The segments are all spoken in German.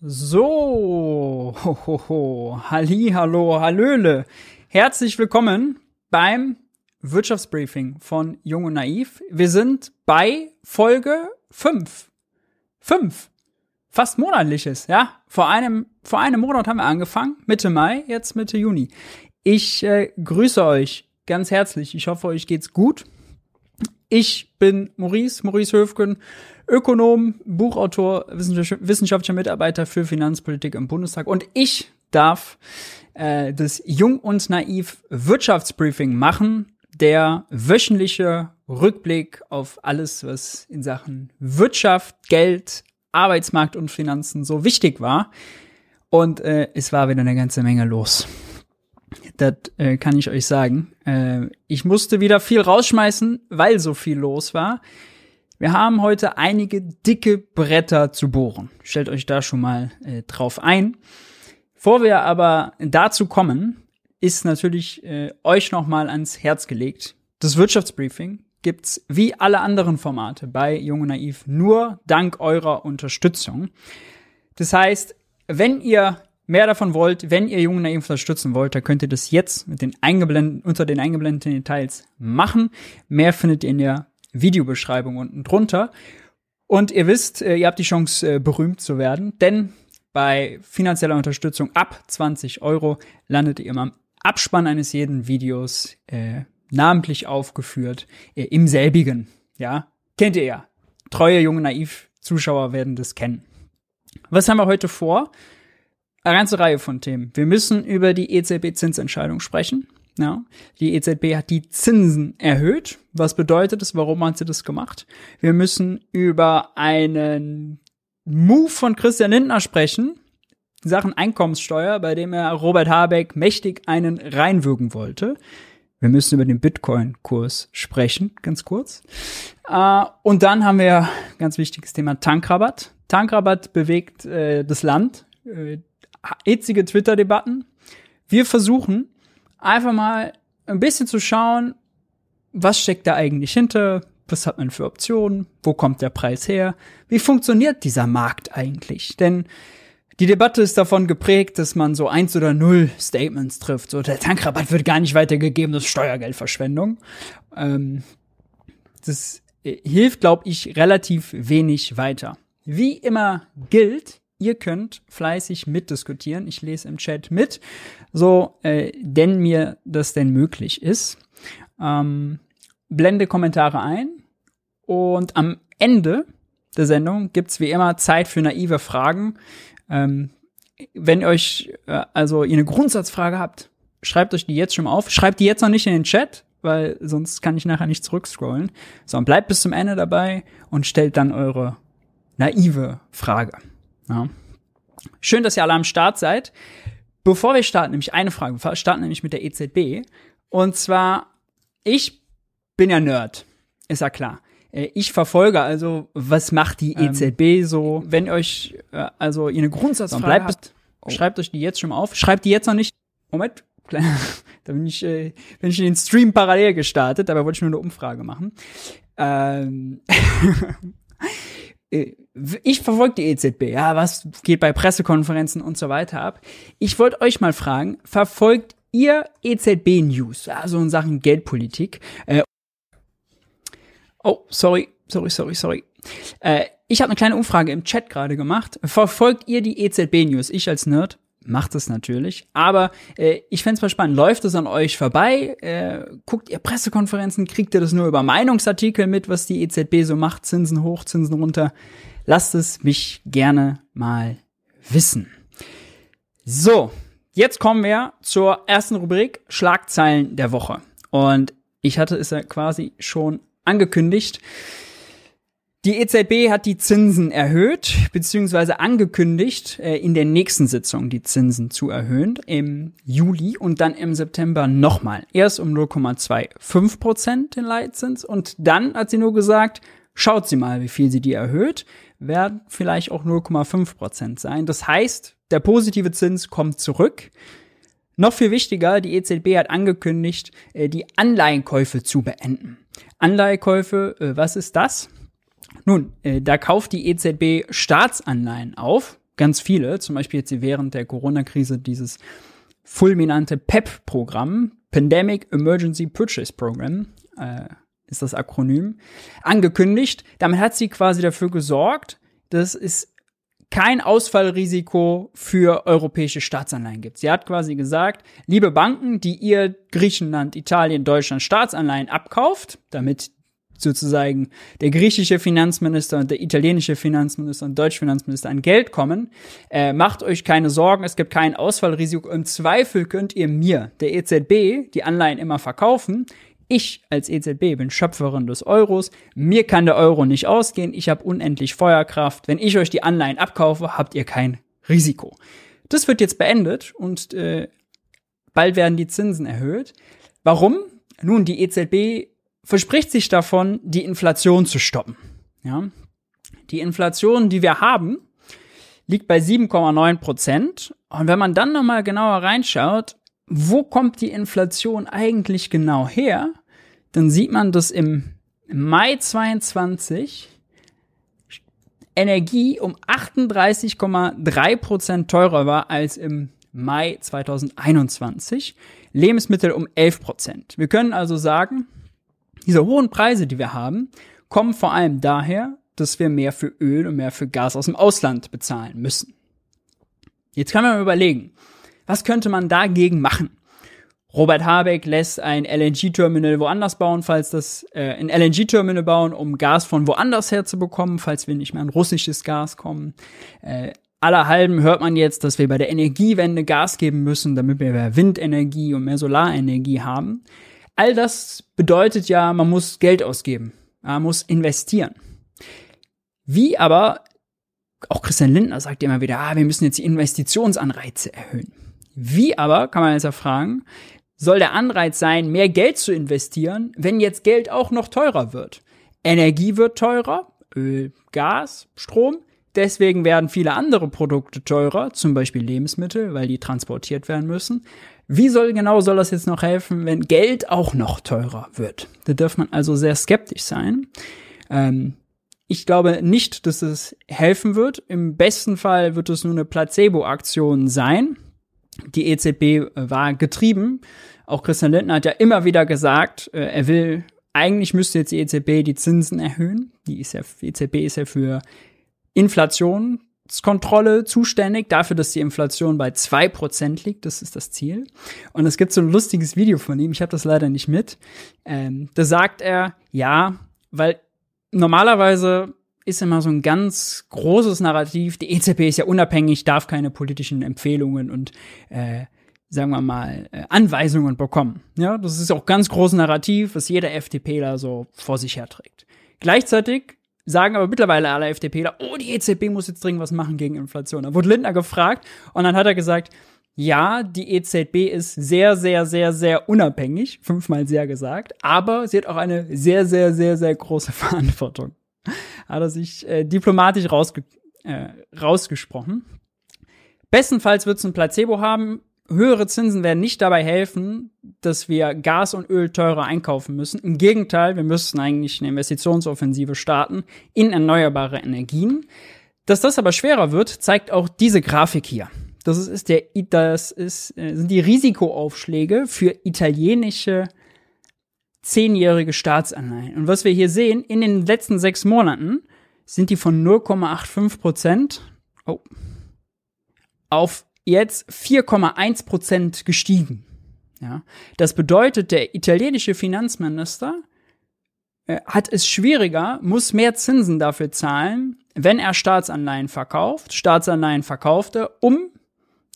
So, ho, ho, ho. Halli, hallo, hallöle. Herzlich willkommen beim Wirtschaftsbriefing von Jung und Naiv. Wir sind bei Folge 5. 5. Fast monatliches, ja. Vor einem, vor einem Monat haben wir angefangen. Mitte Mai, jetzt Mitte Juni. Ich äh, grüße euch ganz herzlich. Ich hoffe, euch geht's gut. Ich bin Maurice, Maurice Höfgen, Ökonom, Buchautor, wissenschaftlicher Mitarbeiter für Finanzpolitik im Bundestag und ich darf äh, das Jung und Naiv Wirtschaftsbriefing machen, der wöchentliche Rückblick auf alles, was in Sachen Wirtschaft, Geld, Arbeitsmarkt und Finanzen so wichtig war. Und äh, es war wieder eine ganze Menge los. Das äh, kann ich euch sagen. Äh, ich musste wieder viel rausschmeißen, weil so viel los war. Wir haben heute einige dicke Bretter zu bohren. Stellt euch da schon mal äh, drauf ein. Bevor wir aber dazu kommen, ist natürlich äh, euch noch mal ans Herz gelegt. Das Wirtschaftsbriefing gibt's wie alle anderen Formate bei Junge Naiv nur dank eurer Unterstützung. Das heißt, wenn ihr mehr davon wollt, wenn ihr Junge Naiv unterstützen wollt, dann könnt ihr das jetzt mit den eingeblendeten, unter den eingeblendeten Details machen. Mehr findet ihr in der Videobeschreibung unten drunter. Und ihr wisst, äh, ihr habt die Chance, äh, berühmt zu werden, denn bei finanzieller Unterstützung ab 20 Euro landet ihr immer am Abspann eines jeden Videos äh, namentlich aufgeführt äh, im selbigen. Ja, kennt ihr ja. Treue, junge, naiv Zuschauer werden das kennen. Was haben wir heute vor? Eine ganze Reihe von Themen. Wir müssen über die EZB-Zinsentscheidung sprechen. Ja, die EZB hat die Zinsen erhöht. Was bedeutet es? Warum hat sie das gemacht? Wir müssen über einen Move von Christian Lindner sprechen, Sachen Einkommenssteuer, bei dem er Robert Habeck mächtig einen reinwürgen wollte. Wir müssen über den Bitcoin-Kurs sprechen, ganz kurz. Äh, und dann haben wir ganz wichtiges Thema Tankrabatt. Tankrabatt bewegt äh, das Land. Hitzige Twitter-Debatten. Wir versuchen einfach mal ein bisschen zu schauen, was steckt da eigentlich hinter, was hat man für Optionen, wo kommt der Preis her, wie funktioniert dieser Markt eigentlich? Denn die Debatte ist davon geprägt, dass man so eins oder null Statements trifft. So, der Tankrabatt wird gar nicht weitergegeben, das ist Steuergeldverschwendung. Ähm, das hilft, glaube ich, relativ wenig weiter. Wie immer gilt, ihr könnt fleißig mitdiskutieren. Ich lese im Chat mit, so äh, denn mir das denn möglich ist. Ähm, blende Kommentare ein und am Ende der Sendung gibt's wie immer Zeit für naive Fragen. Ähm, wenn euch äh, also ihr eine Grundsatzfrage habt, schreibt euch die jetzt schon mal auf. Schreibt die jetzt noch nicht in den Chat, weil sonst kann ich nachher nicht zurückscrollen. Sondern bleibt bis zum Ende dabei und stellt dann eure naive Frage. Ja. Schön, dass ihr alle am Start seid. Bevor wir starten, nämlich eine Frage. Wir starten nämlich mit der EZB. Und zwar, ich bin ja Nerd. Ist ja klar. Äh, ich verfolge also, was macht die EZB ähm, so? Wenn euch äh, also ihr eine Grundsatzfrage bleibt, habt, oh. schreibt euch die jetzt schon mal auf. Schreibt die jetzt noch nicht. Moment, da bin ich, äh, bin ich in den Stream parallel gestartet, dabei wollte ich nur eine Umfrage machen. Ähm Äh, ich verfolge die EZB, ja, was geht bei Pressekonferenzen und so weiter ab. Ich wollte euch mal fragen, verfolgt ihr EZB-News, ja, so in Sachen Geldpolitik? Äh, oh, sorry, sorry, sorry, sorry. Äh, ich habe eine kleine Umfrage im Chat gerade gemacht. Verfolgt ihr die EZB-News? Ich als Nerd macht es natürlich. Aber äh, ich fände es mal spannend. Läuft es an euch vorbei? Äh, guckt ihr Pressekonferenzen? Kriegt ihr das nur über Meinungsartikel mit, was die EZB so macht? Zinsen hoch, Zinsen runter? Lasst es mich gerne mal wissen. So, jetzt kommen wir zur ersten Rubrik Schlagzeilen der Woche. Und ich hatte es ja quasi schon angekündigt. Die EZB hat die Zinsen erhöht, beziehungsweise angekündigt, äh, in der nächsten Sitzung die Zinsen zu erhöhen, im Juli und dann im September nochmal. Erst um 0,25 Prozent den Leitzins und dann hat sie nur gesagt, schaut sie mal, wie viel sie die erhöht, werden vielleicht auch 0,5 Prozent sein. Das heißt, der positive Zins kommt zurück. Noch viel wichtiger, die EZB hat angekündigt, äh, die Anleihenkäufe zu beenden. Anleihekäufe, äh, was ist das? Nun, äh, da kauft die EZB Staatsanleihen auf, ganz viele, zum Beispiel jetzt während der Corona-Krise dieses fulminante PEP-Programm, Pandemic Emergency Purchase Program, äh, ist das Akronym, angekündigt. Damit hat sie quasi dafür gesorgt, dass es kein Ausfallrisiko für europäische Staatsanleihen gibt. Sie hat quasi gesagt, liebe Banken, die ihr Griechenland, Italien, Deutschland Staatsanleihen abkauft, damit sozusagen der griechische Finanzminister und der italienische Finanzminister und deutsche Finanzminister an Geld kommen, äh, macht euch keine Sorgen, es gibt kein Ausfallrisiko. Im Zweifel könnt ihr mir, der EZB, die Anleihen immer verkaufen. Ich als EZB bin Schöpferin des Euros. Mir kann der Euro nicht ausgehen. Ich habe unendlich Feuerkraft. Wenn ich euch die Anleihen abkaufe, habt ihr kein Risiko. Das wird jetzt beendet und äh, bald werden die Zinsen erhöht. Warum? Nun, die EZB verspricht sich davon, die Inflation zu stoppen. Ja? Die Inflation, die wir haben, liegt bei 7,9 Prozent. Und wenn man dann nochmal genauer reinschaut, wo kommt die Inflation eigentlich genau her, dann sieht man, dass im Mai 22 Energie um 38,3 Prozent teurer war als im Mai 2021, Lebensmittel um 11 Prozent. Wir können also sagen, diese hohen Preise, die wir haben, kommen vor allem daher, dass wir mehr für Öl und mehr für Gas aus dem Ausland bezahlen müssen. Jetzt kann man überlegen, was könnte man dagegen machen? Robert Habeck lässt ein LNG-Terminal woanders bauen, falls das äh, ein LNG-Terminal bauen, um Gas von woanders her zu bekommen, falls wir nicht mehr an russisches Gas kommen. Äh, allerhalben hört man jetzt, dass wir bei der Energiewende Gas geben müssen, damit wir mehr Windenergie und mehr Solarenergie haben. All das bedeutet ja, man muss Geld ausgeben, man muss investieren. Wie aber, auch Christian Lindner sagt immer wieder, ah, wir müssen jetzt die Investitionsanreize erhöhen. Wie aber, kann man jetzt ja fragen, soll der Anreiz sein, mehr Geld zu investieren, wenn jetzt Geld auch noch teurer wird? Energie wird teurer, Öl, Gas, Strom. Deswegen werden viele andere Produkte teurer, zum Beispiel Lebensmittel, weil die transportiert werden müssen. Wie soll genau soll das jetzt noch helfen, wenn Geld auch noch teurer wird? Da darf man also sehr skeptisch sein. Ähm, ich glaube nicht, dass es helfen wird. Im besten Fall wird es nur eine Placebo-Aktion sein die EZB äh, war getrieben. Auch Christian Lindner hat ja immer wieder gesagt, äh, er will, eigentlich müsste jetzt die EZB die Zinsen erhöhen. Die, ist ja, die EZB ist ja für Inflationskontrolle zuständig, dafür, dass die Inflation bei zwei Prozent liegt. Das ist das Ziel. Und es gibt so ein lustiges Video von ihm, ich habe das leider nicht mit. Ähm, da sagt er, ja, weil normalerweise ist immer so ein ganz großes Narrativ. Die EZB ist ja unabhängig, darf keine politischen Empfehlungen und äh, sagen wir mal, äh, Anweisungen bekommen. Ja, das ist auch ganz großes Narrativ, was jeder FDPler so vor sich herträgt. Gleichzeitig sagen aber mittlerweile alle FDPler, oh, die EZB muss jetzt dringend was machen gegen Inflation. Da wurde Lindner gefragt und dann hat er gesagt, ja, die EZB ist sehr, sehr, sehr, sehr unabhängig, fünfmal sehr gesagt, aber sie hat auch eine sehr, sehr, sehr, sehr große Verantwortung hat er sich äh, diplomatisch rausge äh, rausgesprochen. Bestenfalls wird es ein Placebo haben. Höhere Zinsen werden nicht dabei helfen, dass wir Gas und Öl teurer einkaufen müssen. Im Gegenteil, wir müssten eigentlich eine Investitionsoffensive starten in erneuerbare Energien. Dass das aber schwerer wird, zeigt auch diese Grafik hier. Das ist der, das ist, äh, sind die Risikoaufschläge für italienische zehnjährige Staatsanleihen. Und was wir hier sehen, in den letzten sechs Monaten sind die von 0,85 Prozent oh, auf jetzt 4,1 Prozent gestiegen. Ja, das bedeutet, der italienische Finanzminister äh, hat es schwieriger, muss mehr Zinsen dafür zahlen, wenn er Staatsanleihen verkauft, Staatsanleihen verkaufte, um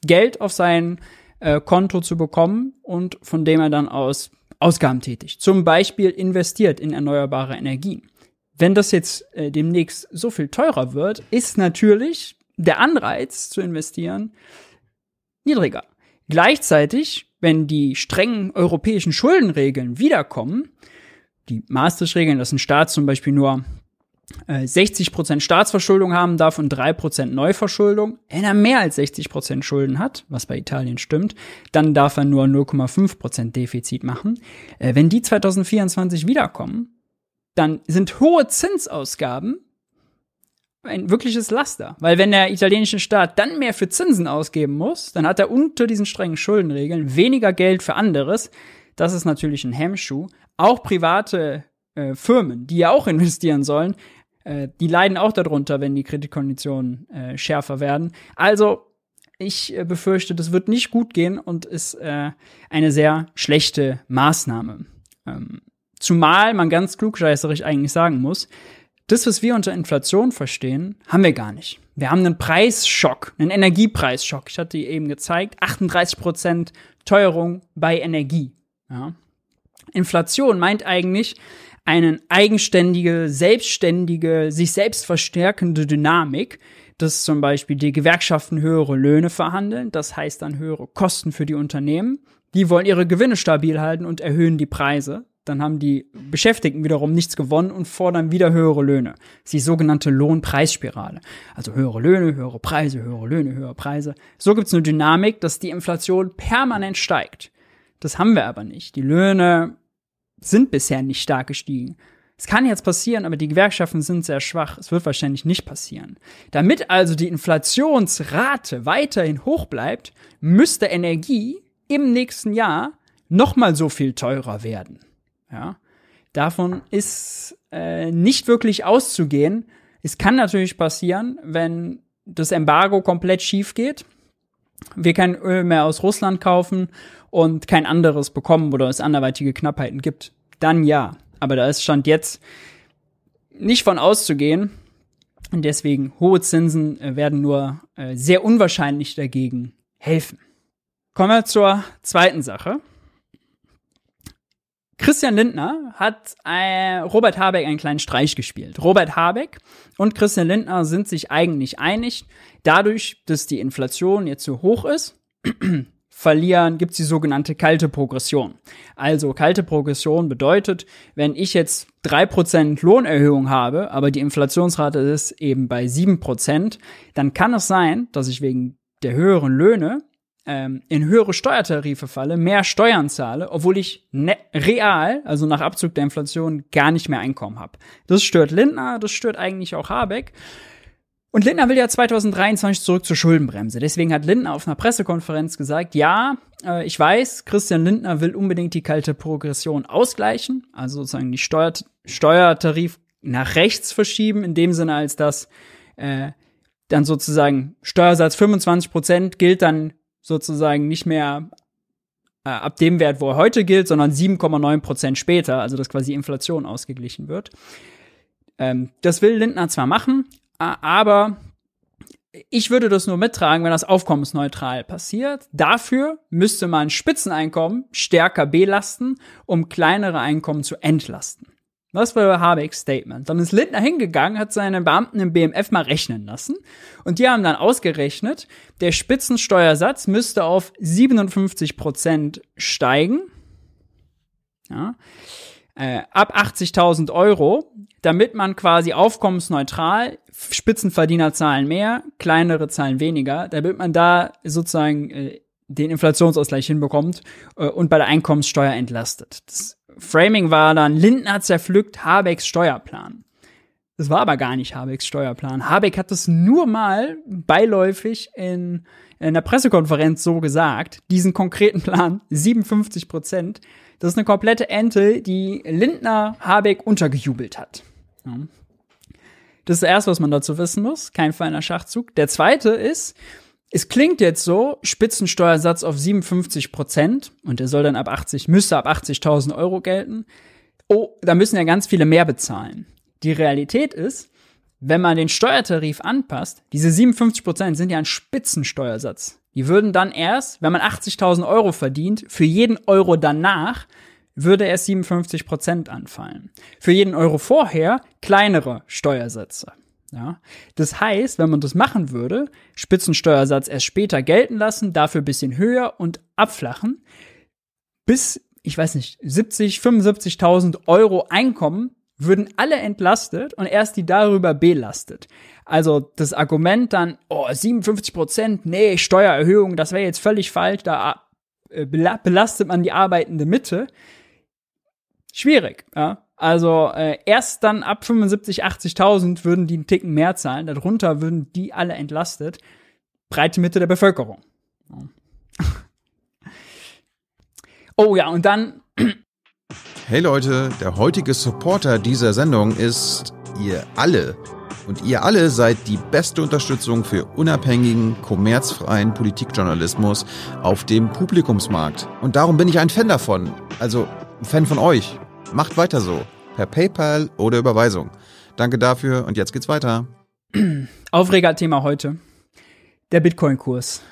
Geld auf sein äh, Konto zu bekommen und von dem er dann aus Ausgaben tätigt. Zum Beispiel investiert in erneuerbare Energien. Wenn das jetzt äh, demnächst so viel teurer wird, ist natürlich der Anreiz zu investieren niedriger. Gleichzeitig, wenn die strengen europäischen Schuldenregeln wiederkommen, die Maastricht-Regeln, dass ein Staat zum Beispiel nur 60% äh, Staatsverschuldung haben darf und 3% Neuverschuldung. Wenn er mehr als 60% Schulden hat, was bei Italien stimmt, dann darf er nur 0,5% Defizit machen. Äh, wenn die 2024 wiederkommen, dann sind hohe Zinsausgaben ein wirkliches Laster. Weil wenn der italienische Staat dann mehr für Zinsen ausgeben muss, dann hat er unter diesen strengen Schuldenregeln weniger Geld für anderes. Das ist natürlich ein Hemmschuh. Auch private äh, Firmen, die ja auch investieren sollen, äh, die leiden auch darunter, wenn die Kreditkonditionen äh, schärfer werden. Also ich äh, befürchte, das wird nicht gut gehen und ist äh, eine sehr schlechte Maßnahme. Ähm, zumal man ganz klugscheißerig eigentlich sagen muss, das, was wir unter Inflation verstehen, haben wir gar nicht. Wir haben einen Preisschock, einen Energiepreisschock. Ich hatte eben gezeigt, 38 Prozent Teuerung bei Energie. Ja. Inflation meint eigentlich eine eigenständige, selbstständige, sich selbst verstärkende Dynamik, dass zum Beispiel die Gewerkschaften höhere Löhne verhandeln, das heißt dann höhere Kosten für die Unternehmen. Die wollen ihre Gewinne stabil halten und erhöhen die Preise. Dann haben die Beschäftigten wiederum nichts gewonnen und fordern wieder höhere Löhne. Das die sogenannte Lohnpreisspirale. Also höhere Löhne, höhere Preise, höhere Löhne, höhere Preise. So gibt es eine Dynamik, dass die Inflation permanent steigt. Das haben wir aber nicht. Die Löhne sind bisher nicht stark gestiegen. Es kann jetzt passieren, aber die Gewerkschaften sind sehr schwach. Es wird wahrscheinlich nicht passieren. Damit also die Inflationsrate weiterhin hoch bleibt, müsste Energie im nächsten Jahr nochmal so viel teurer werden. Ja, davon ist äh, nicht wirklich auszugehen. Es kann natürlich passieren, wenn das Embargo komplett schief geht, wir kein Öl mehr aus Russland kaufen und kein anderes bekommen oder es anderweitige Knappheiten gibt, dann ja. Aber da ist Stand jetzt nicht von auszugehen. Und deswegen hohe Zinsen äh, werden nur äh, sehr unwahrscheinlich dagegen helfen. Kommen wir zur zweiten Sache. Christian Lindner hat äh, Robert Habeck einen kleinen Streich gespielt. Robert Habeck und Christian Lindner sind sich eigentlich einig. Dadurch, dass die Inflation jetzt so hoch ist, verlieren, gibt es die sogenannte kalte Progression. Also kalte Progression bedeutet, wenn ich jetzt drei Prozent Lohnerhöhung habe, aber die Inflationsrate ist eben bei sieben Prozent, dann kann es sein, dass ich wegen der höheren Löhne ähm, in höhere Steuertarife falle, mehr Steuern zahle, obwohl ich ne real, also nach Abzug der Inflation, gar nicht mehr Einkommen habe. Das stört Lindner, das stört eigentlich auch Habeck. Und Lindner will ja 2023 zurück zur Schuldenbremse. Deswegen hat Lindner auf einer Pressekonferenz gesagt, ja, äh, ich weiß, Christian Lindner will unbedingt die kalte Progression ausgleichen, also sozusagen die Steuer Steuertarif nach rechts verschieben, in dem Sinne, als dass äh, dann sozusagen Steuersatz 25 Prozent gilt dann sozusagen nicht mehr äh, ab dem Wert, wo er heute gilt, sondern 7,9 Prozent später, also dass quasi Inflation ausgeglichen wird. Ähm, das will Lindner zwar machen, aber ich würde das nur mittragen, wenn das aufkommensneutral passiert. Dafür müsste man Spitzeneinkommen stärker belasten, um kleinere Einkommen zu entlasten. Das war Habecks Statement. Dann ist Lindner hingegangen, hat seine Beamten im BMF mal rechnen lassen. Und die haben dann ausgerechnet, der Spitzensteuersatz müsste auf 57 Prozent steigen. Ja. Äh, ab 80.000 Euro, damit man quasi aufkommensneutral, Spitzenverdiener zahlen mehr, kleinere zahlen weniger, damit man da sozusagen äh, den Inflationsausgleich hinbekommt äh, und bei der Einkommenssteuer entlastet. Das Framing war dann, Lindner zerpflückt Habecks Steuerplan. Das war aber gar nicht Habecks Steuerplan. Habeck hat das nur mal beiläufig in, in der Pressekonferenz so gesagt. Diesen konkreten Plan, 57 Prozent, das ist eine komplette Ente, die Lindner Habeck untergejubelt hat. Ja. Das ist das erste, was man dazu wissen muss. Kein feiner Schachzug. Der zweite ist, es klingt jetzt so, Spitzensteuersatz auf 57 Prozent und der soll dann ab 80, müsste ab 80.000 Euro gelten. Oh, da müssen ja ganz viele mehr bezahlen. Die Realität ist, wenn man den Steuertarif anpasst, diese 57 Prozent sind ja ein Spitzensteuersatz. Die würden dann erst, wenn man 80.000 Euro verdient, für jeden Euro danach würde erst 57 Prozent anfallen. Für jeden Euro vorher kleinere Steuersätze. Ja, das heißt, wenn man das machen würde, Spitzensteuersatz erst später gelten lassen, dafür bisschen höher und abflachen, bis, ich weiß nicht, 70, 75.000 Euro Einkommen würden alle entlastet und erst die darüber belastet. Also das Argument dann, oh, 57 Prozent, nee, Steuererhöhung, das wäre jetzt völlig falsch, da äh, belastet man die arbeitende Mitte. Schwierig, ja. Also äh, erst dann ab 75, 80.000 würden die einen Ticken mehr zahlen. Darunter würden die alle entlastet. Breite Mitte der Bevölkerung. Oh ja, und dann. Hey Leute, der heutige Supporter dieser Sendung ist ihr alle. Und ihr alle seid die beste Unterstützung für unabhängigen, kommerzfreien Politikjournalismus auf dem Publikumsmarkt. Und darum bin ich ein Fan davon. Also ein Fan von euch. Macht weiter so. Per PayPal oder Überweisung. Danke dafür und jetzt geht's weiter. Aufreger-Thema heute. Der Bitcoin-Kurs.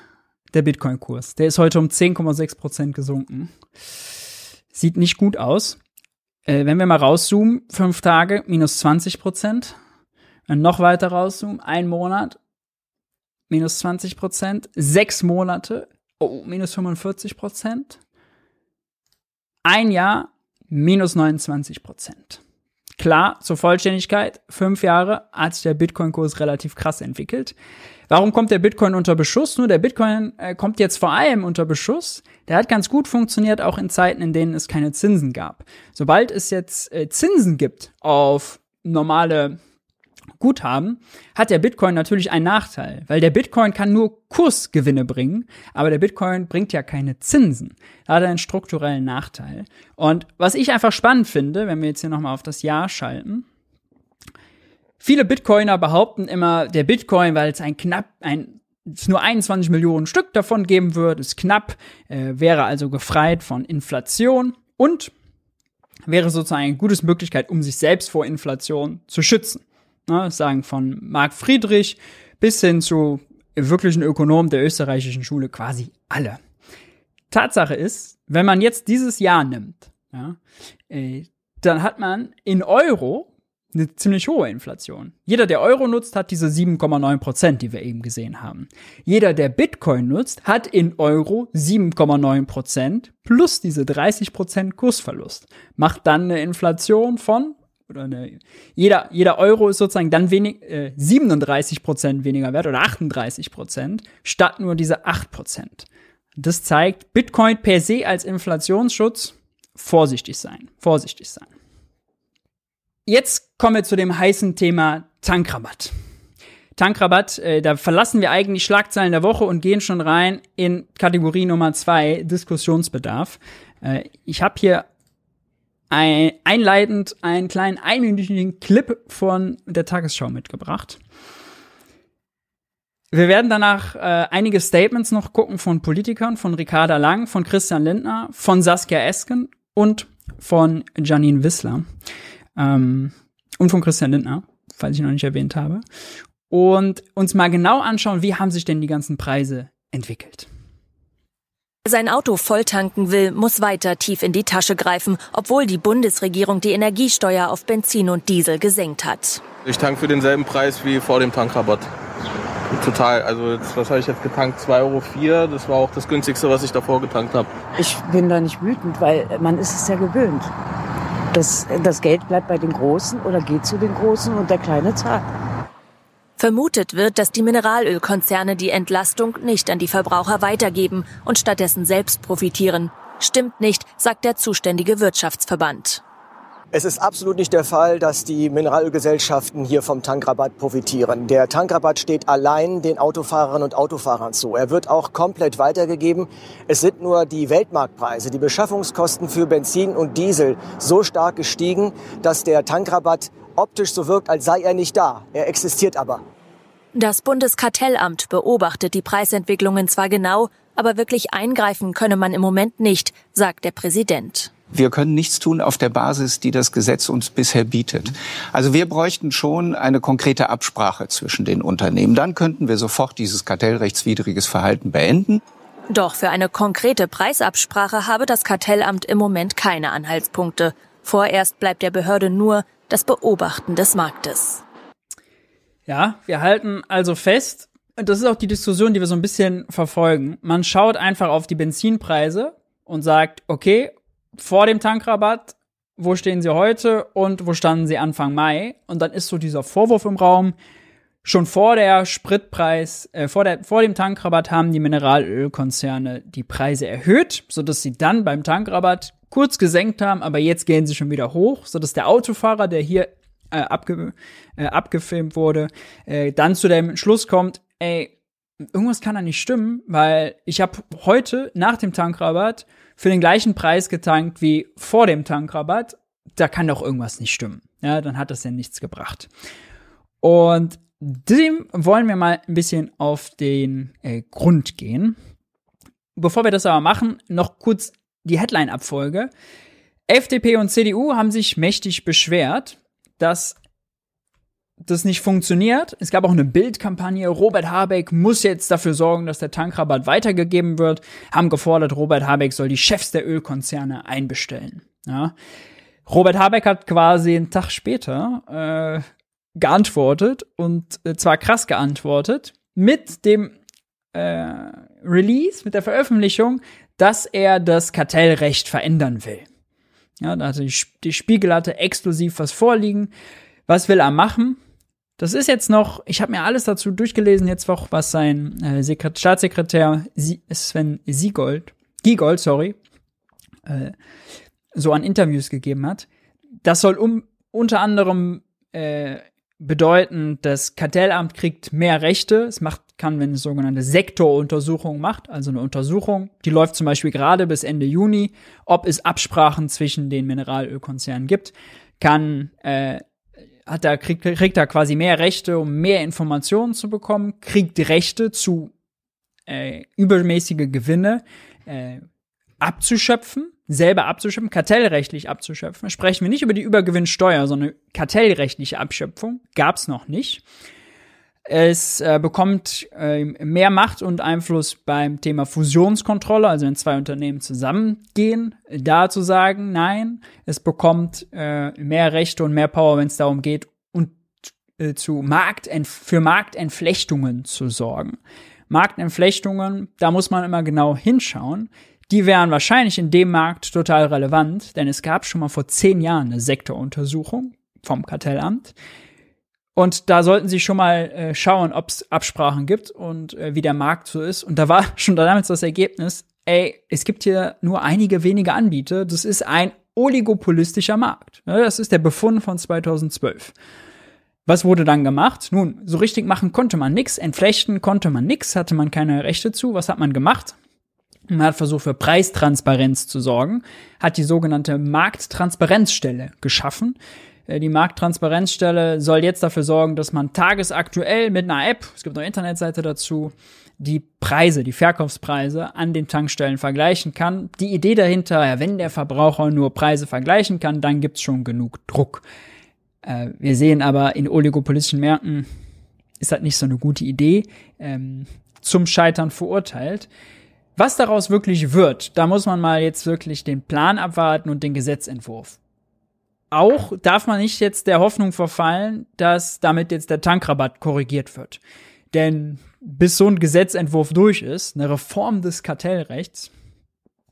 Der Bitcoin-Kurs. Der ist heute um 10,6 Prozent gesunken. Sieht nicht gut aus. Äh, wenn wir mal rauszoomen, fünf Tage minus 20 Prozent. Wenn noch weiter rauszoomen, ein Monat minus 20 Prozent. Sechs Monate, oh, minus 45 Prozent. Ein Jahr minus 29 Prozent. Klar, zur Vollständigkeit, fünf Jahre hat sich der Bitcoin-Kurs relativ krass entwickelt. Warum kommt der Bitcoin unter Beschuss? Nur der Bitcoin äh, kommt jetzt vor allem unter Beschuss. Der hat ganz gut funktioniert, auch in Zeiten, in denen es keine Zinsen gab. Sobald es jetzt äh, Zinsen gibt auf normale Guthaben, hat der Bitcoin natürlich einen Nachteil, weil der Bitcoin kann nur Kursgewinne bringen, aber der Bitcoin bringt ja keine Zinsen. Da hat er einen strukturellen Nachteil. Und was ich einfach spannend finde, wenn wir jetzt hier nochmal auf das Jahr schalten, viele Bitcoiner behaupten immer, der Bitcoin, weil es ein knapp, ein es nur 21 Millionen Stück davon geben wird, ist knapp, äh, wäre also gefreit von Inflation und wäre sozusagen eine gute Möglichkeit, um sich selbst vor Inflation zu schützen. Ne, sagen von Marc Friedrich bis hin zu wirklichen Ökonomen der österreichischen Schule quasi alle. Tatsache ist, wenn man jetzt dieses Jahr nimmt, ja, äh, dann hat man in Euro eine ziemlich hohe Inflation. Jeder, der Euro nutzt, hat diese 7,9 Prozent, die wir eben gesehen haben. Jeder, der Bitcoin nutzt, hat in Euro 7,9 Prozent plus diese 30 Prozent Kursverlust. Macht dann eine Inflation von oder eine, jeder, jeder Euro ist sozusagen dann wenig, äh, 37 Prozent weniger wert oder 38 Prozent, statt nur diese 8 Prozent. Das zeigt, Bitcoin per se als Inflationsschutz vorsichtig sein, vorsichtig sein. Jetzt kommen wir zu dem heißen Thema Tankrabatt. Tankrabatt, äh, da verlassen wir eigentlich Schlagzeilen der Woche und gehen schon rein in Kategorie Nummer zwei Diskussionsbedarf. Äh, ich habe hier ein, einleitend einen kleinen einminütigen Clip von der Tagesschau mitgebracht. Wir werden danach äh, einige Statements noch gucken von Politikern, von Ricarda Lang, von Christian Lindner, von Saskia Esken und von Janine Wissler. Ähm, und von Christian Lindner, falls ich noch nicht erwähnt habe. Und uns mal genau anschauen, wie haben sich denn die ganzen Preise entwickelt. Wer sein Auto volltanken will, muss weiter tief in die Tasche greifen, obwohl die Bundesregierung die Energiesteuer auf Benzin und Diesel gesenkt hat. Ich tank für denselben Preis wie vor dem Tankrabatt. Total. Also jetzt, was habe ich jetzt getankt? 2,04 Euro. Das war auch das günstigste, was ich davor getankt habe. Ich bin da nicht wütend, weil man ist es ja gewöhnt. Das, das Geld bleibt bei den Großen oder geht zu den Großen und der Kleine zahlt. Vermutet wird, dass die Mineralölkonzerne die Entlastung nicht an die Verbraucher weitergeben und stattdessen selbst profitieren. Stimmt nicht, sagt der zuständige Wirtschaftsverband. Es ist absolut nicht der Fall, dass die Mineralölgesellschaften hier vom Tankrabatt profitieren. Der Tankrabatt steht allein den Autofahrerinnen und Autofahrern zu. Er wird auch komplett weitergegeben. Es sind nur die Weltmarktpreise, die Beschaffungskosten für Benzin und Diesel so stark gestiegen, dass der Tankrabatt optisch so wirkt, als sei er nicht da. Er existiert aber. Das Bundeskartellamt beobachtet die Preisentwicklungen zwar genau, aber wirklich eingreifen könne man im Moment nicht, sagt der Präsident. Wir können nichts tun auf der Basis, die das Gesetz uns bisher bietet. Also wir bräuchten schon eine konkrete Absprache zwischen den Unternehmen. Dann könnten wir sofort dieses kartellrechtswidriges Verhalten beenden. Doch für eine konkrete Preisabsprache habe das Kartellamt im Moment keine Anhaltspunkte. Vorerst bleibt der Behörde nur das Beobachten des Marktes. Ja, wir halten also fest, das ist auch die Diskussion, die wir so ein bisschen verfolgen. Man schaut einfach auf die Benzinpreise und sagt, okay, vor dem Tankrabatt, wo stehen sie heute und wo standen sie Anfang Mai? Und dann ist so dieser Vorwurf im Raum, schon vor der Spritpreis, äh, vor, der, vor dem Tankrabatt haben die Mineralölkonzerne die Preise erhöht, sodass sie dann beim Tankrabatt kurz gesenkt haben, aber jetzt gehen sie schon wieder hoch, so dass der Autofahrer, der hier äh, abge, äh, abgefilmt wurde, äh, dann zu dem Schluss kommt, ey, irgendwas kann da nicht stimmen, weil ich habe heute nach dem Tankrabatt für den gleichen Preis getankt wie vor dem Tankrabatt. Da kann doch irgendwas nicht stimmen. Ja, dann hat das ja nichts gebracht. Und dem wollen wir mal ein bisschen auf den äh, Grund gehen. Bevor wir das aber machen, noch kurz die Headline-Abfolge. FDP und CDU haben sich mächtig beschwert, dass das nicht funktioniert. Es gab auch eine Bildkampagne. Robert Habeck muss jetzt dafür sorgen, dass der Tankrabatt weitergegeben wird. Haben gefordert, Robert Habeck soll die Chefs der Ölkonzerne einbestellen. Ja. Robert Habeck hat quasi einen Tag später äh, geantwortet und äh, zwar krass geantwortet mit dem äh, Release, mit der Veröffentlichung, dass er das Kartellrecht verändern will. Ja, da hatte die, Spiegel hatte exklusiv was vorliegen. Was will er machen? Das ist jetzt noch, ich habe mir alles dazu durchgelesen, jetzt auch, was sein äh, Sekret Staatssekretär Sven Siegold, Giegold, sorry, äh, so an Interviews gegeben hat. Das soll um, unter anderem äh, bedeuten, das Kartellamt kriegt mehr Rechte. Es macht, kann, wenn es sogenannte Sektoruntersuchung macht, also eine Untersuchung, die läuft zum Beispiel gerade bis Ende Juni, ob es Absprachen zwischen den Mineralölkonzernen gibt, kann äh, hat er, kriegt, kriegt er quasi mehr Rechte, um mehr Informationen zu bekommen, kriegt Rechte zu äh, übermäßige Gewinne äh, abzuschöpfen, selber abzuschöpfen, kartellrechtlich abzuschöpfen. Sprechen wir nicht über die Übergewinnsteuer, sondern kartellrechtliche Abschöpfung gab's noch nicht. Es äh, bekommt äh, mehr Macht und Einfluss beim Thema Fusionskontrolle, also wenn zwei Unternehmen zusammengehen, da zu sagen, nein, es bekommt äh, mehr Rechte und mehr Power, wenn es darum geht, und äh, zu Marktent für Marktentflechtungen zu sorgen. Marktentflechtungen, da muss man immer genau hinschauen. Die wären wahrscheinlich in dem Markt total relevant, denn es gab schon mal vor zehn Jahren eine Sektoruntersuchung vom Kartellamt und da sollten Sie schon mal äh, schauen, ob es Absprachen gibt und äh, wie der Markt so ist. Und da war schon damals das Ergebnis, ey, es gibt hier nur einige wenige Anbieter. Das ist ein oligopolistischer Markt. Das ist der Befund von 2012. Was wurde dann gemacht? Nun, so richtig machen konnte man nix, entflechten konnte man nix, hatte man keine Rechte zu. Was hat man gemacht? Man hat versucht, für Preistransparenz zu sorgen, hat die sogenannte Markttransparenzstelle geschaffen. Äh, die Markttransparenzstelle soll jetzt dafür sorgen, dass man tagesaktuell mit einer App, es gibt eine Internetseite dazu, die Preise, die Verkaufspreise an den Tankstellen vergleichen kann. Die Idee dahinter, wenn der Verbraucher nur Preise vergleichen kann, dann gibt's schon genug Druck. Äh, wir sehen aber in oligopolistischen Märkten ist das nicht so eine gute Idee, ähm, zum Scheitern verurteilt. Was daraus wirklich wird, da muss man mal jetzt wirklich den Plan abwarten und den Gesetzentwurf auch darf man nicht jetzt der Hoffnung verfallen, dass damit jetzt der Tankrabatt korrigiert wird. Denn bis so ein Gesetzentwurf durch ist, eine Reform des Kartellrechts,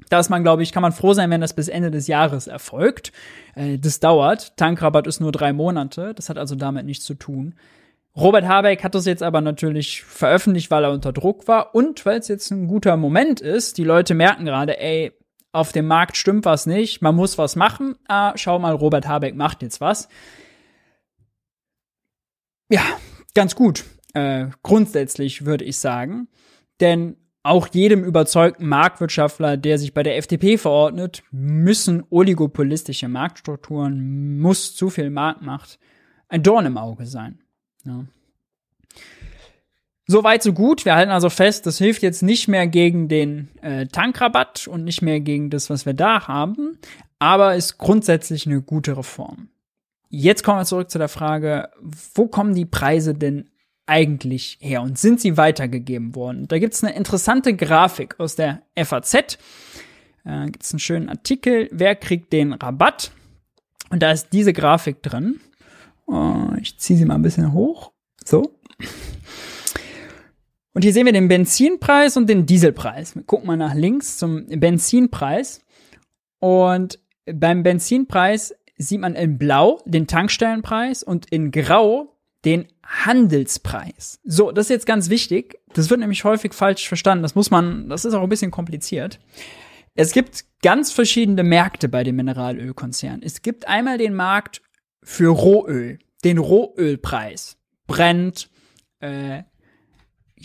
da ist man, glaube ich, kann man froh sein, wenn das bis Ende des Jahres erfolgt. Äh, das dauert. Tankrabatt ist nur drei Monate. Das hat also damit nichts zu tun. Robert Habeck hat das jetzt aber natürlich veröffentlicht, weil er unter Druck war und weil es jetzt ein guter Moment ist. Die Leute merken gerade, ey, auf dem Markt stimmt was nicht, man muss was machen. Ah, schau mal, Robert Habeck macht jetzt was. Ja, ganz gut. Äh, grundsätzlich würde ich sagen. Denn auch jedem überzeugten Marktwirtschaftler, der sich bei der FDP verordnet, müssen oligopolistische Marktstrukturen, muss zu viel Marktmacht ein Dorn im Auge sein. Ja. Soweit so gut. Wir halten also fest, das hilft jetzt nicht mehr gegen den äh, Tankrabatt und nicht mehr gegen das, was wir da haben, aber ist grundsätzlich eine gute Reform. Jetzt kommen wir zurück zu der Frage, wo kommen die Preise denn eigentlich her und sind sie weitergegeben worden? Da gibt es eine interessante Grafik aus der FAZ. Äh, gibt es einen schönen Artikel, wer kriegt den Rabatt? Und da ist diese Grafik drin. Oh, ich ziehe sie mal ein bisschen hoch. So. Und hier sehen wir den Benzinpreis und den Dieselpreis. Wir gucken mal nach links zum Benzinpreis. Und beim Benzinpreis sieht man in Blau den Tankstellenpreis und in Grau den Handelspreis. So, das ist jetzt ganz wichtig. Das wird nämlich häufig falsch verstanden. Das muss man, das ist auch ein bisschen kompliziert. Es gibt ganz verschiedene Märkte bei den Mineralölkonzernen. Es gibt einmal den Markt für Rohöl, den Rohölpreis. Brennt, äh,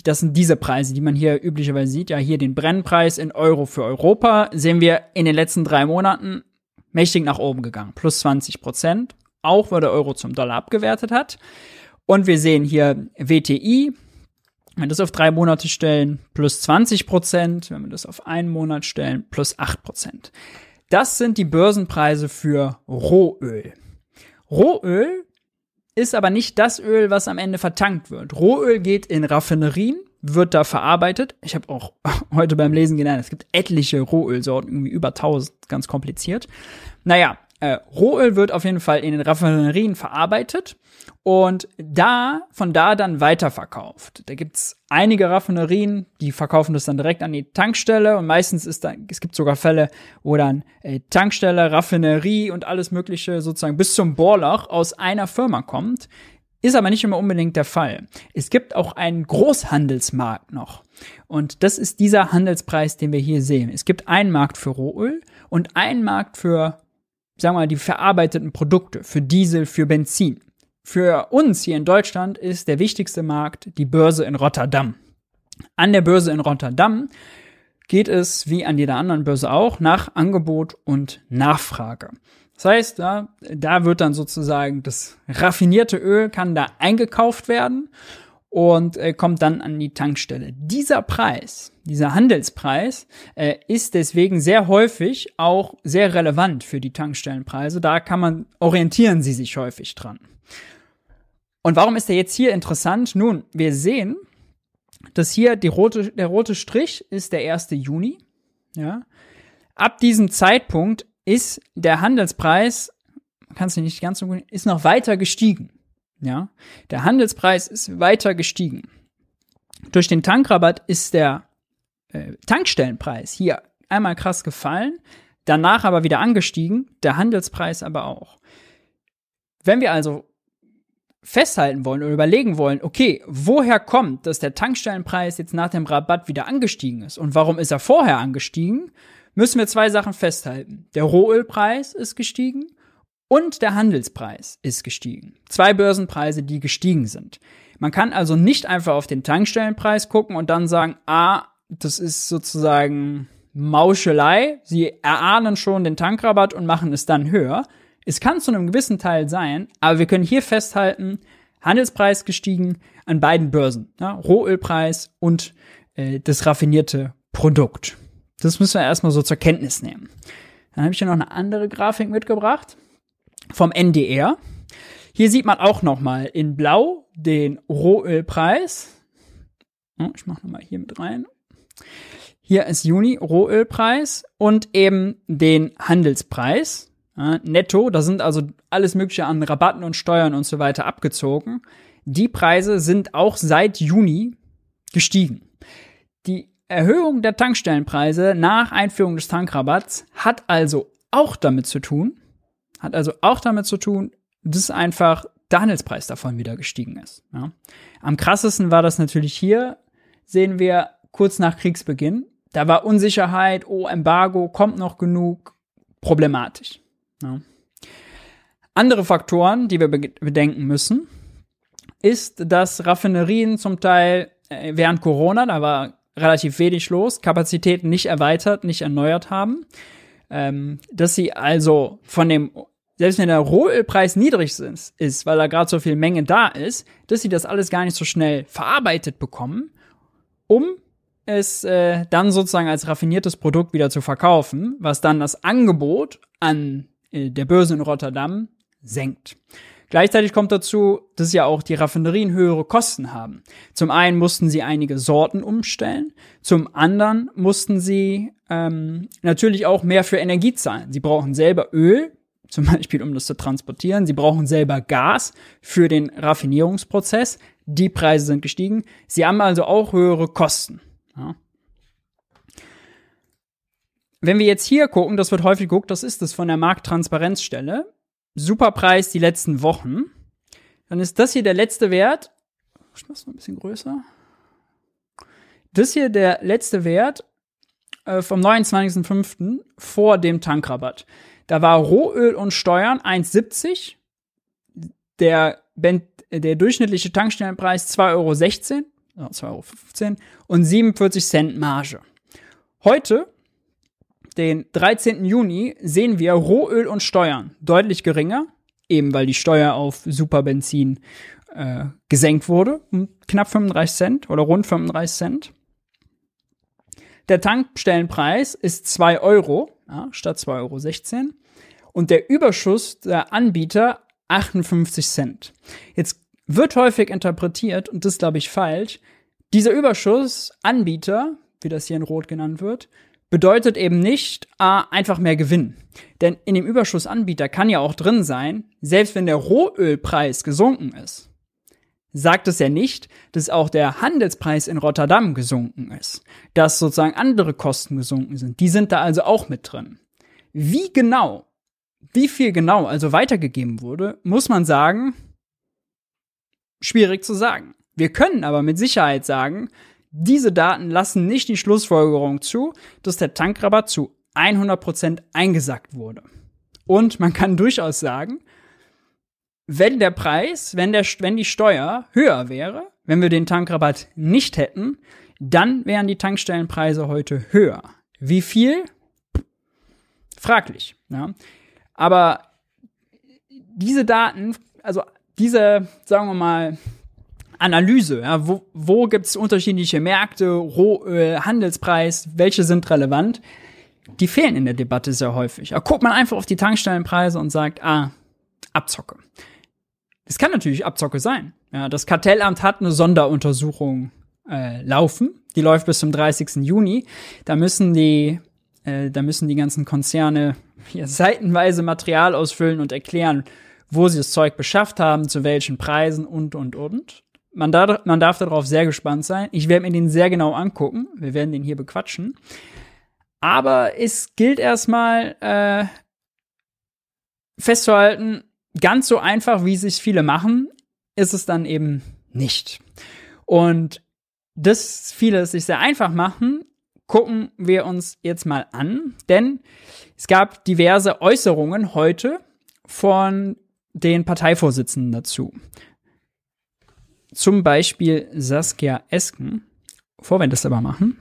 das sind diese Preise, die man hier üblicherweise sieht. Ja, hier den Brennpreis in Euro für Europa sehen wir in den letzten drei Monaten mächtig nach oben gegangen, plus 20 Prozent, auch weil der Euro zum Dollar abgewertet hat. Und wir sehen hier WTI, wenn wir das auf drei Monate stellen, plus 20 Prozent, wenn wir das auf einen Monat stellen, plus 8 Prozent. Das sind die Börsenpreise für Rohöl. Rohöl ist aber nicht das Öl, was am Ende vertankt wird. Rohöl geht in Raffinerien, wird da verarbeitet. Ich habe auch heute beim Lesen gelernt, es gibt etliche Rohölsorten, irgendwie über 1000, ganz kompliziert. Naja, äh, Rohöl wird auf jeden Fall in den Raffinerien verarbeitet und da, von da dann weiterverkauft. Da gibt's einige Raffinerien, die verkaufen das dann direkt an die Tankstelle und meistens ist da, es gibt sogar Fälle, wo dann äh, Tankstelle, Raffinerie und alles mögliche sozusagen bis zum Bohrloch aus einer Firma kommt. Ist aber nicht immer unbedingt der Fall. Es gibt auch einen Großhandelsmarkt noch. Und das ist dieser Handelspreis, den wir hier sehen. Es gibt einen Markt für Rohöl und einen Markt für sagen wir mal, die verarbeiteten Produkte, für Diesel, für Benzin. Für uns hier in Deutschland ist der wichtigste Markt die Börse in Rotterdam. An der Börse in Rotterdam geht es, wie an jeder anderen Börse auch, nach Angebot und Nachfrage. Das heißt, da, da wird dann sozusagen das raffinierte Öl kann da eingekauft werden und äh, kommt dann an die Tankstelle. Dieser Preis, dieser Handelspreis, äh, ist deswegen sehr häufig auch sehr relevant für die Tankstellenpreise. Da kann man, orientieren sie sich häufig dran. Und warum ist der jetzt hier interessant? Nun, wir sehen, dass hier rote, der rote Strich ist der 1. Juni. Ja. Ab diesem Zeitpunkt ist der Handelspreis, kannst du nicht ganz so gut, ist noch weiter gestiegen. Ja, der Handelspreis ist weiter gestiegen. Durch den Tankrabatt ist der äh, Tankstellenpreis hier einmal krass gefallen, danach aber wieder angestiegen, der Handelspreis aber auch. Wenn wir also festhalten wollen oder überlegen wollen, okay, woher kommt, dass der Tankstellenpreis jetzt nach dem Rabatt wieder angestiegen ist und warum ist er vorher angestiegen, müssen wir zwei Sachen festhalten. Der Rohölpreis ist gestiegen und der Handelspreis ist gestiegen. Zwei Börsenpreise, die gestiegen sind. Man kann also nicht einfach auf den Tankstellenpreis gucken und dann sagen, ah, das ist sozusagen Mauschelei. Sie erahnen schon den Tankrabatt und machen es dann höher. Es kann zu einem gewissen Teil sein, aber wir können hier festhalten, Handelspreis gestiegen an beiden Börsen. Ja, Rohölpreis und äh, das raffinierte Produkt. Das müssen wir erstmal so zur Kenntnis nehmen. Dann habe ich hier noch eine andere Grafik mitgebracht vom NDR. Hier sieht man auch noch mal in Blau den Rohölpreis. Ich mache noch mal hier mit rein. Hier ist Juni Rohölpreis und eben den Handelspreis. Netto, da sind also alles Mögliche an Rabatten und Steuern und so weiter abgezogen. Die Preise sind auch seit Juni gestiegen. Die Erhöhung der Tankstellenpreise nach Einführung des Tankrabatts hat also auch damit zu tun, hat also auch damit zu tun, dass einfach der Handelspreis davon wieder gestiegen ist. Ja. Am krassesten war das natürlich hier, sehen wir kurz nach Kriegsbeginn. Da war Unsicherheit, oh, Embargo, kommt noch genug, problematisch. Ja. Andere Faktoren, die wir bedenken müssen, ist, dass Raffinerien zum Teil äh, während Corona, da war relativ wenig los, Kapazitäten nicht erweitert, nicht erneuert haben, ähm, dass sie also von dem selbst wenn der Rohölpreis niedrig ist, weil da gerade so viel Menge da ist, dass sie das alles gar nicht so schnell verarbeitet bekommen, um es äh, dann sozusagen als raffiniertes Produkt wieder zu verkaufen, was dann das Angebot an der Börse in Rotterdam senkt. Gleichzeitig kommt dazu, dass ja auch die Raffinerien höhere Kosten haben. Zum einen mussten sie einige Sorten umstellen, zum anderen mussten sie ähm, natürlich auch mehr für Energie zahlen. Sie brauchen selber Öl, zum Beispiel um das zu transportieren. Sie brauchen selber Gas für den Raffinierungsprozess. Die Preise sind gestiegen. Sie haben also auch höhere Kosten. Ja. Wenn wir jetzt hier gucken, das wird häufig geguckt, das ist das von der Markttransparenzstelle. Superpreis die letzten Wochen. Dann ist das hier der letzte Wert. Ich mach's mal ein bisschen größer. Das hier der letzte Wert äh, vom 29.05. vor dem Tankrabatt. Da war Rohöl und Steuern 1,70. Der, der durchschnittliche Tankstellenpreis 2,16 Euro, 2,15 Euro und 47 Cent Marge. Heute, den 13. Juni, sehen wir Rohöl und Steuern deutlich geringer, eben weil die Steuer auf Superbenzin äh, gesenkt wurde, um knapp 35 Cent oder rund 35 Cent. Der Tankstellenpreis ist 2 Euro ja, statt 2,16 Euro und der Überschuss der Anbieter 58 Cent. Jetzt wird häufig interpretiert, und das glaube ich falsch, dieser Überschuss Anbieter, wie das hier in Rot genannt wird, bedeutet eben nicht ah, einfach mehr Gewinn. Denn in dem Überschuss Anbieter kann ja auch drin sein, selbst wenn der Rohölpreis gesunken ist, sagt es ja nicht, dass auch der Handelspreis in Rotterdam gesunken ist, dass sozusagen andere Kosten gesunken sind. Die sind da also auch mit drin. Wie genau, wie viel genau also weitergegeben wurde, muss man sagen, schwierig zu sagen. Wir können aber mit Sicherheit sagen, diese Daten lassen nicht die Schlussfolgerung zu, dass der Tankrabatt zu 100% eingesackt wurde. Und man kann durchaus sagen, wenn der Preis, wenn, der, wenn die Steuer höher wäre, wenn wir den Tankrabatt nicht hätten, dann wären die Tankstellenpreise heute höher. Wie viel? Fraglich. Ja. Aber diese Daten, also diese, sagen wir mal, Analyse, ja, wo, wo gibt es unterschiedliche Märkte, Rohöl, Handelspreis, welche sind relevant, die fehlen in der Debatte sehr häufig. Da guckt man einfach auf die Tankstellenpreise und sagt, ah, Abzocke. Das kann natürlich Abzocke sein. Ja, das Kartellamt hat eine Sonderuntersuchung äh, laufen. Die läuft bis zum 30. Juni. Da müssen die, äh, da müssen die ganzen Konzerne hier seitenweise Material ausfüllen und erklären, wo sie das Zeug beschafft haben, zu welchen Preisen und und und. Man, da, man darf darauf sehr gespannt sein. Ich werde mir den sehr genau angucken. Wir werden den hier bequatschen. Aber es gilt erstmal äh, festzuhalten, ganz so einfach, wie sich viele machen, ist es dann eben nicht. Und das viele es sich sehr einfach machen, gucken wir uns jetzt mal an, denn es gab diverse Äußerungen heute von den Parteivorsitzenden dazu. Zum Beispiel Saskia Esken. Bevor wir das aber machen,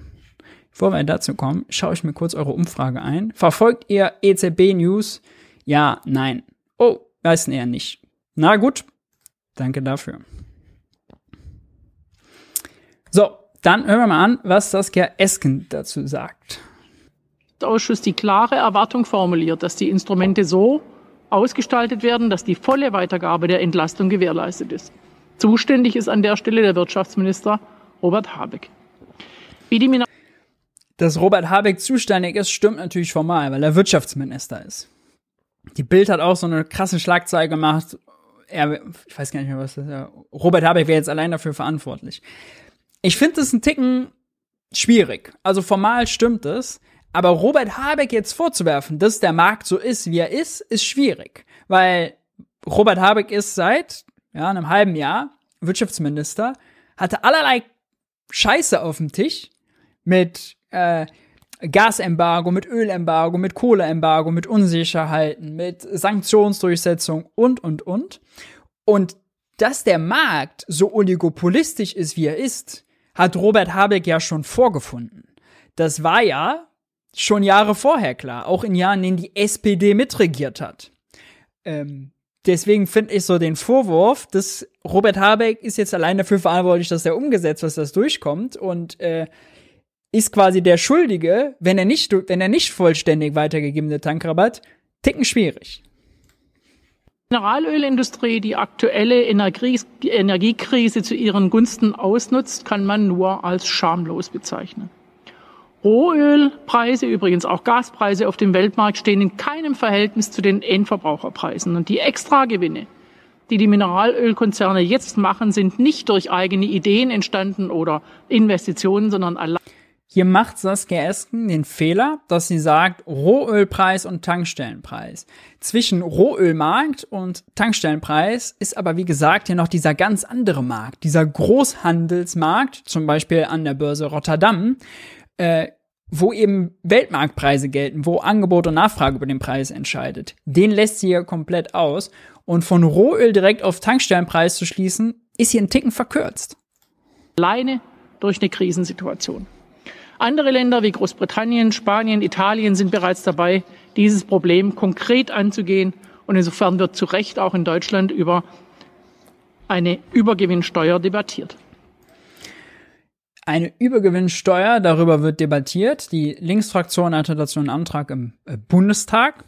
bevor wir dazu kommen, schaue ich mir kurz eure Umfrage ein. Verfolgt ihr EZB News? Ja, nein. Oh, Weiß eher nicht. Na gut, danke dafür. So, dann hören wir mal an, was Saskia Esken dazu sagt. Der Ausschuss die klare Erwartung formuliert, dass die Instrumente so ausgestaltet werden, dass die volle Weitergabe der Entlastung gewährleistet ist. Zuständig ist an der Stelle der Wirtschaftsminister Robert Habeck. Wie die Dass Robert Habeck zuständig ist, stimmt natürlich formal, weil er Wirtschaftsminister ist. Die Bild hat auch so eine krasse Schlagzeile gemacht. Er, ich weiß gar nicht mehr, was das ist. Robert Habeck wäre jetzt allein dafür verantwortlich. Ich finde das ein Ticken schwierig. Also formal stimmt es. Aber Robert Habeck jetzt vorzuwerfen, dass der Markt so ist, wie er ist, ist schwierig. Weil Robert Habeck ist seit ja, einem halben Jahr Wirtschaftsminister, hatte allerlei Scheiße auf dem Tisch mit äh, Gasembargo, mit Ölembargo, mit Kohleembargo, mit Unsicherheiten, mit Sanktionsdurchsetzung und, und, und. Und dass der Markt so oligopolistisch ist, wie er ist, hat Robert Habeck ja schon vorgefunden. Das war ja schon Jahre vorher klar, auch in Jahren, in denen die SPD mitregiert hat. Ähm, deswegen finde ich so den Vorwurf, dass Robert Habeck ist jetzt allein dafür verantwortlich, dass er umgesetzt, dass das durchkommt und äh, ist quasi der Schuldige, wenn er nicht, wenn er nicht vollständig weitergegebene Tankrabatt, ticken schwierig. Die Mineralölindustrie die aktuelle Energiekrise zu ihren Gunsten ausnutzt, kann man nur als schamlos bezeichnen. Rohölpreise, übrigens auch Gaspreise auf dem Weltmarkt stehen in keinem Verhältnis zu den Endverbraucherpreisen. Und die Extragewinne, die die Mineralölkonzerne jetzt machen, sind nicht durch eigene Ideen entstanden oder Investitionen, sondern allein hier macht Saskia Esken den Fehler, dass sie sagt Rohölpreis und Tankstellenpreis. Zwischen Rohölmarkt und Tankstellenpreis ist aber wie gesagt hier noch dieser ganz andere Markt, dieser Großhandelsmarkt, zum Beispiel an der Börse Rotterdam, äh, wo eben Weltmarktpreise gelten, wo Angebot und Nachfrage über den Preis entscheidet. Den lässt sie hier komplett aus. Und von Rohöl direkt auf Tankstellenpreis zu schließen, ist hier ein Ticken verkürzt. Alleine durch eine Krisensituation. Andere Länder wie Großbritannien, Spanien, Italien sind bereits dabei, dieses Problem konkret anzugehen. Und insofern wird zu Recht auch in Deutschland über eine Übergewinnsteuer debattiert. Eine Übergewinnsteuer, darüber wird debattiert. Die Linksfraktion hatte dazu einen Antrag im äh, Bundestag.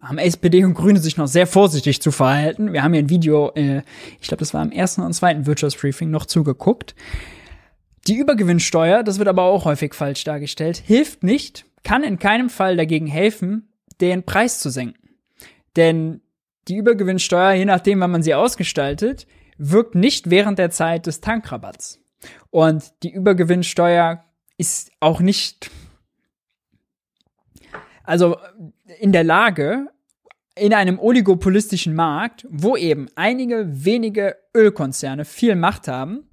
Haben SPD und Grüne sich noch sehr vorsichtig zu verhalten. Wir haben hier ein Video, äh, ich glaube, das war im ersten und zweiten Wirtschaftsbriefing noch zugeguckt. Die Übergewinnsteuer, das wird aber auch häufig falsch dargestellt, hilft nicht, kann in keinem Fall dagegen helfen, den Preis zu senken. Denn die Übergewinnsteuer, je nachdem, wann man sie ausgestaltet, wirkt nicht während der Zeit des Tankrabatts. Und die Übergewinnsteuer ist auch nicht, also in der Lage, in einem oligopolistischen Markt, wo eben einige wenige Ölkonzerne viel Macht haben,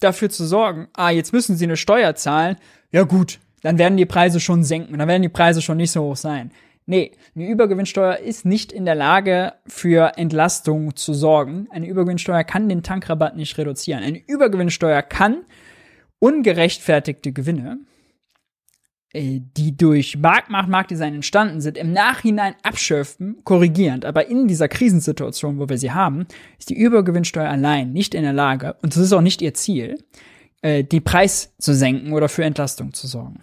dafür zu sorgen, ah, jetzt müssen sie eine Steuer zahlen, ja gut, dann werden die Preise schon senken, dann werden die Preise schon nicht so hoch sein. Nee, eine Übergewinnsteuer ist nicht in der Lage, für Entlastung zu sorgen. Eine Übergewinnsteuer kann den Tankrabatt nicht reduzieren. Eine Übergewinnsteuer kann ungerechtfertigte Gewinne, äh, die durch Marktmacht, Marktdesign entstanden sind, im Nachhinein abschöpfen, korrigierend. Aber in dieser Krisensituation, wo wir sie haben, ist die Übergewinnsteuer allein nicht in der Lage, und das ist auch nicht ihr Ziel, äh, die Preis zu senken oder für Entlastung zu sorgen.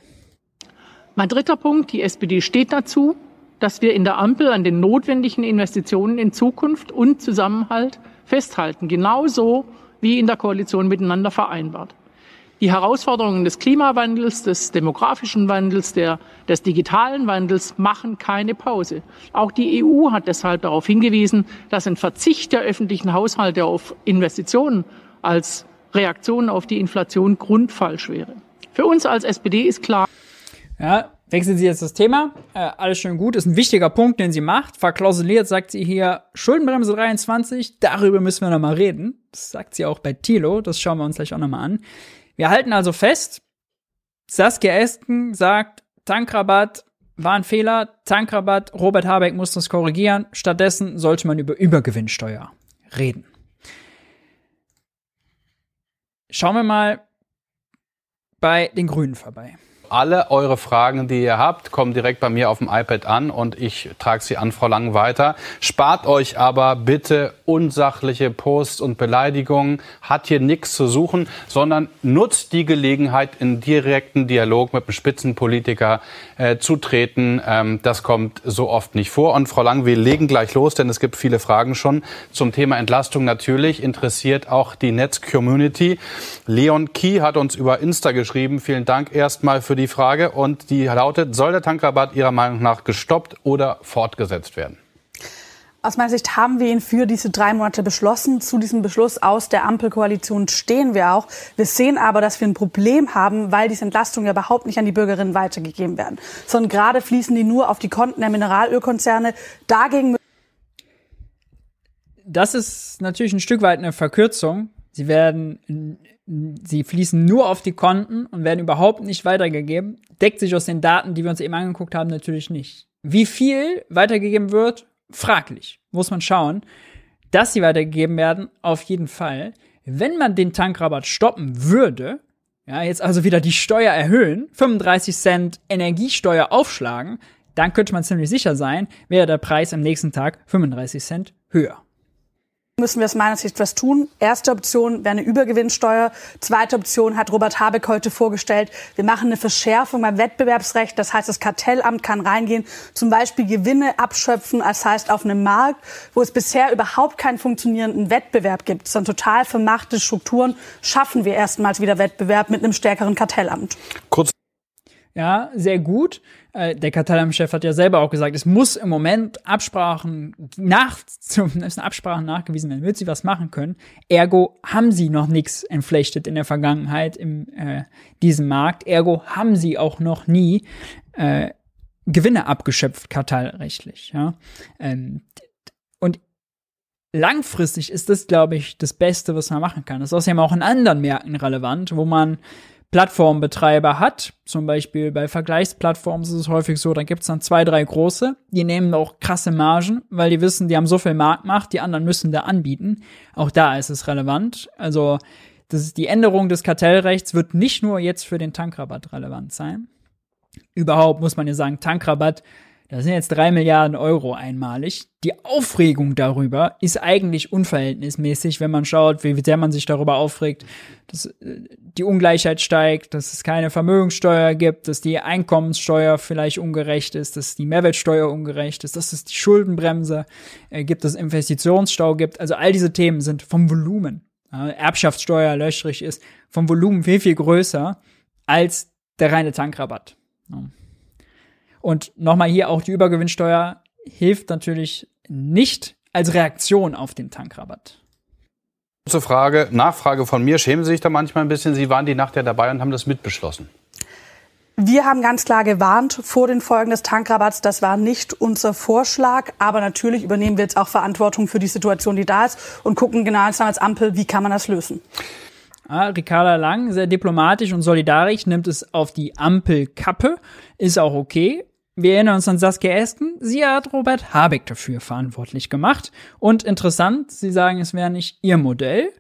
Mein dritter Punkt, die SPD steht dazu, dass wir in der Ampel an den notwendigen Investitionen in Zukunft und Zusammenhalt festhalten, genauso wie in der Koalition miteinander vereinbart. Die Herausforderungen des Klimawandels, des demografischen Wandels, der, des digitalen Wandels machen keine Pause. Auch die EU hat deshalb darauf hingewiesen, dass ein Verzicht der öffentlichen Haushalte auf Investitionen als Reaktion auf die Inflation grundfalsch wäre. Für uns als SPD ist klar. Ja, Wechseln Sie jetzt das Thema. Äh, alles schön gut. Ist ein wichtiger Punkt, den sie macht. Verklausuliert sagt sie hier Schuldenbremse 23. Darüber müssen wir nochmal reden. Das sagt sie auch bei Thilo. Das schauen wir uns gleich auch nochmal an. Wir halten also fest, Saskia Esken sagt, Tankrabatt war ein Fehler. Tankrabatt, Robert Habeck muss das korrigieren. Stattdessen sollte man über Übergewinnsteuer reden. Schauen wir mal bei den Grünen vorbei. Alle eure Fragen, die ihr habt, kommen direkt bei mir auf dem iPad an und ich trage sie an Frau Lang weiter. Spart euch aber bitte unsachliche Posts und Beleidigungen. Hat hier nichts zu suchen, sondern nutzt die Gelegenheit, in direkten Dialog mit dem Spitzenpolitiker äh, zu treten. Ähm, das kommt so oft nicht vor. Und Frau Lang, wir legen gleich los, denn es gibt viele Fragen schon zum Thema Entlastung. Natürlich interessiert auch die Netz-Community. Leon Key hat uns über Insta geschrieben. Vielen Dank erstmal für die Frage. Und die lautet, soll der Tankrabatt Ihrer Meinung nach gestoppt oder fortgesetzt werden? Aus meiner Sicht haben wir ihn für diese drei Monate beschlossen. Zu diesem Beschluss aus der Ampelkoalition stehen wir auch. Wir sehen aber, dass wir ein Problem haben, weil diese Entlastungen ja überhaupt nicht an die Bürgerinnen weitergegeben werden, sondern gerade fließen die nur auf die Konten der Mineralölkonzerne. Dagegen das ist natürlich ein Stück weit eine Verkürzung. Sie werden, sie fließen nur auf die Konten und werden überhaupt nicht weitergegeben. Deckt sich aus den Daten, die wir uns eben angeguckt haben, natürlich nicht. Wie viel weitergegeben wird, fraglich. Muss man schauen. Dass sie weitergegeben werden, auf jeden Fall. Wenn man den Tankrabatt stoppen würde, ja, jetzt also wieder die Steuer erhöhen, 35 Cent Energiesteuer aufschlagen, dann könnte man ziemlich sicher sein, wäre der Preis am nächsten Tag 35 Cent höher müssen wir aus meiner Sicht was tun. Erste Option wäre eine Übergewinnsteuer. Zweite Option hat Robert Habeck heute vorgestellt. Wir machen eine Verschärfung beim Wettbewerbsrecht. Das heißt, das Kartellamt kann reingehen, zum Beispiel Gewinne abschöpfen. Das heißt, auf einem Markt, wo es bisher überhaupt keinen funktionierenden Wettbewerb gibt, sondern total vermachte Strukturen, schaffen wir erstmals wieder Wettbewerb mit einem stärkeren Kartellamt. Kurz ja, sehr gut. Äh, der Katalam-Chef hat ja selber auch gesagt, es muss im Moment Absprachen nach, müssen Absprachen nachgewiesen werden, wird sie was machen können. Ergo haben sie noch nichts entflechtet in der Vergangenheit in äh, diesem Markt. Ergo haben sie auch noch nie äh, Gewinne abgeschöpft, kartellrechtlich. Ja? Ähm, und langfristig ist das, glaube ich, das Beste, was man machen kann. Das ist außerdem auch in anderen Märkten relevant, wo man Plattformbetreiber hat, zum Beispiel bei Vergleichsplattformen ist es häufig so, dann gibt es dann zwei, drei große, die nehmen auch krasse Margen, weil die wissen, die haben so viel Marktmacht, die anderen müssen da anbieten. Auch da ist es relevant. Also das ist die Änderung des Kartellrechts wird nicht nur jetzt für den Tankrabatt relevant sein. Überhaupt muss man ja sagen, Tankrabatt das sind jetzt drei Milliarden Euro einmalig. Die Aufregung darüber ist eigentlich unverhältnismäßig, wenn man schaut, wie sehr man sich darüber aufregt, dass äh, die Ungleichheit steigt, dass es keine Vermögenssteuer gibt, dass die Einkommenssteuer vielleicht ungerecht ist, dass die Mehrwertsteuer ungerecht ist, dass es die Schuldenbremse äh, gibt, dass es Investitionsstau gibt. Also all diese Themen sind vom Volumen. Erbschaftssteuer, Löschrich ist vom Volumen viel, viel größer als der reine Tankrabatt. Ja. Und nochmal hier auch die Übergewinnsteuer hilft natürlich nicht als Reaktion auf den Tankrabatt. Zur Frage, Nachfrage von mir, schämen Sie sich da manchmal ein bisschen? Sie waren die Nacht ja dabei und haben das mitbeschlossen. Wir haben ganz klar gewarnt vor den Folgen des Tankrabatts. Das war nicht unser Vorschlag. Aber natürlich übernehmen wir jetzt auch Verantwortung für die Situation, die da ist und gucken genau als Ampel, wie kann man das lösen. Ja, Ricarda Lang, sehr diplomatisch und solidarisch, nimmt es auf die Ampelkappe. Ist auch okay. Wir erinnern uns an Saskia Esken. Sie hat Robert Habeck dafür verantwortlich gemacht. Und interessant, Sie sagen, es wäre nicht Ihr Modell.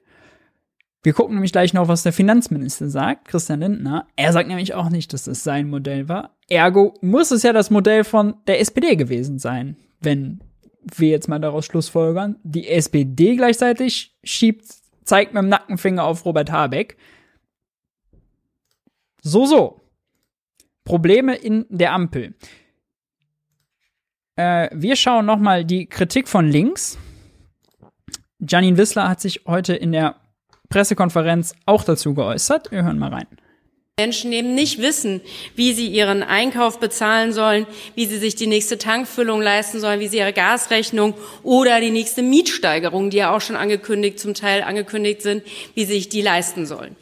Wir gucken nämlich gleich noch, was der Finanzminister sagt, Christian Lindner. Er sagt nämlich auch nicht, dass das sein Modell war. Ergo muss es ja das Modell von der SPD gewesen sein, wenn wir jetzt mal daraus schlussfolgern. Die SPD gleichzeitig schiebt, zeigt mit dem Nackenfinger auf Robert Habeck. So, so. Probleme in der Ampel. Äh, wir schauen nochmal die Kritik von links. Janine Wissler hat sich heute in der Pressekonferenz auch dazu geäußert. Wir hören mal rein. Menschen eben nicht wissen, wie sie ihren Einkauf bezahlen sollen, wie sie sich die nächste Tankfüllung leisten sollen, wie sie ihre Gasrechnung oder die nächste Mietsteigerung, die ja auch schon angekündigt, zum Teil angekündigt sind, wie sie sich die leisten sollen.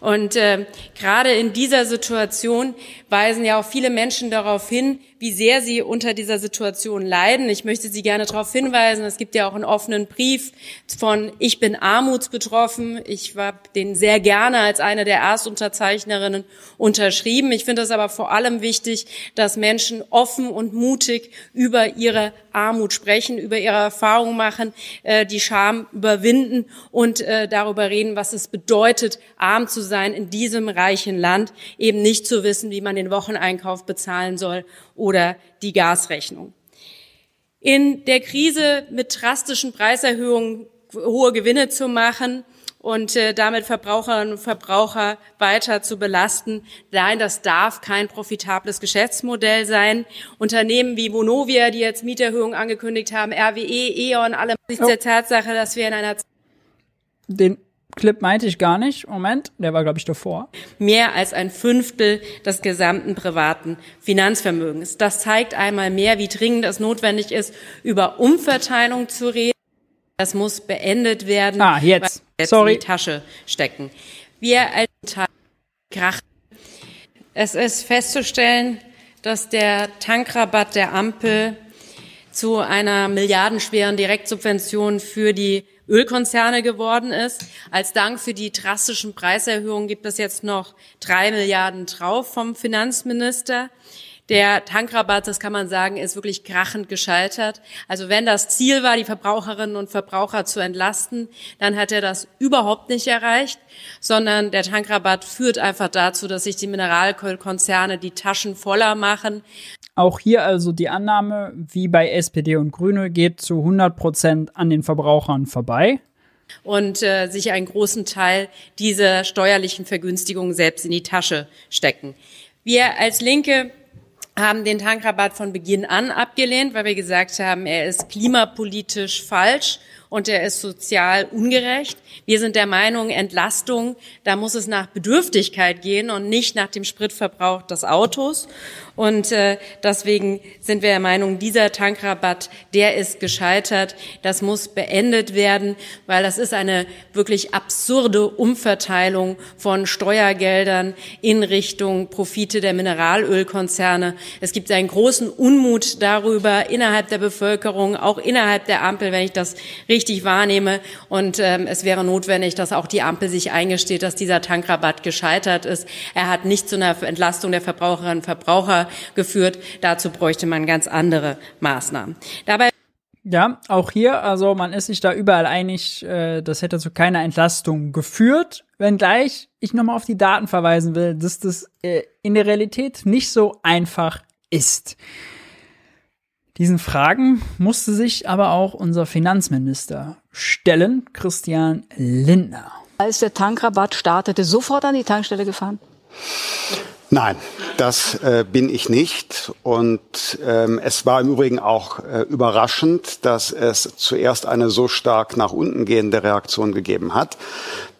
Und äh, gerade in dieser Situation weisen ja auch viele Menschen darauf hin, wie sehr sie unter dieser Situation leiden. Ich möchte Sie gerne darauf hinweisen, es gibt ja auch einen offenen Brief von Ich bin armutsbetroffen. Ich war den sehr gerne als eine der Erstunterzeichnerinnen unterschrieben. Ich finde es aber vor allem wichtig, dass Menschen offen und mutig über ihre Armut sprechen, über ihre Erfahrungen machen, äh, die Scham überwinden und äh, darüber reden, was es bedeutet, arm zu sein in diesem reichen Land, eben nicht zu wissen, wie man den Wocheneinkauf bezahlen soll oder die Gasrechnung. In der Krise mit drastischen Preiserhöhungen hohe Gewinne zu machen und äh, damit Verbraucherinnen und Verbraucher weiter zu belasten. Nein, das darf kein profitables Geschäftsmodell sein. Unternehmen wie Vonovia, die jetzt Mieterhöhungen angekündigt haben, RWE, E.ON, alle oh. der Tatsache, dass wir in einer den Clip meinte ich gar nicht. Moment, der war, glaube ich, davor. Mehr als ein Fünftel des gesamten privaten Finanzvermögens. Das zeigt einmal mehr, wie dringend es notwendig ist, über Umverteilung zu reden. Das muss beendet werden. Ah, jetzt. jetzt Sorry. In die Tasche stecken. Wir als Teil krachen. Es ist festzustellen, dass der Tankrabatt der Ampel zu einer milliardenschweren Direktsubvention für die Ölkonzerne geworden ist. Als Dank für die drastischen Preiserhöhungen gibt es jetzt noch drei Milliarden drauf vom Finanzminister. Der Tankrabatt, das kann man sagen, ist wirklich krachend gescheitert. Also wenn das Ziel war, die Verbraucherinnen und Verbraucher zu entlasten, dann hat er das überhaupt nicht erreicht, sondern der Tankrabatt führt einfach dazu, dass sich die Mineralölkonzerne die Taschen voller machen. Auch hier also die Annahme, wie bei SPD und Grüne, geht zu 100 Prozent an den Verbrauchern vorbei. Und äh, sich einen großen Teil dieser steuerlichen Vergünstigungen selbst in die Tasche stecken. Wir als Linke haben den Tankrabatt von Beginn an abgelehnt, weil wir gesagt haben, er ist klimapolitisch falsch und er ist sozial ungerecht. Wir sind der Meinung, Entlastung, da muss es nach Bedürftigkeit gehen und nicht nach dem Spritverbrauch des Autos. Und äh, deswegen sind wir der Meinung, dieser Tankrabatt, der ist gescheitert. Das muss beendet werden, weil das ist eine wirklich absurde Umverteilung von Steuergeldern in Richtung Profite der Mineralölkonzerne. Es gibt einen großen Unmut darüber innerhalb der Bevölkerung, auch innerhalb der Ampel, wenn ich das richtig wahrnehme. Und ähm, es wäre notwendig, dass auch die Ampel sich eingesteht, dass dieser Tankrabatt gescheitert ist. Er hat nicht zu einer Entlastung der Verbraucherinnen und Verbraucher geführt. Dazu bräuchte man ganz andere Maßnahmen. Dabei ja, auch hier, also man ist sich da überall einig, äh, das hätte zu keiner Entlastung geführt. Wenngleich ich nochmal auf die Daten verweisen will, dass das äh, in der Realität nicht so einfach ist. Diesen Fragen musste sich aber auch unser Finanzminister stellen, Christian Lindner. Als der Tankrabatt startete, sofort an die Tankstelle gefahren? Nein, das äh, bin ich nicht. Und ähm, es war im Übrigen auch äh, überraschend, dass es zuerst eine so stark nach unten gehende Reaktion gegeben hat.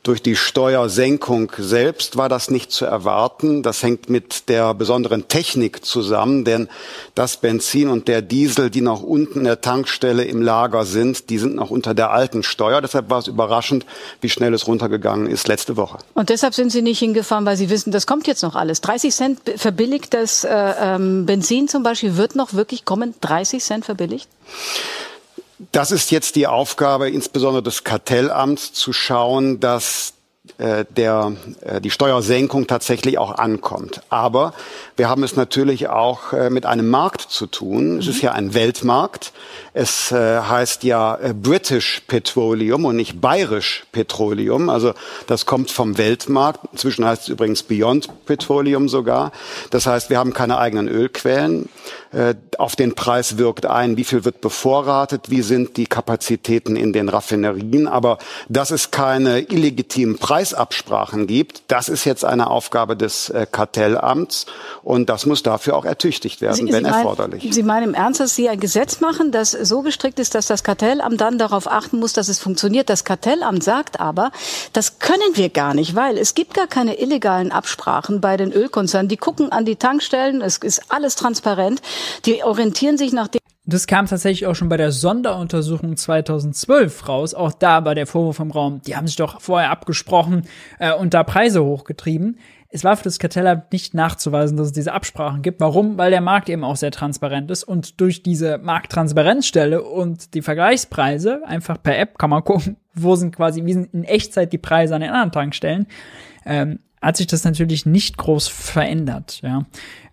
Durch die Steuersenkung selbst war das nicht zu erwarten. Das hängt mit der besonderen Technik zusammen, denn das Benzin und der Diesel, die noch unten in der Tankstelle im Lager sind, die sind noch unter der alten Steuer. Deshalb war es überraschend, wie schnell es runtergegangen ist letzte Woche. Und deshalb sind Sie nicht hingefahren, weil Sie wissen, das kommt jetzt noch alles. 30 Cent verbilligt das äh, ähm, Benzin zum Beispiel wird noch wirklich kommen. 30 Cent verbilligt? Das ist jetzt die Aufgabe insbesondere des Kartellamts zu schauen, dass äh, der, äh, die Steuersenkung tatsächlich auch ankommt. Aber wir haben es natürlich auch äh, mit einem Markt zu tun. Mhm. Es ist ja ein Weltmarkt. Es äh, heißt ja äh, British Petroleum und nicht Bayerisch Petroleum. Also das kommt vom Weltmarkt. Inzwischen heißt es übrigens Beyond Petroleum sogar. Das heißt, wir haben keine eigenen Ölquellen. Äh, auf den Preis wirkt ein, wie viel wird bevorratet, wie sind die Kapazitäten in den Raffinerien. Aber dass es keine illegitimen Preisabsprachen gibt, das ist jetzt eine Aufgabe des äh, Kartellamts und das muss dafür auch ertüchtigt werden, Sie, wenn Sie erforderlich. Meinen, Sie meinen im Ernst, dass Sie ein Gesetz machen, das so gestrickt ist, dass das Kartellamt dann darauf achten muss, dass es funktioniert. Das Kartellamt sagt aber, das können wir gar nicht, weil es gibt gar keine illegalen Absprachen bei den Ölkonzernen. Die gucken an die Tankstellen, es ist alles transparent. Die orientieren sich nach dem das kam tatsächlich auch schon bei der Sonderuntersuchung 2012 raus. Auch da war der Vorwurf im Raum, die haben sich doch vorher abgesprochen äh, und da Preise hochgetrieben. Es war für das Kartellamt nicht nachzuweisen, dass es diese Absprachen gibt. Warum? Weil der Markt eben auch sehr transparent ist und durch diese Markttransparenzstelle und die Vergleichspreise einfach per App kann man gucken, wo sind quasi, wie sind in Echtzeit die Preise an den anderen Tankstellen. Ähm, hat sich das natürlich nicht groß verändert. Ja.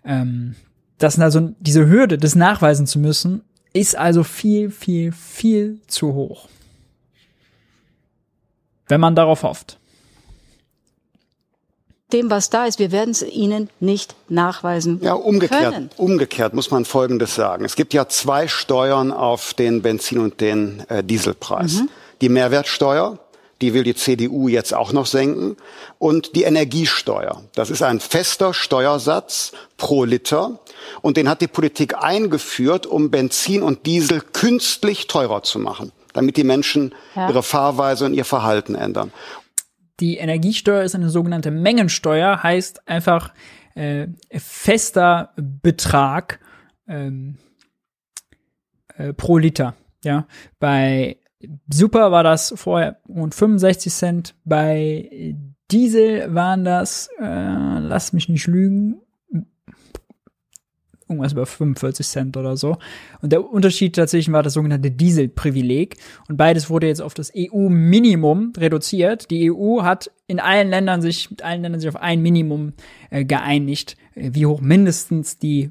Ähm, das also diese Hürde, das nachweisen zu müssen, ist also viel, viel, viel zu hoch. Wenn man darauf hofft. Dem, was da ist, wir werden es Ihnen nicht nachweisen. Ja, umgekehrt, können. umgekehrt muss man Folgendes sagen. Es gibt ja zwei Steuern auf den Benzin- und den äh, Dieselpreis. Mhm. Die Mehrwertsteuer, die will die CDU jetzt auch noch senken. Und die Energiesteuer. Das ist ein fester Steuersatz pro Liter. Und den hat die Politik eingeführt, um Benzin und Diesel künstlich teurer zu machen, damit die Menschen ja. ihre Fahrweise und ihr Verhalten ändern. Die Energiesteuer ist eine sogenannte Mengensteuer, heißt einfach äh, fester Betrag ähm, äh, pro Liter. Ja, bei Super war das vorher rund 65 Cent. Bei Diesel waren das, äh, lass mich nicht lügen, irgendwas über 45 Cent oder so. Und der Unterschied tatsächlich war das sogenannte Dieselprivileg. Und beides wurde jetzt auf das EU-Minimum reduziert. Die EU hat in allen Ländern sich, mit allen Ländern sich auf ein Minimum äh, geeinigt, äh, wie hoch mindestens die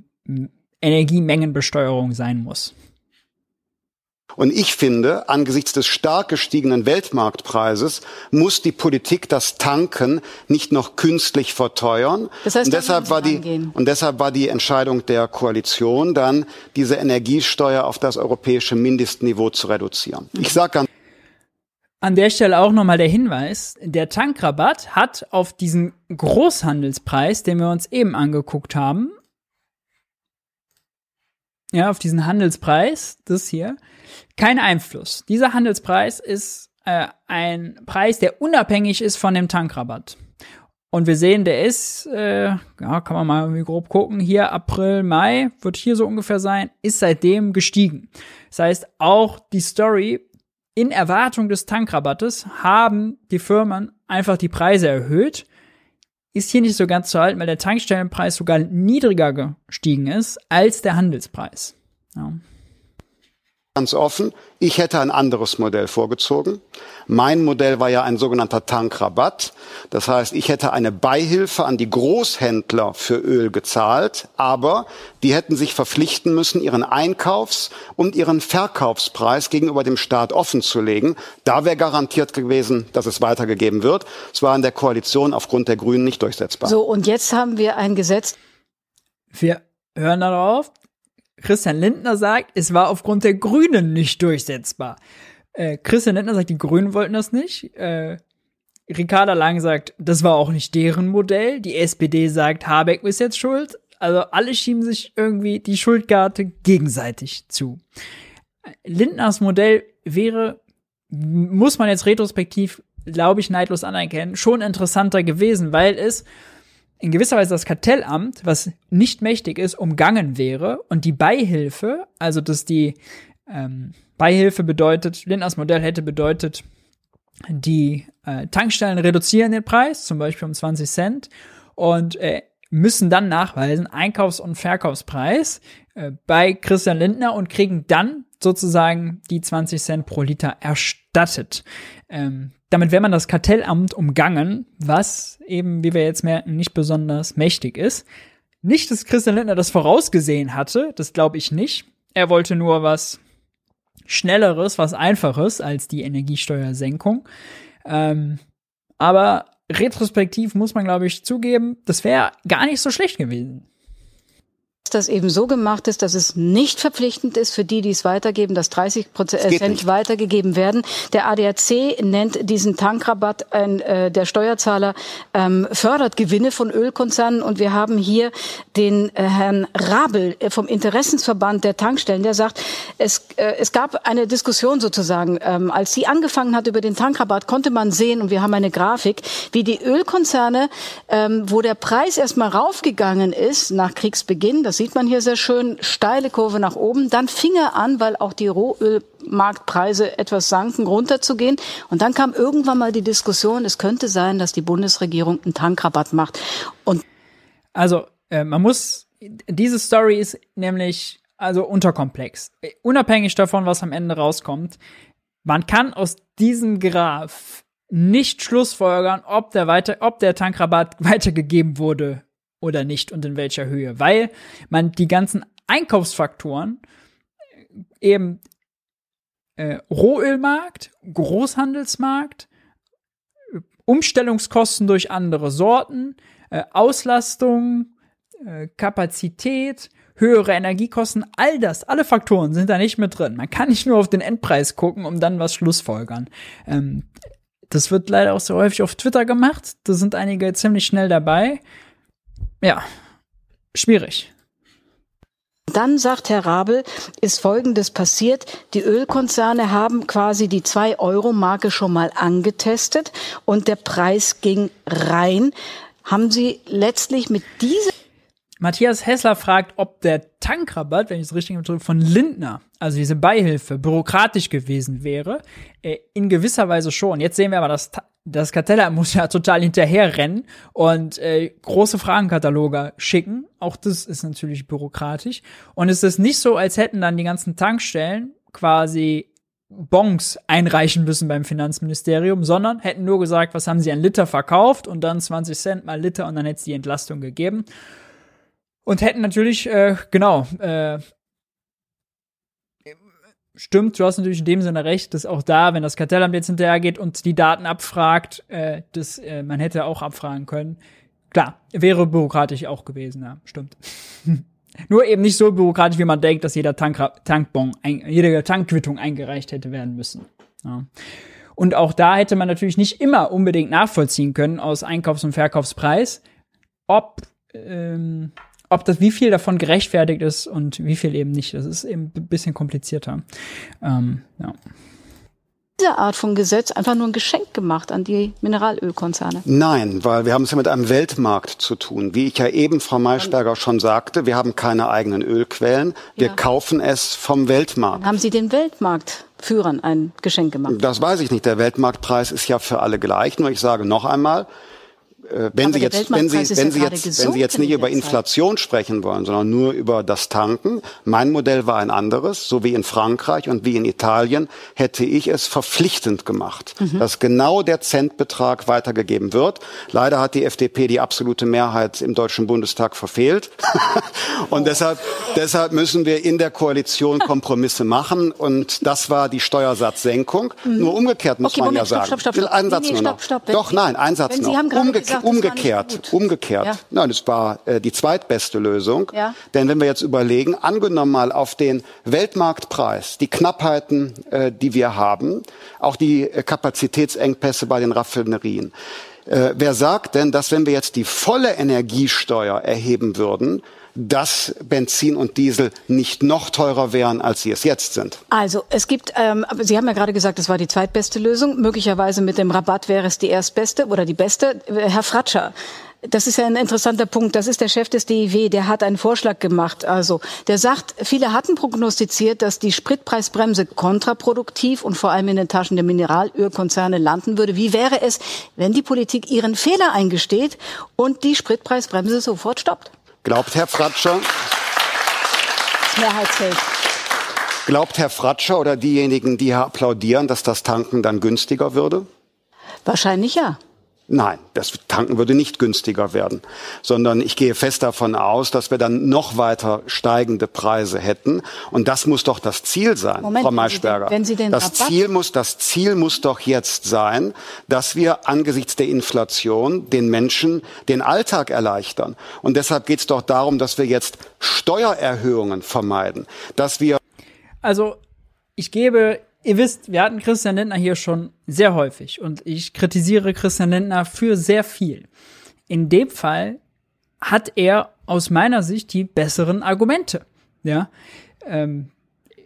Energiemengenbesteuerung sein muss. Und ich finde, angesichts des stark gestiegenen Weltmarktpreises muss die Politik das Tanken nicht noch künstlich verteuern. Das heißt, und deshalb war die und deshalb war die Entscheidung der Koalition dann, diese Energiesteuer auf das europäische Mindestniveau zu reduzieren. Ich sage ganz an der Stelle auch nochmal der Hinweis, der Tankrabatt hat auf diesen Großhandelspreis, den wir uns eben angeguckt haben, ja, auf diesen Handelspreis, das hier, kein Einfluss. Dieser Handelspreis ist äh, ein Preis, der unabhängig ist von dem Tankrabatt. Und wir sehen, der ist, äh, ja, kann man mal irgendwie grob gucken, hier April, Mai, wird hier so ungefähr sein, ist seitdem gestiegen. Das heißt, auch die Story, in Erwartung des Tankrabattes haben die Firmen einfach die Preise erhöht. Ist hier nicht so ganz zu halten, weil der Tankstellenpreis sogar niedriger gestiegen ist als der Handelspreis. Ja. Ganz offen, ich hätte ein anderes Modell vorgezogen. Mein Modell war ja ein sogenannter Tankrabatt. Das heißt, ich hätte eine Beihilfe an die Großhändler für Öl gezahlt, aber die hätten sich verpflichten müssen, ihren Einkaufs- und ihren Verkaufspreis gegenüber dem Staat offenzulegen. Da wäre garantiert gewesen, dass es weitergegeben wird. Es war in der Koalition aufgrund der Grünen nicht durchsetzbar. So, und jetzt haben wir ein Gesetz. Wir hören darauf. Christian Lindner sagt, es war aufgrund der Grünen nicht durchsetzbar. Äh, Christian Lindner sagt, die Grünen wollten das nicht. Äh, Ricarda Lang sagt, das war auch nicht deren Modell. Die SPD sagt, Habeck ist jetzt schuld. Also alle schieben sich irgendwie die Schuldkarte gegenseitig zu. Lindners Modell wäre, muss man jetzt retrospektiv, glaube ich, neidlos anerkennen, schon interessanter gewesen, weil es in gewisser Weise das Kartellamt, was nicht mächtig ist, umgangen wäre und die Beihilfe, also dass die ähm, Beihilfe bedeutet, Lindners Modell hätte bedeutet, die äh, Tankstellen reduzieren den Preis, zum Beispiel um 20 Cent, und äh, müssen dann nachweisen Einkaufs- und Verkaufspreis äh, bei Christian Lindner und kriegen dann sozusagen die 20 Cent pro Liter erstattet. Ähm, damit wäre man das Kartellamt umgangen, was eben, wie wir jetzt merken, nicht besonders mächtig ist. Nicht, dass Christian Lindner das vorausgesehen hatte, das glaube ich nicht. Er wollte nur was Schnelleres, was Einfaches als die Energiesteuersenkung. Ähm, aber retrospektiv muss man, glaube ich, zugeben, das wäre gar nicht so schlecht gewesen das eben so gemacht ist, dass es nicht verpflichtend ist für die, die es weitergeben, dass 30 Prozent weitergegeben werden. Der ADAC nennt diesen Tankrabatt, ein, äh, der Steuerzahler ähm, fördert Gewinne von Ölkonzernen. Und wir haben hier den äh, Herrn Rabel äh, vom Interessensverband der Tankstellen, der sagt, es, äh, es gab eine Diskussion sozusagen, ähm, als sie angefangen hat über den Tankrabatt, konnte man sehen und wir haben eine Grafik, wie die Ölkonzerne, ähm, wo der Preis erstmal raufgegangen ist nach Kriegsbeginn, das sieht man hier sehr schön, steile Kurve nach oben. Dann fing er an, weil auch die Rohölmarktpreise etwas sanken, runterzugehen. Und dann kam irgendwann mal die Diskussion, es könnte sein, dass die Bundesregierung einen Tankrabatt macht. Und also, äh, man muss, diese Story ist nämlich also unterkomplex. Unabhängig davon, was am Ende rauskommt, man kann aus diesem Graph nicht schlussfolgern, ob der, weiter, ob der Tankrabatt weitergegeben wurde oder nicht und in welcher Höhe, weil man die ganzen Einkaufsfaktoren äh, eben äh, Rohölmarkt, Großhandelsmarkt, Umstellungskosten durch andere Sorten, äh, Auslastung, äh, Kapazität, höhere Energiekosten, all das, alle Faktoren sind da nicht mit drin. Man kann nicht nur auf den Endpreis gucken, um dann was schlussfolgern. Ähm, das wird leider auch so häufig auf Twitter gemacht. Da sind einige ziemlich schnell dabei ja, schwierig. Dann sagt Herr Rabel, ist Folgendes passiert. Die Ölkonzerne haben quasi die 2-Euro-Marke schon mal angetestet und der Preis ging rein. Haben Sie letztlich mit dieser Matthias Hessler fragt, ob der Tankrabatt, wenn ich es richtig drücke, von Lindner, also diese Beihilfe, bürokratisch gewesen wäre. Äh, in gewisser Weise schon. Jetzt sehen wir aber, dass das Kartellamt muss ja total hinterherrennen und äh, große Fragenkataloge schicken. Auch das ist natürlich bürokratisch. Und es ist nicht so, als hätten dann die ganzen Tankstellen quasi Bons einreichen müssen beim Finanzministerium, sondern hätten nur gesagt, was haben sie an Liter verkauft und dann 20 Cent mal Liter und dann hätte es die Entlastung gegeben. Und hätten natürlich, äh, genau, äh, stimmt, du hast natürlich in dem Sinne recht, dass auch da, wenn das Kartellamt jetzt hinterhergeht und die Daten abfragt, äh, dass äh, man hätte auch abfragen können. Klar, wäre bürokratisch auch gewesen, ja, stimmt. Nur eben nicht so bürokratisch, wie man denkt, dass jeder Tank Tankbon, ein, jede Tankquittung eingereicht hätte werden müssen. Ja. Und auch da hätte man natürlich nicht immer unbedingt nachvollziehen können aus Einkaufs- und Verkaufspreis, ob ähm, ob das, wie viel davon gerechtfertigt ist und wie viel eben nicht. Das ist eben ein bisschen komplizierter. Ähm, ja. Diese Art von Gesetz einfach nur ein Geschenk gemacht an die Mineralölkonzerne? Nein, weil wir haben es ja mit einem Weltmarkt zu tun. Wie ich ja eben, Frau Maischberger, schon sagte, wir haben keine eigenen Ölquellen. Wir ja. kaufen es vom Weltmarkt. Dann haben Sie den Weltmarktführern ein Geschenk gemacht? Das weiß ich nicht. Der Weltmarktpreis ist ja für alle gleich. Nur ich sage noch einmal, wenn Sie jetzt, wenn Sie, wenn Sie jetzt, wenn Sie jetzt nicht über Inflation sprechen wollen, sondern nur über das Tanken, mein Modell war ein anderes, so wie in Frankreich und wie in Italien, hätte ich es verpflichtend gemacht, mhm. dass genau der Centbetrag weitergegeben wird. Leider hat die FDP die absolute Mehrheit im Deutschen Bundestag verfehlt. und oh. deshalb, deshalb müssen wir in der Koalition Kompromisse machen. Und das war die Steuersatzsenkung. Mhm. Nur umgekehrt muss okay, man Moment, ja sagen. Stopp, stopp, stopp. Einen Satz nee, nee. Stopp, stopp. Doch, nein, ein Satz noch. Umge umgekehrt, umgekehrt. Ja. Nein, es war äh, die zweitbeste Lösung. Ja. Denn wenn wir jetzt überlegen, angenommen mal auf den Weltmarktpreis, die Knappheiten, äh, die wir haben, auch die äh, Kapazitätsengpässe bei den Raffinerien. Äh, wer sagt denn, dass wenn wir jetzt die volle Energiesteuer erheben würden, dass Benzin und Diesel nicht noch teurer wären, als sie es jetzt sind? Also es gibt, ähm, Sie haben ja gerade gesagt, das war die zweitbeste Lösung. Möglicherweise mit dem Rabatt wäre es die erstbeste oder die beste. Herr Fratscher, das ist ja ein interessanter Punkt. Das ist der Chef des DIW, der hat einen Vorschlag gemacht. Also, der sagt, viele hatten prognostiziert, dass die Spritpreisbremse kontraproduktiv und vor allem in den Taschen der Mineralölkonzerne landen würde. Wie wäre es, wenn die Politik ihren Fehler eingesteht und die Spritpreisbremse sofort stoppt? Glaubt Herr Fratscher? Das Mehrheitsfeld. Glaubt Herr Fratscher oder diejenigen, die hier applaudieren, dass das Tanken dann günstiger würde? Wahrscheinlich ja. Nein, das Tanken würde nicht günstiger werden, sondern ich gehe fest davon aus, dass wir dann noch weiter steigende Preise hätten. Und das muss doch das Ziel sein, Moment, Frau Maischberger. Wenn Sie den, wenn Sie das Ziel muss, das Ziel muss doch jetzt sein, dass wir angesichts der Inflation den Menschen den Alltag erleichtern. Und deshalb geht es doch darum, dass wir jetzt Steuererhöhungen vermeiden, dass wir also ich gebe ihr wisst, wir hatten Christian Lindner hier schon sehr häufig und ich kritisiere Christian Lindner für sehr viel. In dem Fall hat er aus meiner Sicht die besseren Argumente. Ja, ähm,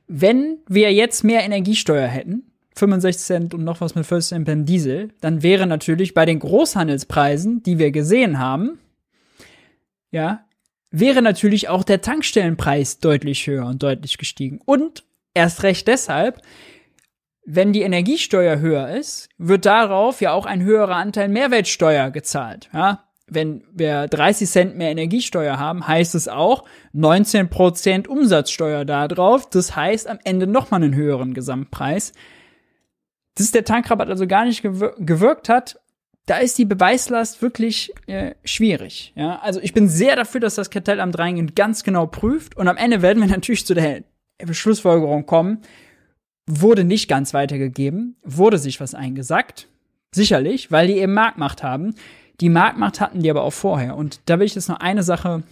wenn wir jetzt mehr Energiesteuer hätten, 65 Cent und noch was mit 40 Cent Diesel, dann wäre natürlich bei den Großhandelspreisen, die wir gesehen haben, ja, wäre natürlich auch der Tankstellenpreis deutlich höher und deutlich gestiegen. Und erst recht deshalb, wenn die Energiesteuer höher ist, wird darauf ja auch ein höherer Anteil Mehrwertsteuer gezahlt. Ja? Wenn wir 30 Cent mehr Energiesteuer haben, heißt es auch 19 Prozent Umsatzsteuer darauf. Das heißt am Ende nochmal einen höheren Gesamtpreis. Dass der Tankrabatt also gar nicht gewir gewirkt hat, da ist die Beweislast wirklich äh, schwierig. Ja? Also ich bin sehr dafür, dass das Kartellamt reingehend ganz genau prüft und am Ende werden wir natürlich zu der Schlussfolgerung kommen, wurde nicht ganz weitergegeben, wurde sich was eingesackt. Sicherlich, weil die eben Marktmacht haben. Die Marktmacht hatten die aber auch vorher. Und da will ich jetzt noch eine Sache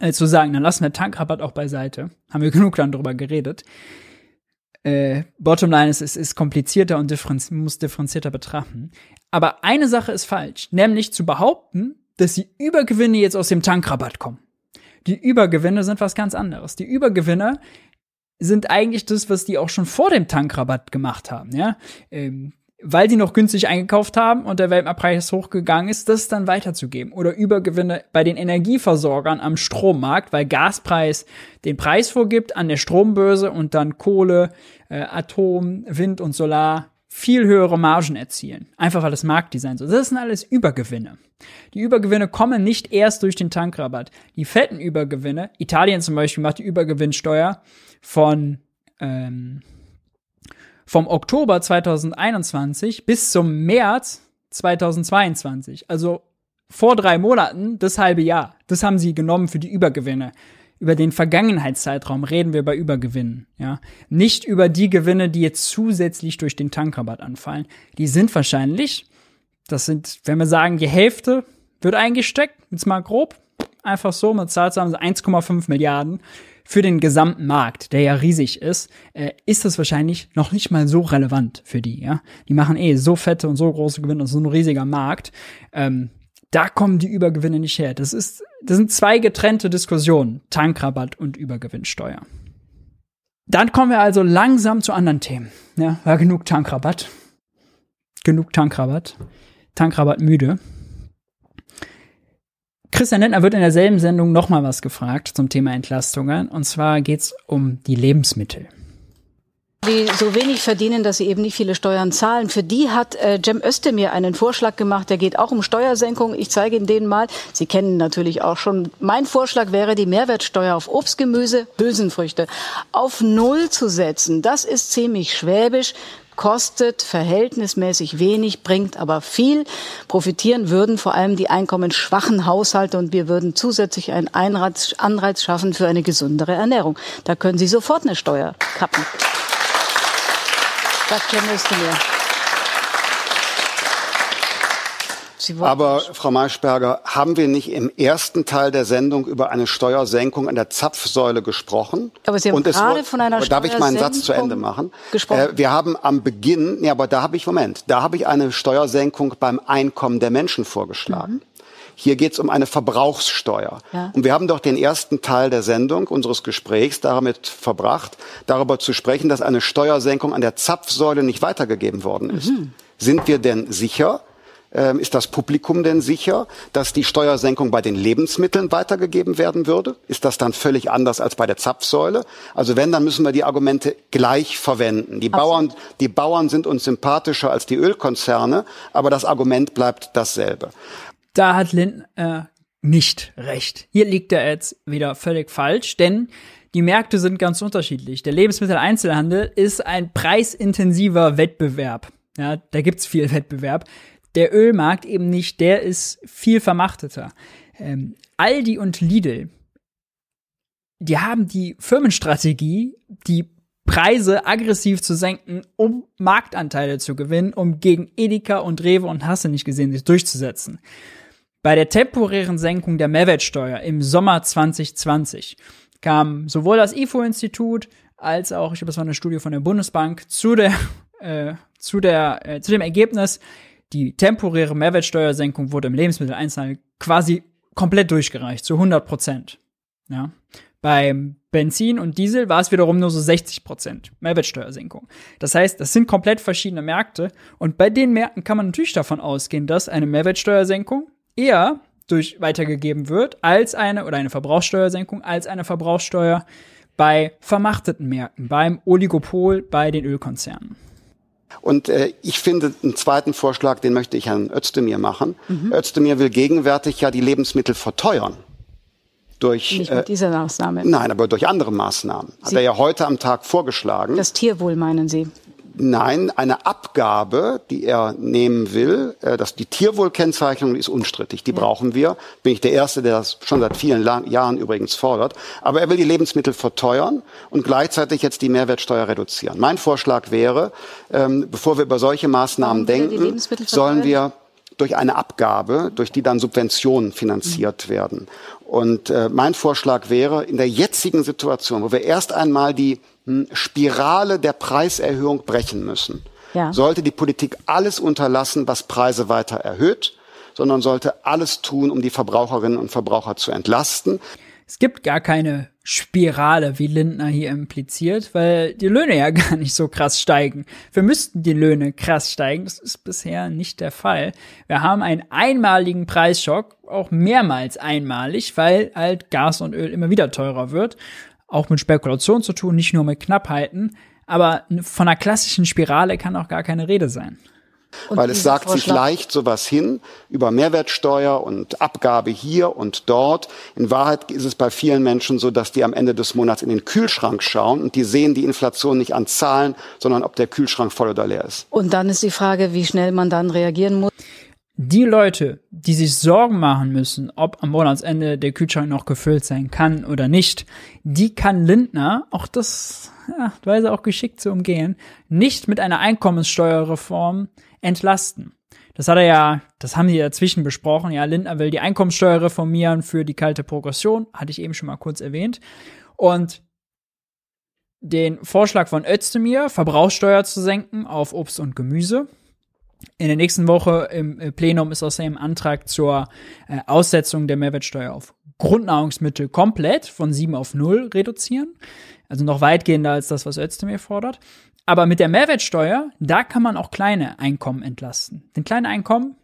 äh, zu sagen. Dann lassen wir Tankrabatt auch beiseite. Haben wir genug dann drüber geredet. Äh, Bottomline ist, es ist komplizierter und differenz muss differenzierter betrachten. Aber eine Sache ist falsch, nämlich zu behaupten, dass die Übergewinne jetzt aus dem Tankrabatt kommen. Die Übergewinne sind was ganz anderes. Die Übergewinne sind eigentlich das, was die auch schon vor dem Tankrabatt gemacht haben, ja. Ähm, weil die noch günstig eingekauft haben und der Weltmarktpreis hochgegangen ist, das dann weiterzugeben. Oder Übergewinne bei den Energieversorgern am Strommarkt, weil Gaspreis den Preis vorgibt an der Strombörse und dann Kohle, äh, Atom, Wind und Solar viel höhere Margen erzielen. Einfach weil das Marktdesign so. Das sind alles Übergewinne. Die Übergewinne kommen nicht erst durch den Tankrabatt. Die fetten Übergewinne, Italien zum Beispiel macht die Übergewinnsteuer von ähm, vom Oktober 2021 bis zum März 2022. Also vor drei Monaten, das halbe Jahr. Das haben sie genommen für die Übergewinne. Über den Vergangenheitszeitraum reden wir bei Übergewinnen, ja. Nicht über die Gewinne, die jetzt zusätzlich durch den Tankrabatt anfallen. Die sind wahrscheinlich, das sind, wenn wir sagen, die Hälfte wird eingesteckt, jetzt mal grob, einfach so, mit Zahl zusammen 1,5 Milliarden für den gesamten Markt, der ja riesig ist, äh, ist das wahrscheinlich noch nicht mal so relevant für die, ja. Die machen eh so fette und so große Gewinne und so ein riesiger Markt. Ähm, da kommen die Übergewinne nicht her. Das ist, das sind zwei getrennte Diskussionen. Tankrabatt und Übergewinnsteuer. Dann kommen wir also langsam zu anderen Themen. Ja, war genug Tankrabatt. Genug Tankrabatt. Tankrabatt müde. Christian Lindner wird in derselben Sendung nochmal was gefragt zum Thema Entlastungen. Und zwar geht es um die Lebensmittel. Die so wenig verdienen, dass sie eben nicht viele Steuern zahlen. Für die hat äh, Cem Özdemir einen Vorschlag gemacht, der geht auch um Steuersenkung. Ich zeige Ihnen den mal. Sie kennen natürlich auch schon. Mein Vorschlag wäre, die Mehrwertsteuer auf Obst, Gemüse, Hülsenfrüchte auf Null zu setzen. Das ist ziemlich schwäbisch kostet verhältnismäßig wenig, bringt aber viel. Profitieren würden vor allem die einkommensschwachen Haushalte und wir würden zusätzlich einen Anreiz schaffen für eine gesündere Ernährung. Da können Sie sofort eine Steuer kappen. Cem Özdemir. Aber Frau Maischberger, haben wir nicht im ersten Teil der Sendung über eine Steuersenkung an der Zapfsäule gesprochen? Aber Sie haben Und gerade wurde- von einer aber Darf ich meinen Satz zu Ende Steuersenkung machen? gesprochen. Äh, wir haben am Beginn, ja, aber da habe ich, Moment, da habe ich eine Steuersenkung beim Einkommen der Menschen vorgeschlagen. Hier geht es um eine Verbrauchssteuer. Ja. Und wir haben doch den ersten Teil der Sendung, unseres Gesprächs, damit verbracht, darüber zu sprechen, dass eine Steuersenkung an der Zapfsäule nicht weitergegeben worden ist. Sind wir denn sicher, ähm, ist das Publikum denn sicher, dass die Steuersenkung bei den Lebensmitteln weitergegeben werden würde? Ist das dann völlig anders als bei der Zapfsäule? Also wenn, dann müssen wir die Argumente gleich verwenden. Die Bauern, die Bauern sind uns sympathischer als die Ölkonzerne, aber das Argument bleibt dasselbe. Da hat Lindner äh, nicht recht. Hier liegt er jetzt wieder völlig falsch, denn die Märkte sind ganz unterschiedlich. Der Lebensmitteleinzelhandel ist ein preisintensiver Wettbewerb. Ja, da gibt's viel Wettbewerb. Der Ölmarkt eben nicht, der ist viel vermachteter. Ähm, Aldi und Lidl, die haben die Firmenstrategie, die Preise aggressiv zu senken, um Marktanteile zu gewinnen, um gegen Edeka und Rewe und Hasse nicht gesehen sich durchzusetzen. Bei der temporären Senkung der Mehrwertsteuer im Sommer 2020 kam sowohl das IFO-Institut als auch, ich glaube, das war eine Studie von der Bundesbank, zu der, äh, zu der, äh, zu dem Ergebnis, die temporäre Mehrwertsteuersenkung wurde im Lebensmitteleinzelhandel quasi komplett durchgereicht, zu 100 Prozent. Ja. Beim Benzin und Diesel war es wiederum nur so 60 Prozent Mehrwertsteuersenkung. Das heißt, das sind komplett verschiedene Märkte und bei den Märkten kann man natürlich davon ausgehen, dass eine Mehrwertsteuersenkung eher durch weitergegeben wird als eine oder eine Verbrauchssteuersenkung als eine Verbrauchssteuer bei vermachteten Märkten, beim Oligopol, bei den Ölkonzernen. Und äh, ich finde einen zweiten Vorschlag, den möchte ich Herrn Özdemir machen. Özdemir will gegenwärtig ja die Lebensmittel verteuern. Durch, Nicht äh, mit dieser Maßnahme. nein, aber durch andere Maßnahmen. Hat Sie- er ja heute am Tag vorgeschlagen. Das Tierwohl meinen Sie? Nein, eine Abgabe, die er nehmen will, äh, dass die Tierwohlkennzeichnung ist unstrittig, die brauchen wir. Bin ich der Erste, der das schon seit vielen Jahren übrigens fordert. Aber er will die Lebensmittel verteuern und gleichzeitig jetzt die Mehrwertsteuer reduzieren. Mein Vorschlag wäre, ähm, bevor wir über solche Maßnahmen denken, sollen wir durch eine Abgabe, durch die dann Subventionen finanziert werden. Und äh, mein Vorschlag wäre, in der jetzigen Situation, wo wir erst einmal die Spirale der Preiserhöhung brechen müssen, Ja. sollte die Politik alles unterlassen, was Preise weiter erhöht, sondern sollte alles tun, um die Verbraucherinnen und Verbraucher zu entlasten. Es gibt gar keine Spirale, wie Lindner hier impliziert, weil die Löhne ja gar nicht so krass steigen. Wir müssten die Löhne krass steigen. Das ist bisher nicht der Fall. Wir haben einen einmaligen Preisschock, auch mehrmals einmalig, weil halt Gas und Öl immer wieder teurer wird. Auch mit Spekulation zu tun, nicht nur mit Knappheiten. Aber von einer klassischen Spirale kann auch gar keine Rede sein. Und Weil es sagt sich Vorschlag- leicht sowas hin über Mehrwertsteuer und Abgabe hier und dort. In Wahrheit ist es bei vielen Menschen so, dass die am Ende des Monats in den Kühlschrank schauen und die sehen die Inflation nicht an Zahlen, sondern ob der Kühlschrank voll oder leer ist. Und dann ist die Frage, wie schnell man dann reagieren muss. Die Leute, die sich Sorgen machen müssen, ob am Monatsende der Kühlschrank noch gefüllt sein kann oder nicht, die kann Lindner, auch das ja, weiß er auch geschickt zu umgehen, nicht mit einer Einkommenssteuerreform entlasten. Das hat er ja, das haben die dazwischen besprochen. Ja, Lindner will die Einkommenssteuer reformieren für die kalte Progression, hatte ich eben schon mal kurz erwähnt. Und den Vorschlag von Özdemir, Verbrauchssteuer zu senken auf Obst und Gemüse, in der nächsten Woche im äh, Plenum ist außerdem Antrag zur äh, Aussetzung der Mehrwertsteuer auf Grundnahrungsmittel komplett von 7 auf 0 reduzieren. Also noch weitgehender als das, was Özdemir fordert. Aber mit der Mehrwertsteuer, da kann man auch kleine Einkommen entlasten. Denn kleine Einkommen,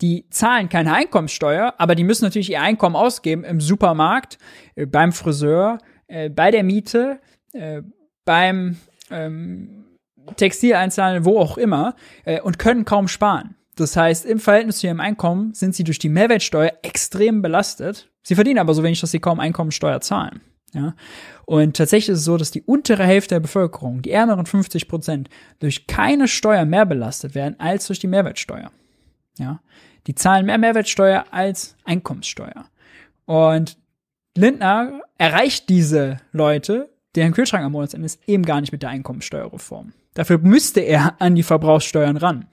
die zahlen keine Einkommenssteuer, aber die müssen natürlich ihr Einkommen ausgeben im Supermarkt, äh, beim Friseur, bei der Miete, beim ähm, Textileinzelhandel, wo auch immer, äh, und können kaum sparen. Das heißt, im Verhältnis zu ihrem Einkommen sind sie durch die Mehrwertsteuer extrem belastet. Sie verdienen aber so wenig, dass sie kaum Einkommensteuer zahlen. Ja. Und tatsächlich ist es so, dass die untere Hälfte der Bevölkerung, die ärmeren 50 Prozent, durch keine Steuer mehr belastet werden als durch die Mehrwertsteuer. Ja. Die zahlen mehr Mehrwertsteuer als Einkommenssteuer. Und Lindner erreicht diese Leute, deren Kühlschrank am Monatsende ist, eben gar nicht mit der Einkommensteuerreform. Dafür müsste er an die Verbrauchssteuern ran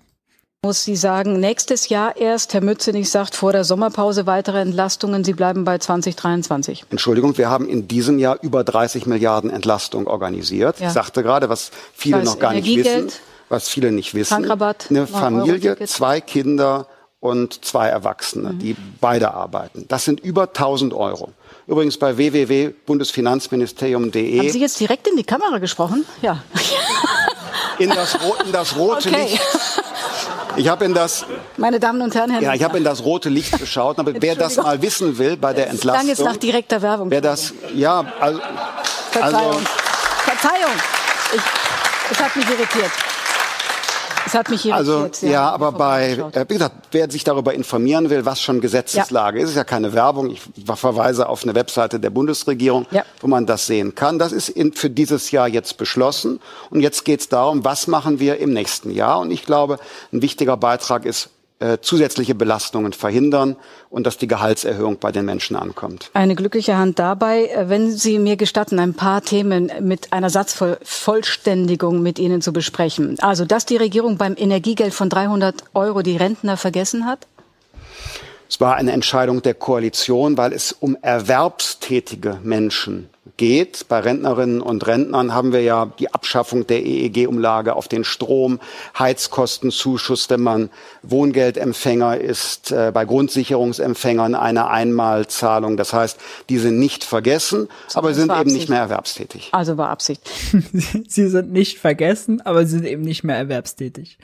muss sie sagen, nächstes Jahr erst, Herr Mützenich sagt vor der Sommerpause weitere Entlastungen, Sie bleiben bei 2023. Entschuldigung, wir haben in diesem Jahr über 30 Milliarden Entlastung organisiert. Ja. Ich sagte gerade, was viele das noch gar nicht wissen, was viele nicht wissen. Tankrabatt, Eine Familie, zwei Kinder und zwei Erwachsene, mhm. die beide arbeiten. Das sind über 1000 Euro. Übrigens bei www.bundesfinanzministerium.de. Haben Sie jetzt direkt in die Kamera gesprochen? Ja. In das, in das rote okay. Licht ich habe in das, meine Damen und Herren, Herr ja, ich habe in das rote Licht geschaut. Aber wer das mal wissen will bei der Entlastung, jetzt nach direkter Werbung. Wer das, ja, also, Verzeihung, also, Verzeihung, ich, es hat mich irritiert. Es hat mich also ja, ja aber bei, äh, wie gesagt, wer sich darüber informieren will, was schon Gesetzeslage ja. ist, ist ja keine Werbung. Ich verweise auf eine Webseite der Bundesregierung, ja. wo man das sehen kann. Das ist in, für dieses Jahr jetzt beschlossen. Und jetzt geht es darum, was machen wir im nächsten Jahr. Und ich glaube, ein wichtiger Beitrag ist äh, zusätzliche Belastungen verhindern und dass die Gehaltserhöhung bei den Menschen ankommt. Eine glückliche Hand dabei. Äh, wenn Sie mir gestatten, ein paar Themen mit einer Satzvollständigung mit Ihnen zu besprechen. Also, dass die Regierung beim Energiegeld von 300 Euro die Rentner vergessen hat? Es war eine Entscheidung der Koalition, weil es um erwerbstätige Menschen geht. Bei Rentnerinnen und Rentnern haben wir ja die Abschaffung der EEG-Umlage auf den Strom, Heizkostenzuschuss, wenn man Wohngeldempfänger ist, äh, bei Grundsicherungsempfängern eine Einmalzahlung. Das heißt, die sind nicht vergessen, so, aber sind eben nicht mehr erwerbstätig. Also war Absicht. sie sind nicht vergessen, aber sie sind eben nicht mehr erwerbstätig.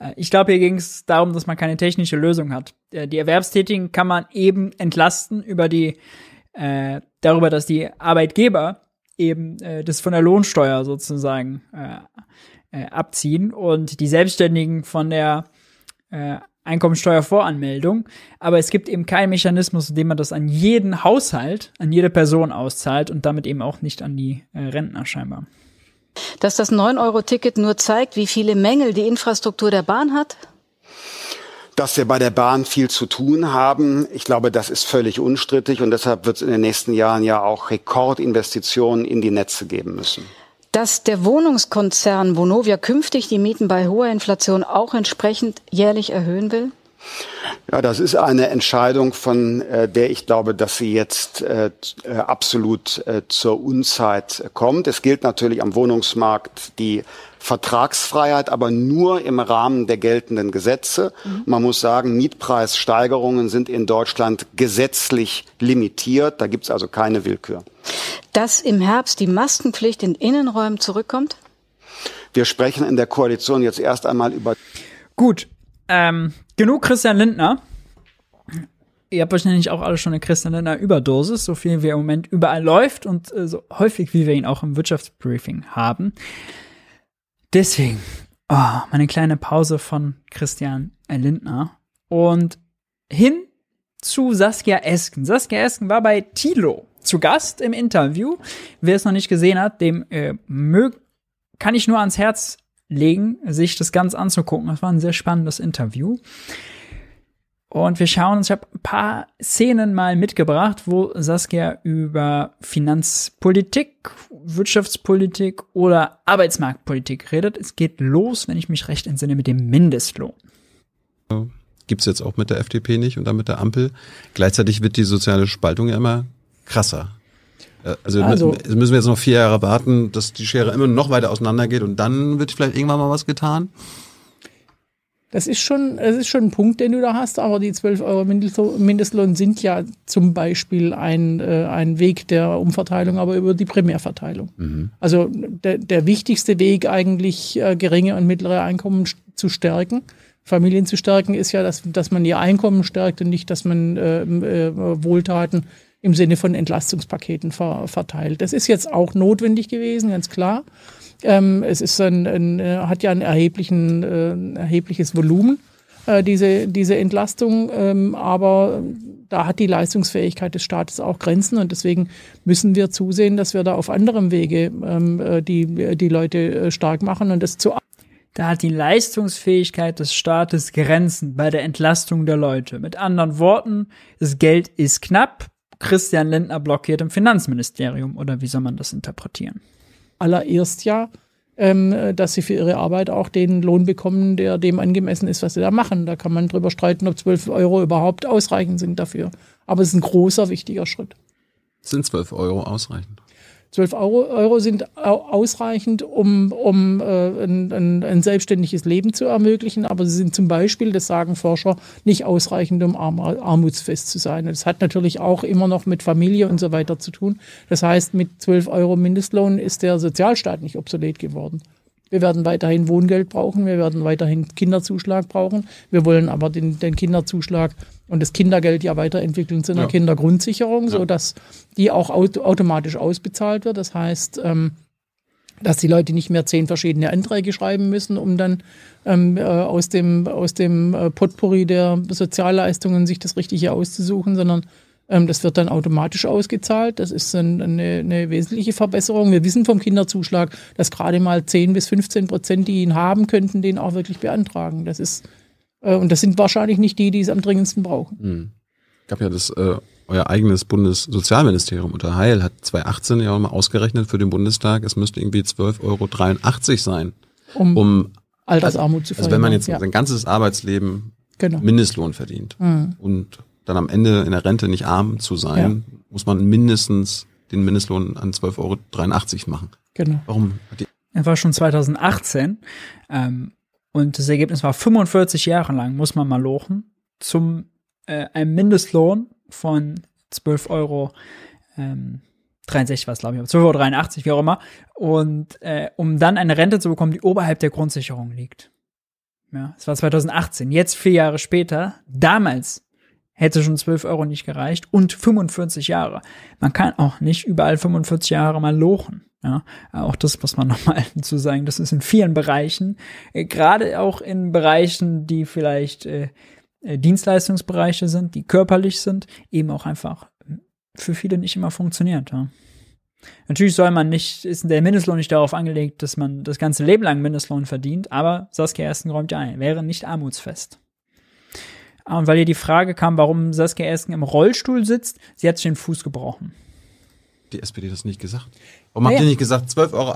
Äh, ich glaube, hier ging es darum, dass man keine technische Lösung hat. Äh, die Erwerbstätigen kann man eben entlasten über die äh, darüber, dass die Arbeitgeber eben äh, das von der Lohnsteuer sozusagen äh, äh, abziehen und die Selbstständigen von der äh, Einkommensteuervoranmeldung. Aber es gibt eben keinen Mechanismus, in dem man das an jeden Haushalt, an jede Person auszahlt und damit eben auch nicht an die äh, Rentner scheinbar. Dass das 9-Euro-Ticket nur zeigt, wie viele Mängel die Infrastruktur der Bahn hat? Dass wir bei der Bahn viel zu tun haben. Ich glaube, das ist völlig unstrittig und deshalb wird es in den nächsten Jahren ja auch Rekordinvestitionen in die Netze geben müssen. Dass der Wohnungskonzern Vonovia künftig die Mieten bei hoher Inflation auch entsprechend jährlich erhöhen will? Ja, das ist eine Entscheidung, von äh, der ich glaube, dass sie jetzt äh, äh absolut äh, zur Unzeit kommt. Es gilt natürlich am Wohnungsmarkt die Vertragsfreiheit, aber nur im Rahmen der geltenden Gesetze. Mhm. Man muss sagen, Mietpreissteigerungen sind in Deutschland gesetzlich limitiert. Da gibt es also keine Willkür. Dass im Herbst die Maskenpflicht in Innenräumen zurückkommt? Wir sprechen in der Koalition jetzt erst einmal über. Gut, ähm, genug Christian Lindner. Ihr habt wahrscheinlich auch alle schon eine Christian Lindner Überdosis, so viel wie er im Moment überall läuft und äh, so häufig wie wir ihn auch im Wirtschaftsbriefing haben. Deswegen, oh, meine kleine Pause von Christian Lindner und hin zu Saskia Esken. Saskia Esken war bei Tilo zu Gast im Interview. Wer es noch nicht gesehen hat, dem äh, mög kann ich nur ans Herz legen, sich das ganz anzugucken. Das war ein sehr spannendes Interview. Und wir schauen uns, ich habe ein paar Szenen mal mitgebracht, wo Saskia über Finanzpolitik, Wirtschaftspolitik oder Arbeitsmarktpolitik redet. Es geht los, wenn ich mich recht entsinne, mit dem Mindestlohn. Gibt's jetzt auch mit der FDP nicht und dann mit der Ampel. Gleichzeitig wird die soziale Spaltung ja immer krasser. Äh, also, also müssen wir jetzt noch vier Jahre warten, dass die Schere immer noch weiter auseinandergeht und dann wird vielleicht irgendwann mal was getan? Das ist schon, das ist schon ein Punkt, den du da hast, aber die 12 Euro Mindestlohn sind ja zum Beispiel ein, äh, ein Weg der Umverteilung, aber über die Primärverteilung. Mhm. Also der, der wichtigste Weg eigentlich, äh, geringe und mittlere Einkommen zu stärken. Familien zu stärken, ist ja, dass, dass man ihr Einkommen stärkt und nicht, dass man äh, äh, Wohltaten im Sinne von Entlastungspaketen ver, verteilt. Das ist jetzt auch notwendig gewesen, ganz klar. Ähm, es ist ein, ein, äh, hat ja ein, erheblichen, äh, erhebliches Volumen, äh, diese, diese Entlastung. Ähm, aber da hat die Leistungsfähigkeit des Staates auch Grenzen und deswegen müssen wir zusehen, dass wir da auf anderem Wege ähm, äh, die, die Leute äh, stark machen und das zu da hat die Leistungsfähigkeit des Staates Grenzen bei der Entlastung der Leute. Mit anderen Worten, das Geld ist knapp. Christian Lindner blockiert im Finanzministerium. Oder wie soll man das interpretieren? Allererst ja, ähm, dass sie für ihre Arbeit auch den Lohn bekommen, der dem angemessen ist, was sie da machen. Da kann man drüber streiten, ob 12 Euro überhaupt ausreichend sind dafür. Aber es ist ein großer, wichtiger Schritt. Sind 12 Euro ausreichend? 12 Euro, Euro sind ausreichend, um, um äh, ein, ein, ein, selbstständiges Leben zu ermöglichen, aber sie sind zum Beispiel, das sagen Forscher, nicht ausreichend, um arm, armutsfest zu sein. Das hat natürlich auch immer noch mit Familie und so weiter zu tun. Das heißt, mit 12 Euro Mindestlohn ist der Sozialstaat nicht obsolet geworden. Wir werden weiterhin Wohngeld brauchen, wir werden weiterhin Kinderzuschlag brauchen. Wir wollen aber den, den Kinderzuschlag und das Kindergeld ja weiterentwickeln zu einer ja. Kindergrundsicherung, ja. sodass die auch auto automatisch ausbezahlt wird. Das heißt, ähm, dass die Leute nicht mehr zehn verschiedene Anträge schreiben müssen, um dann ähm, äh, aus dem, aus dem äh, Potpourri der Sozialleistungen sich das Richtige auszusuchen, sondern das wird dann automatisch ausgezahlt. Das ist eine, eine, wesentliche Verbesserung. Wir wissen vom Kinderzuschlag, dass gerade mal 10 bis 15 Prozent, die ihn haben könnten, den auch wirklich beantragen. Das ist, äh, und das sind wahrscheinlich nicht die, die es am dringendsten brauchen. Hm. Gab ja das, äh, euer eigenes Bundessozialministerium unter Heil hat 2018 ja auch mal ausgerechnet für den Bundestag, es müsste irgendwie 12,83 Euro sein. Um, um Altersarmut zu verhindern. Also wenn man jetzt ja. sein ganzes Arbeitsleben genau. Mindestlohn verdient mhm. und dann am Ende in der Rente nicht arm zu sein, ja. muss man mindestens den Mindestlohn an 12,83 Euro machen. Genau. Warum hat die das war schon 2018 ähm, und das Ergebnis war 45 Jahre lang, muss man mal lochen, zum äh, einem Mindestlohn von 12 Euro ähm, 63 war es, glaube ich, 12,83 Euro, wie auch immer. Und äh, um dann eine Rente zu bekommen, die oberhalb der Grundsicherung liegt. Ja, es war 2018. Jetzt, vier Jahre später, damals hätte schon 12 Euro nicht gereicht und 45 Jahre. Man kann auch nicht überall 45 Jahre mal lochen. Ja, auch das muss man nochmal zu sagen. Das ist in vielen Bereichen, äh, gerade auch in Bereichen, die vielleicht äh, äh, Dienstleistungsbereiche sind, die körperlich sind, eben auch einfach für viele nicht immer funktioniert. Ja. Natürlich soll man nicht, ist der Mindestlohn nicht darauf angelegt, dass man das ganze Leben lang Mindestlohn verdient, aber Saskia Ersten räumt ja ein, wäre nicht armutsfest. Und weil hier die Frage kam, warum Saskia Esken im Rollstuhl sitzt, sie hat sich den Fuß gebrochen. Die SPD das nicht gesagt? Warum naja. habt ihr nicht gesagt 12,80 Euro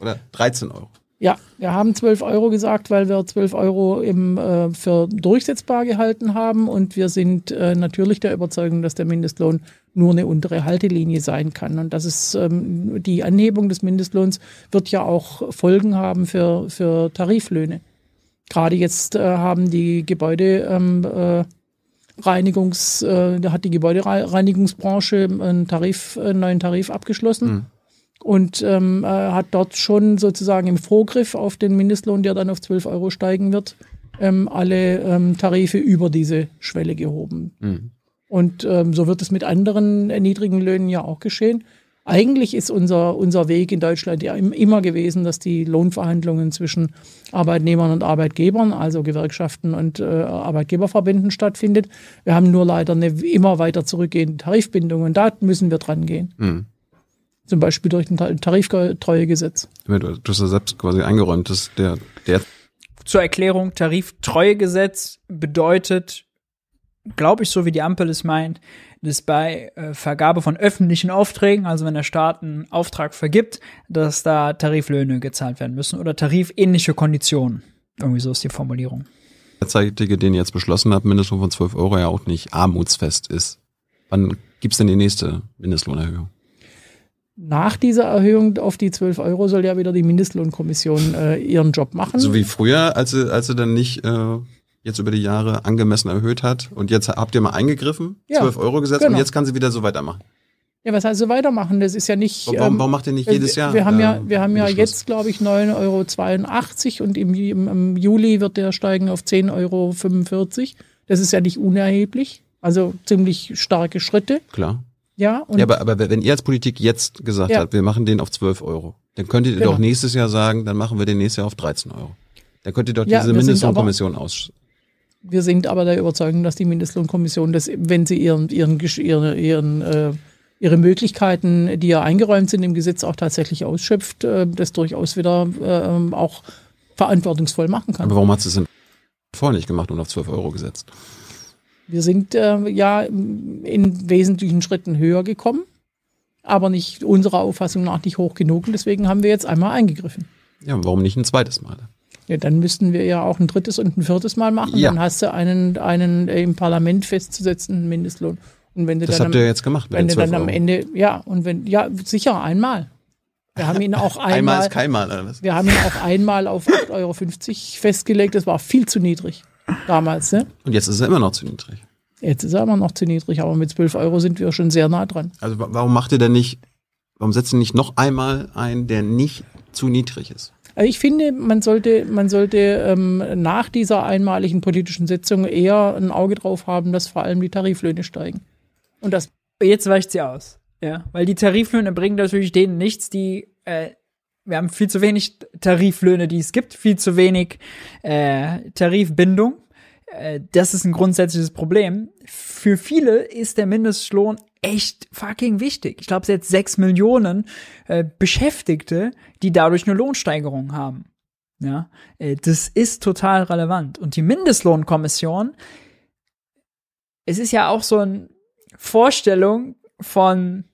oder 13 Euro? Ja, wir haben 12 Euro gesagt, weil wir 12 Euro eben äh, für durchsetzbar gehalten haben und wir sind äh, natürlich der Überzeugung, dass der Mindestlohn nur eine untere Haltelinie sein kann. Und das ist ähm, die Anhebung des Mindestlohns wird ja auch Folgen haben für, für Tariflöhne. Gerade jetzt äh, haben die Gebäude ähm, äh, Reinigungs, äh, da hat die Gebäudereinigungsbranche einen Tarif, einen neuen Tarif abgeschlossen mhm. und ähm, äh, hat dort schon sozusagen im Vorgriff auf den Mindestlohn, der dann auf 12 Euro steigen wird, ähm, alle ähm, Tarife über diese Schwelle gehoben. Mhm. Und ähm, so wird es mit anderen niedrigen Löhnen ja auch geschehen. Eigentlich ist unser, unser Weg in Deutschland ja immer gewesen, dass die Lohnverhandlungen zwischen Arbeitnehmern und Arbeitgebern, also Gewerkschaften und äh, Arbeitgeberverbänden stattfindet. Wir haben nur leider eine immer weiter zurückgehende Tarifbindung und da müssen wir dran gehen. Mhm. Zum Beispiel durch ein Tariftreuegesetz. Du hast ja selbst quasi eingeräumt, dass der, der zur Erklärung, Tariftreuegesetz bedeutet, glaube ich, so wie die Ampel es meint, dass bei äh, Vergabe von öffentlichen Aufträgen, also wenn der Staat einen Auftrag vergibt, dass da Tariflöhne gezahlt werden müssen oder tarifähnliche Konditionen. Irgendwie so ist die Formulierung. Der derzeitige, den ihr jetzt beschlossen habt, Mindestlohn von 12 Euro ja auch nicht armutsfest ist. Wann gibt's denn die nächste Mindestlohnerhöhung? Nach dieser Erhöhung auf die 12 Euro soll ja wieder die Mindestlohnkommission äh, ihren Job machen. So wie früher, als sie, als sie dann nicht äh, jetzt über die Jahre angemessen erhöht hat. Und jetzt habt ihr mal eingegriffen, ja, 12 Euro gesetzt genau. und jetzt kann sie wieder so weitermachen. Ja, was heißt so weitermachen? Das ist ja nicht. Warum, ähm, warum macht ihr nicht jedes Jahr? Wir haben ja, wir haben ja jetzt, glaube ich, 9,82 Euro und im, im, im, Juli wird der steigen auf 10,45 Euro. Das ist ja nicht unerheblich. Also ziemlich starke Schritte. Klar. Ja, ja aber, aber wenn ihr als Politik jetzt gesagt Ja. habt, wir machen den auf 12 Euro, dann könntet ihr Genau. doch nächstes Jahr sagen, dann machen wir den nächstes Jahr auf 13 Euro. Dann könnt ihr doch Ja, diese Mindestlohnkommission aus. Wir sind aber der Überzeugung, dass die Mindestlohnkommission, das, wenn sie ihren, ihren, Gesch- ihre, ihren, äh, ihre Möglichkeiten, die ja eingeräumt sind im Gesetz, auch tatsächlich ausschöpft, äh, das durchaus wieder äh, auch verantwortungsvoll machen kann. Aber warum hat sie es denn vorher nicht gemacht und auf 12 Euro gesetzt? Wir sind äh, ja in wesentlichen Schritten höher gekommen, aber nicht unserer Auffassung nach nicht hoch genug. Und deswegen haben wir jetzt einmal eingegriffen. Ja, warum nicht ein zweites Mal? Ja, dann müssten wir ja auch ein drittes und ein viertes Mal machen. Ja. Dann hast du einen, einen äh, im Parlament festzusetzenden Mindestlohn. Und wenn du Das dann habt am, ihr jetzt gemacht Wenn du dann 12 am. Ende, ja, und wenn, ja, sicher einmal. Wir haben ihn auch einmal, Einmal ist kein Mal, oder was? wir haben ihn auch einmal auf 8,50 Euro festgelegt. Das war viel zu niedrig damals. Ne? Und jetzt ist er immer noch zu niedrig. Jetzt ist er immer noch zu niedrig, aber mit 12 Euro sind wir schon sehr nah dran. Also wa- warum macht ihr denn nicht, warum setzt ihr nicht noch einmal ein, der nicht zu niedrig ist? Also ich finde, man sollte, man sollte ähm, nach dieser einmaligen politischen Sitzung eher ein Auge drauf haben, dass vor allem die Tariflöhne steigen. Und das Jetzt weicht sie aus. Ja, weil die Tariflöhne bringen natürlich denen nichts, die äh, wir haben viel zu wenig Tariflöhne, die es gibt, viel zu wenig äh, Tarifbindung. Äh, das ist ein grundsätzliches Problem. Für viele ist der Mindestlohn echt fucking wichtig. Ich glaube, es jetzt sechs Millionen äh, Beschäftigte, die dadurch eine Lohnsteigerung haben. Ja, äh, das ist total relevant. Und die Mindestlohnkommission, es ist ja auch so eine Vorstellung von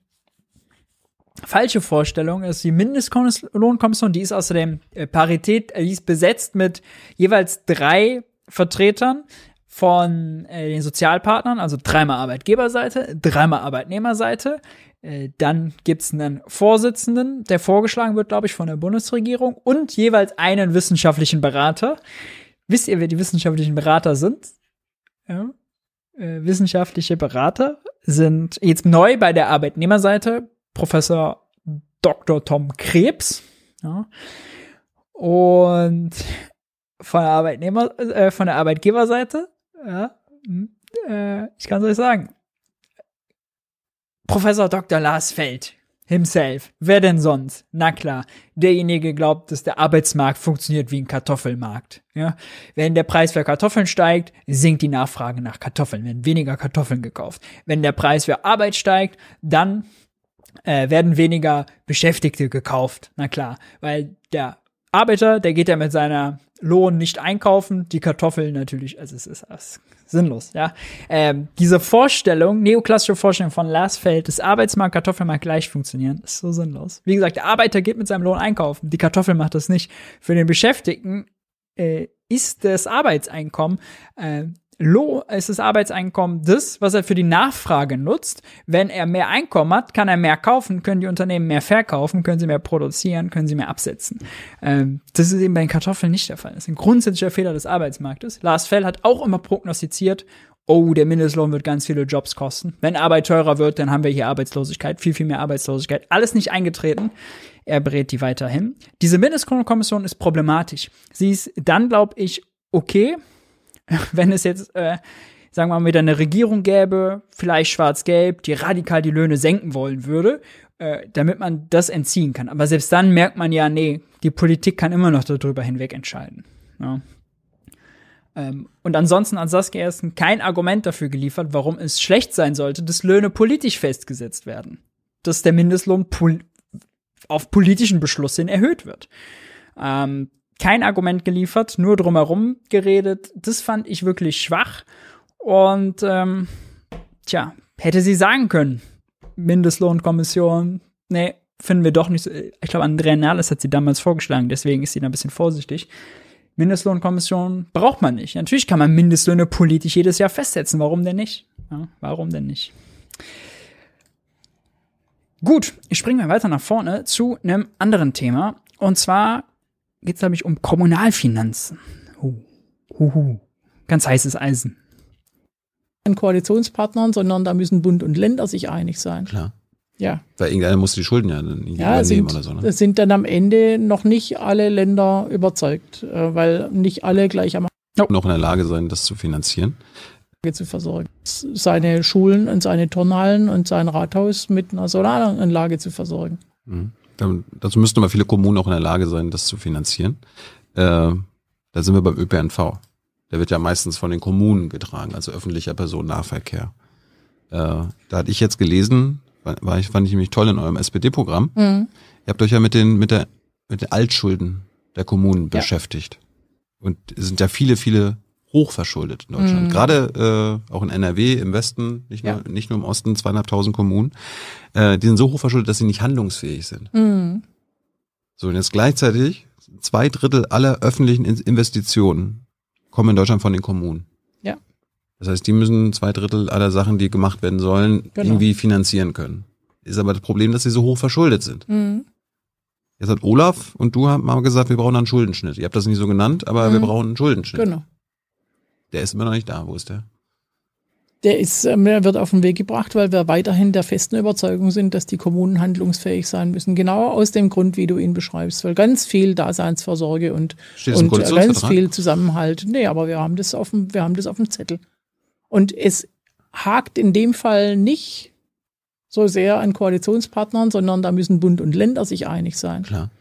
falsche Vorstellung ist die Mindestlohnkommission, die ist außerdem äh, Parität, äh, die ist besetzt mit jeweils drei Vertretern von äh, den Sozialpartnern, also dreimal Arbeitgeberseite, dreimal Arbeitnehmerseite. Äh, dann gibt's einen Vorsitzenden, der vorgeschlagen wird, glaube ich, von der Bundesregierung und jeweils einen wissenschaftlichen Berater. Wisst ihr, wer die wissenschaftlichen Berater sind? Ja. Äh, wissenschaftliche Berater sind jetzt neu bei der Arbeitnehmerseite Professor Dr. Tom Krebs. Ja. Und von der Arbeitnehmer, äh, von der Arbeitgeberseite, ja, hm, äh, ich kann es euch sagen. Professor Dr. Lars Feld himself. Wer denn sonst? Na klar, derjenige glaubt, dass der Arbeitsmarkt funktioniert wie ein Kartoffelmarkt. Ja? Wenn der Preis für Kartoffeln steigt, sinkt die Nachfrage nach Kartoffeln, werden weniger Kartoffeln gekauft. Wenn der Preis für Arbeit steigt, dann äh, werden weniger Beschäftigte gekauft. Na klar, weil der Arbeiter, der geht ja mit seiner Lohn nicht einkaufen, die Kartoffeln natürlich, also es ist, es ist sinnlos, ja. Ähm, diese Vorstellung, neoklassische Vorstellung von Larsfeld, dass Arbeitsmarkt, Kartoffelmarkt gleich funktionieren, ist so sinnlos. Wie gesagt, der Arbeiter geht mit seinem Lohn einkaufen, die Kartoffel macht das nicht. Für den Beschäftigten äh, ist das Arbeitseinkommen äh, Lohn, ist das Arbeitseinkommen das, was er für die Nachfrage nutzt. Wenn er mehr Einkommen hat, kann er mehr kaufen, können die Unternehmen mehr verkaufen, können sie mehr produzieren, können sie mehr absetzen. Ähm, das ist eben bei den Kartoffeln nicht der Fall. Das ist ein grundsätzlicher Fehler des Arbeitsmarktes. Lars Fell hat auch immer prognostiziert, oh, der Mindestlohn wird ganz viele Jobs kosten. Wenn Arbeit teurer wird, dann haben wir hier Arbeitslosigkeit, viel, viel mehr Arbeitslosigkeit. Alles nicht eingetreten. Er berät die weiterhin. Diese Mindestlohnkommission ist problematisch. Sie ist dann, glaube ich, okay, wenn es jetzt, äh, sagen wir mal, wieder eine Regierung gäbe, vielleicht schwarz-gelb, die radikal die Löhne senken wollen würde, äh, damit man das entziehen kann. Aber selbst dann merkt man ja, nee, die Politik kann immer noch darüber hinweg entscheiden. Ja. Ähm, und ansonsten hat Saskia Ersten kein Argument dafür geliefert, warum es schlecht sein sollte, dass Löhne politisch festgesetzt werden. Dass der Mindestlohn pol auf politischen Beschluss hin erhöht wird. Ähm, kein Argument geliefert, nur drumherum geredet. Das fand ich wirklich schwach. Und ähm, tja, hätte sie sagen können, Mindestlohnkommission, nee, finden wir doch nicht so. Ich glaube, Andrea Nahles hat sie damals vorgeschlagen, deswegen ist sie da ein bisschen vorsichtig. Mindestlohnkommission braucht man nicht. Natürlich kann man Mindestlöhne politisch jedes Jahr festsetzen. Warum denn nicht? Ja, warum denn nicht? Gut, ich springe mal weiter nach vorne zu einem anderen Thema. Und zwar geht es, glaube ich, um Kommunalfinanzen. Uh, uh, uh. Ganz heißes Eisen. An Koalitionspartnern, sondern da müssen Bund und Länder sich einig sein. Klar. Ja. Weil irgendeiner muss die Schulden ja dann irgendwie Ja, übernehmen sind, oder so. Ne? es sind dann am Ende noch nicht alle Länder überzeugt, äh, weil nicht alle gleich am Noch in der Lage sein, das zu finanzieren. zu versorgen. Seine Schulen und seine Turnhallen und sein Rathaus mit einer Solaranlage zu versorgen. Mhm. Dazu müssten aber viele Kommunen auch in der Lage sein, das zu finanzieren. Äh, da sind wir beim ÖPNV. Der wird ja meistens von den Kommunen getragen, also öffentlicher Personennahverkehr. Äh, da hatte ich jetzt gelesen, war ich, fand ich nämlich toll in eurem SPD-Programm. Mhm. Ihr habt euch ja mit den, mit der, mit den Altschulden der Kommunen ja. beschäftigt. Und es sind ja viele, viele hochverschuldet in Deutschland. Mhm. Gerade äh, auch in NRW im Westen, nicht nur, ja. nicht nur im Osten, zweieinhalbtausend Kommunen, äh, die sind so hochverschuldet, dass sie nicht handlungsfähig sind. Mhm. So, und jetzt gleichzeitig zwei Drittel aller öffentlichen Investitionen kommen in Deutschland von den Kommunen. Ja. Das heißt, die müssen zwei Drittel aller Sachen, die gemacht werden sollen, genau. irgendwie finanzieren können. Ist aber das Problem, dass sie so hoch verschuldet sind. Mhm. Jetzt hat Olaf und du haben mal gesagt, wir brauchen einen Schuldenschnitt. Ihr habt das nicht so genannt, aber mhm. wir brauchen einen Schuldenschnitt. Genau. Der ist immer noch nicht da. Wo ist der? Der ist, ähm, der wird auf den Weg gebracht, weil wir weiterhin der festen Überzeugung sind, dass die Kommunen handlungsfähig sein müssen. Genau aus dem Grund, wie du ihn beschreibst, weil ganz viel Daseinsvorsorge und, und ganz viel Zusammenhalt. Nee, aber wir haben das auf dem, wir haben das auf dem Zettel. Und es hakt in dem Fall nicht so sehr an Koalitionspartnern, sondern da müssen Bund und Länder sich einig sein. Klar.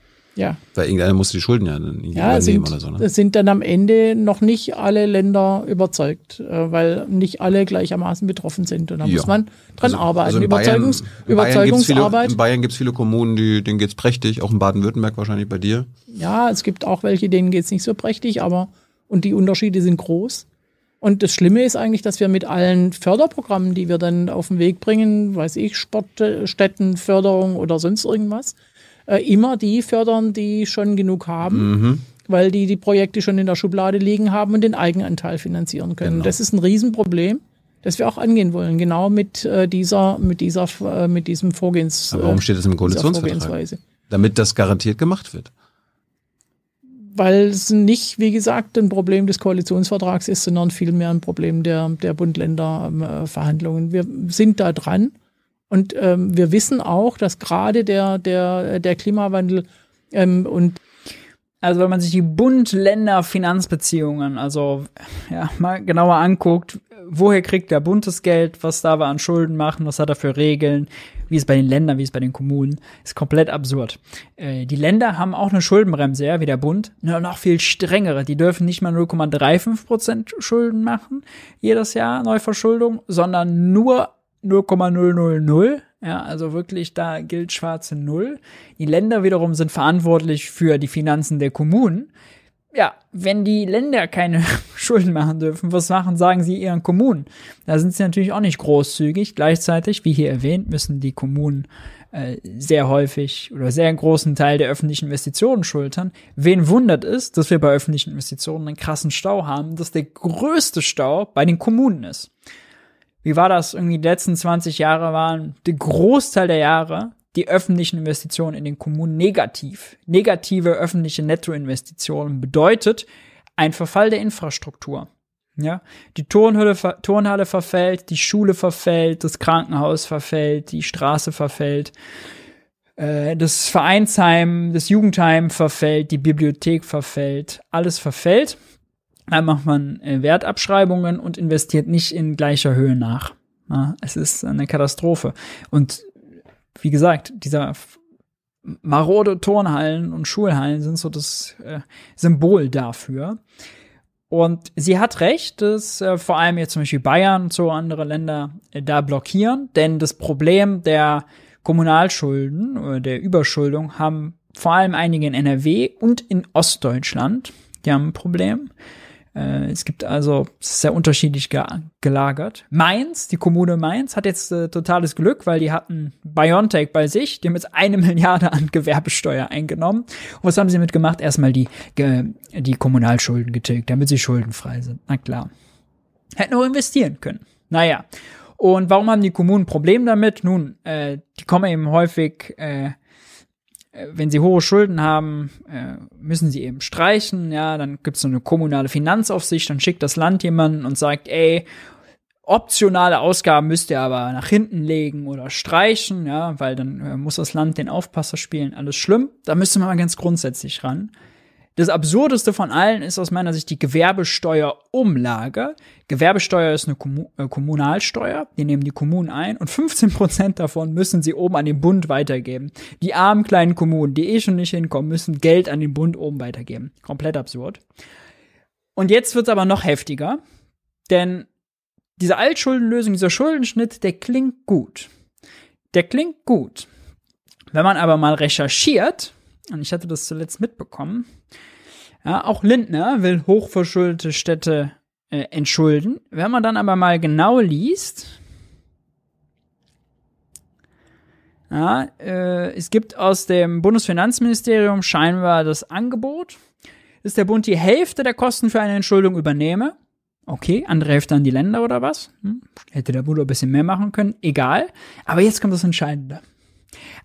Ja. Weil irgendeiner muss die Schulden ja dann ja, übernehmen sind, oder so. Ne? Es sind dann am Ende noch nicht alle Länder überzeugt, äh, weil nicht alle gleichermaßen betroffen sind. Und da ja. muss man dran also, arbeiten. Also in Überzeugungs Bayern, in Überzeugungsarbeit. In Bayern gibt es viele Kommunen, die, denen geht's prächtig, auch in Baden-Württemberg wahrscheinlich bei dir. Ja, es gibt auch welche, denen geht's nicht so prächtig, aber und die Unterschiede sind groß. Und das Schlimme ist eigentlich, dass wir mit allen Förderprogrammen, die wir dann auf den Weg bringen, weiß ich, Sportstättenförderung oder sonst irgendwas, äh, immer die fördern, die schon genug haben. Mhm. Weil die die Projekte schon in der Schublade liegen haben und den Eigenanteil finanzieren können. Genau. Das ist ein Riesenproblem, das wir auch angehen wollen. Genau mit äh, dieser, mit dieser, äh, mit diesem Vorgehens. Aber warum steht das im Koalitionsvertrag? Damit das garantiert gemacht wird weil es nicht, wie gesagt, ein Problem des Koalitionsvertrags ist, sondern vielmehr ein Problem der, der Bund-Länder-Verhandlungen. Wir sind da dran. Und ähm, wir wissen auch, dass gerade der, der, der Klimawandel ähm, und also wenn man sich die Bund-Länder-Finanzbeziehungen, also ja, mal genauer anguckt, woher kriegt der Bund das Geld, was da wir an Schulden machen, was hat er für Regeln, wie es bei den Ländern, wie es bei den Kommunen, ist komplett absurd. Äh, die Länder haben auch eine Schuldenbremse, ja, wie der Bund, nur noch viel strengere. Die dürfen nicht mal 0,35 Prozent Schulden machen jedes Jahr Neuverschuldung, sondern nur 0,000. Ja, also wirklich, da gilt schwarze Null. Die Länder wiederum sind verantwortlich für die Finanzen der Kommunen. Ja, wenn die Länder keine Schulden machen dürfen, was machen, sagen sie ihren Kommunen? Da sind sie natürlich auch nicht großzügig. Gleichzeitig, wie hier erwähnt, müssen die Kommunen äh, sehr häufig oder sehr großen Teil der öffentlichen Investitionen schultern. Wen wundert es, dass wir bei öffentlichen Investitionen einen krassen Stau haben, dass der größte Stau bei den Kommunen ist wie war das? Irgendwie die letzten 20 Jahre waren der Großteil der Jahre die öffentlichen Investitionen in den Kommunen negativ. Negative öffentliche Nettoinvestitionen bedeutet ein Verfall der Infrastruktur. Ja, die Turnhalle, Turnhalle verfällt, die Schule verfällt, das Krankenhaus verfällt, die Straße verfällt, äh, das Vereinsheim, das Jugendheim verfällt, die Bibliothek verfällt, alles verfällt. Da macht man äh, Wertabschreibungen und investiert nicht in gleicher Höhe nach. Ja, es ist eine Katastrophe. Und wie gesagt, dieser marode Turnhallen und Schulhallen sind so das äh, Symbol dafür. Und sie hat recht, dass äh, vor allem jetzt zum Beispiel Bayern und so andere Länder äh, da blockieren, denn das Problem der Kommunalschulden oder der Überschuldung haben vor allem einige in NRW und in Ostdeutschland. Die haben ein Problem. Äh, es gibt also sehr unterschiedlich ge gelagert. Mainz, die Kommune Mainz, hat jetzt äh, totales Glück, weil die hatten Biontech bei sich, die haben jetzt eine Milliarde an Gewerbesteuer eingenommen. Und was haben sie damit gemacht? Erstmal die, die Kommunalschulden getilgt, damit sie schuldenfrei sind. Na klar. Hätten auch investieren können. Naja. Und warum haben die Kommunen ein Problem damit? Nun, äh, die kommen eben häufig äh, äh, wenn sie hohe Schulden haben, äh, müssen sie eben streichen, ja, dann gibt es so eine kommunale Finanzaufsicht, dann schickt das Land jemanden und sagt, ey, optionale Ausgaben müsst ihr aber nach hinten legen oder streichen, ja, weil dann äh, muss das Land den Aufpasser spielen, alles schlimm. Da müsste man mal ganz grundsätzlich ran. Das absurdeste von allen ist aus meiner Sicht die Gewerbesteuerumlage. Gewerbesteuer ist eine äh, Kommunalsteuer, die nehmen die Kommunen ein und 15 Prozent davon müssen sie oben an den Bund weitergeben. Die armen kleinen Kommunen, die eh schon nicht hinkommen, müssen Geld an den Bund oben weitergeben. Komplett absurd. Und jetzt wird's aber noch heftiger, denn diese Altschuldenlösung, dieser Schuldenschnitt, der klingt gut. Der klingt gut. Wenn man aber mal recherchiert, und ich hatte das zuletzt mitbekommen, ja, auch Lindner will hochverschuldete Städte äh, entschulden. Wenn man dann aber mal genau liest, ja, äh, es gibt aus dem Bundesfinanzministerium scheinbar das Angebot, dass der Bund die Hälfte der Kosten für eine Entschuldung übernehme. Okay, andere Hälfte an die Länder oder was? Hm? Hätte der Bund ein bisschen mehr machen können, egal. Aber jetzt kommt das Entscheidende.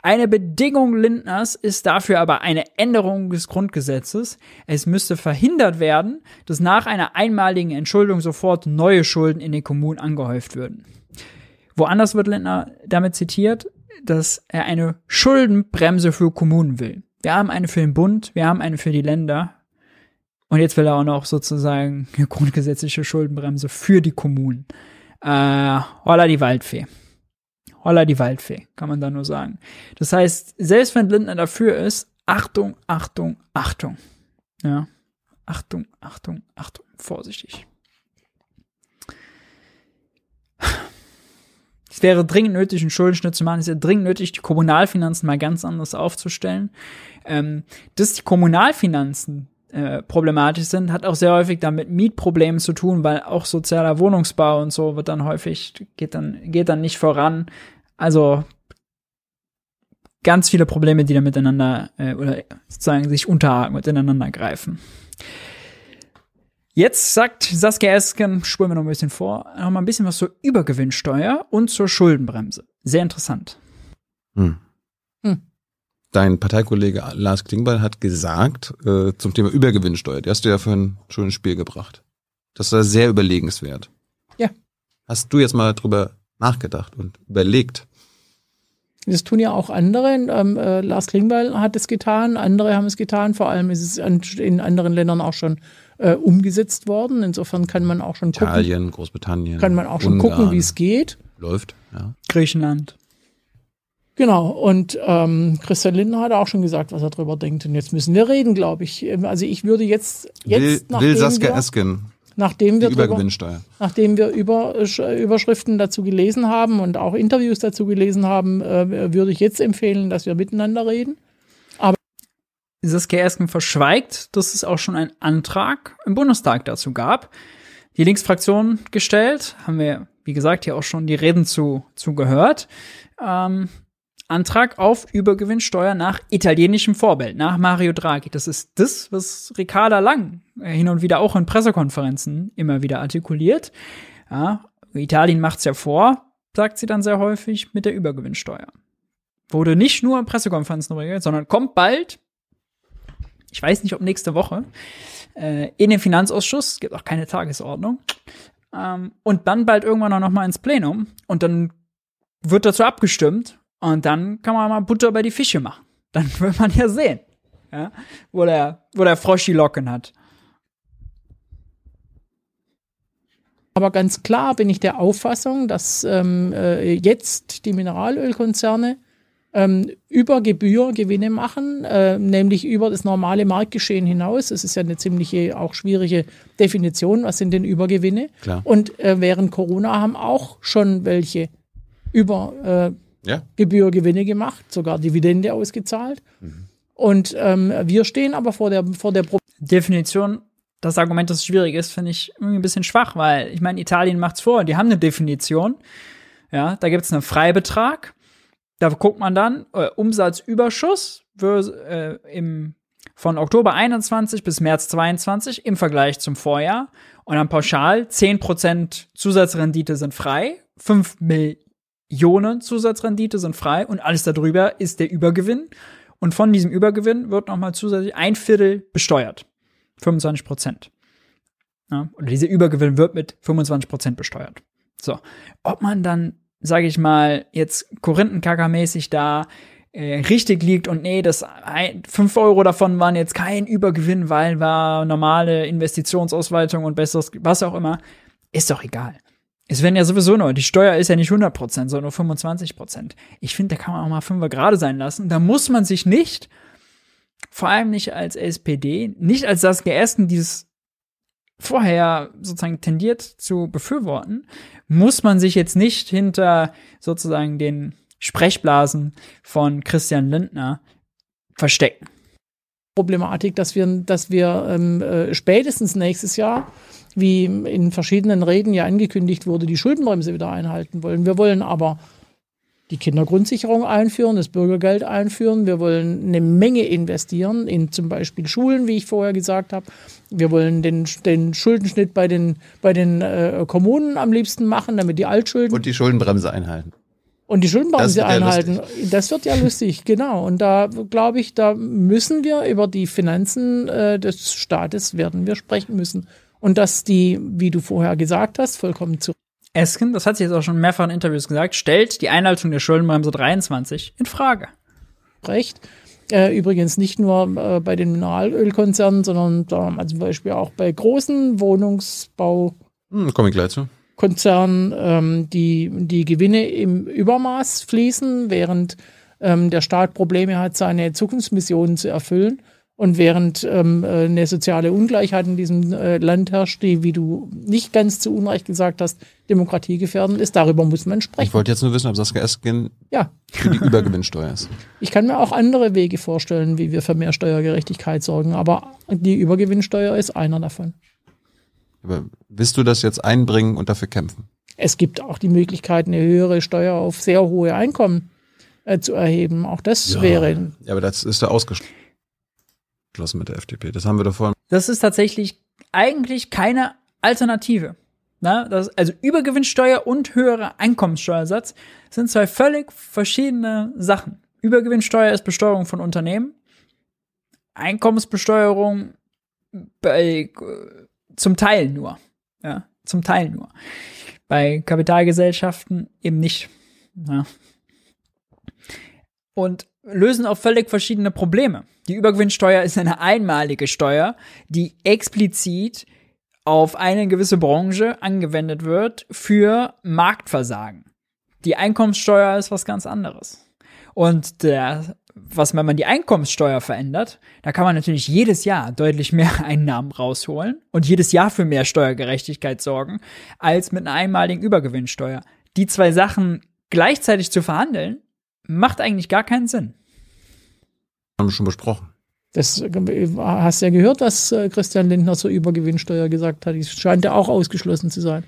Eine Bedingung Lindners ist dafür aber eine Änderung des Grundgesetzes. Es müsste verhindert werden, dass nach einer einmaligen Entschuldung sofort neue Schulden in den Kommunen angehäuft würden. Woanders wird Lindner damit zitiert, dass er eine Schuldenbremse für Kommunen will. Wir haben eine für den Bund, wir haben eine für die Länder. Und jetzt will er auch noch sozusagen eine grundgesetzliche Schuldenbremse für die Kommunen. Äh, holla die Waldfee. Holla die Waldfee, kann man da nur sagen. Das heißt, selbst wenn Lindner dafür ist, Achtung, Achtung, Achtung. Ja. Achtung, Achtung, Achtung. Vorsichtig. Es wäre dringend nötig, einen Schuldenschnitt zu machen. Es wäre dringend nötig, die Kommunalfinanzen mal ganz anders aufzustellen. Ähm, dass die Kommunalfinanzen äh, problematisch sind, hat auch sehr häufig damit Mietproblemen zu tun, weil auch sozialer Wohnungsbau und so wird dann häufig, geht dann, geht dann nicht voran. Also ganz viele Probleme, die da miteinander äh, oder sozusagen sich unterhaken und ineinander greifen. Jetzt sagt Saskia Esken, spulen wir noch ein bisschen vor, noch mal ein bisschen was zur Übergewinnsteuer und zur Schuldenbremse. Sehr interessant. Hm. Hm. Dein Parteikollege Lars Klingbeil hat gesagt äh, zum Thema Übergewinnsteuer, die hast du ja vorhin schon ins Spiel gebracht. Das war sehr überlegenswert. Ja. Hast du jetzt mal drüber nachgedacht und überlegt? Das tun ja auch andere. Ähm, äh, Lars Klingbeil hat es getan, andere haben es getan. Vor allem ist es an, in anderen Ländern auch schon äh, umgesetzt worden. Insofern kann man auch schon gucken. Italien, Großbritannien. Kann man auch schon Ungarn. gucken, wie es geht. Läuft, ja. Griechenland. Genau, und ähm, Christian Lindner hat auch schon gesagt, was er drüber denkt. Und jetzt müssen wir reden, glaube ich. Also ich würde jetzt, jetzt Will, will Saskia Esken nachdem wir drüber, nachdem wir über, Sch- Überschriften dazu gelesen haben und auch Interviews dazu gelesen haben, äh, würde ich jetzt empfehlen, dass wir miteinander reden. Saskia Esken verschweigt, dass es auch schon einen Antrag im Bundestag dazu gab. Die Linksfraktion gestellt, haben wir, wie gesagt, hier auch schon die Reden zu, zu gehört. Ähm, Antrag auf Übergewinnsteuer nach italienischem Vorbild, nach Mario Draghi. Das ist das, was Ricarda Lang äh, hin und wieder auch in Pressekonferenzen immer wieder artikuliert. Ja, Italien macht's ja vor, sagt sie dann sehr häufig, mit der Übergewinnsteuer. Wurde nicht nur in Pressekonferenzen reagiert, sondern kommt bald, ich weiß nicht, ob nächste Woche, äh, in den Finanzausschuss, es gibt auch keine Tagesordnung, ähm, und dann bald irgendwann auch noch mal ins Plenum und dann wird dazu abgestimmt und dann kann man mal Butter bei die Fische machen. Dann wird man ja sehen, ja, wo der, wo der Frosch die Locken hat. Aber ganz klar bin ich der Auffassung, dass ähm, äh, jetzt die Mineralölkonzerne ähm, über Gebühr Gewinne machen, äh, nämlich über das normale Marktgeschehen hinaus. Es ist ja eine ziemliche auch schwierige Definition, was sind denn Übergewinne? Klar. Und äh, während Corona haben auch schon welche über Ja. Gebührgewinne gemacht, sogar Dividende ausgezahlt. Und ähm, wir stehen aber vor der, vor der Pro Definition, das Argument, dass es schwierig ist, finde ich irgendwie ein bisschen schwach, weil ich meine, Italien macht's vor, die haben eine Definition. Ja, da gibt's einen Freibetrag. Da guckt man dann äh, Umsatzüberschuss für, äh, im, von Oktober 21 bis März 22 im Vergleich zum Vorjahr. Und dann pauschal 10% Zusatzrendite sind frei, 5 Millionen Zusatzrendite sind frei und alles darüber ist der Übergewinn. Und von diesem Übergewinn wird nochmal zusätzlich ein Viertel besteuert. 25 Prozent. Ja, oder dieser Übergewinn wird mit 25 Prozent besteuert. So. Ob man dann, sage ich mal, jetzt Korinthenkacker-mäßig da äh, richtig liegt und nee, das ein, 5 Euro davon waren jetzt kein Übergewinn, weil war normale Investitionsausweitung und besseres, was auch immer, ist doch egal. Es werden ja sowieso nur, die Steuer ist ja nicht 100%, sondern nur 25%. Ich finde, da kann man auch mal 5 gerade sein lassen. Da muss man sich nicht, vor allem nicht als SPD, nicht als das Geersten, dieses vorher sozusagen tendiert zu befürworten, muss man sich jetzt nicht hinter sozusagen den Sprechblasen von Christian Lindner verstecken. Problematik, dass wir, dass wir ähm, äh, spätestens nächstes Jahr, wie in verschiedenen Reden ja angekündigt wurde, die Schuldenbremse wieder einhalten wollen. Wir wollen aber die Kindergrundsicherung einführen, das Bürgergeld einführen. Wir wollen eine Menge investieren in zum Beispiel Schulen, wie ich vorher gesagt habe. Wir wollen den, den Schuldenschnitt bei den, bei den äh, Kommunen am liebsten machen, damit die Altschulden. Und die Schuldenbremse einhalten. Und die Schuldenbremse Das wird ja einhalten. das wird ja lustig, genau. Und da glaube ich, da müssen wir über die Finanzen äh, des Staates werden wir sprechen müssen. Und dass die, wie du vorher gesagt hast, vollkommen zu Esken, das hat sie jetzt auch schon mehrfach in Interviews gesagt, stellt die Einhaltung der Schuldenbremse 23 in Frage. Recht. Äh, übrigens nicht nur äh, bei den Mineralölkonzernen, sondern wir zum Beispiel auch bei großen Wohnungsbaukonzernen, Hm, Komme ich gleich zu. ähm, die, die Gewinne im Übermaß fließen, während ähm, der Staat Probleme hat, seine Zukunftsmissionen zu erfüllen. Und während ähm, äh, eine soziale Ungleichheit in diesem äh, Land herrscht, die, wie du nicht ganz zu Unrecht gesagt hast, demokratiegefährdend ist, darüber muss man sprechen. Ich wollte jetzt nur wissen, ob Saskia Esken Ja. für die Übergewinnsteuer ist. Ich kann mir auch andere Wege vorstellen, wie wir für mehr Steuergerechtigkeit sorgen, aber die Übergewinnsteuer ist einer davon. Aber willst du das jetzt einbringen und dafür kämpfen? Es gibt auch die Möglichkeit, eine höhere Steuer auf sehr hohe Einkommen äh, zu erheben. Auch das wäre Ja, aber das ist da ausgeschlossen mit der FDP. Das haben wir davor. Das ist tatsächlich eigentlich keine Alternative. Na, das, also Übergewinnsteuer und höherer Einkommenssteuersatz sind zwei völlig verschiedene Sachen. Übergewinnsteuer ist Besteuerung von Unternehmen. Einkommensbesteuerung bei, zum Teil nur. Ja, zum Teil nur. Bei Kapitalgesellschaften eben nicht. Ja. Und lösen auch völlig verschiedene Probleme. Die Übergewinnsteuer ist eine einmalige Steuer, die explizit auf eine gewisse Branche angewendet wird für Marktversagen. Die Einkommenssteuer ist was ganz anderes. Und der, was, wenn man die Einkommenssteuer verändert, da kann man natürlich jedes Jahr deutlich mehr Einnahmen rausholen und jedes Jahr für mehr Steuergerechtigkeit sorgen, als mit einer einmaligen Übergewinnsteuer. Die zwei Sachen gleichzeitig zu verhandeln, macht eigentlich gar keinen Sinn. Haben wir schon besprochen. Das hast ja gehört, was äh, Christian Lindner zur Übergewinnsteuer gesagt hat. Die scheint ja auch ausgeschlossen zu sein.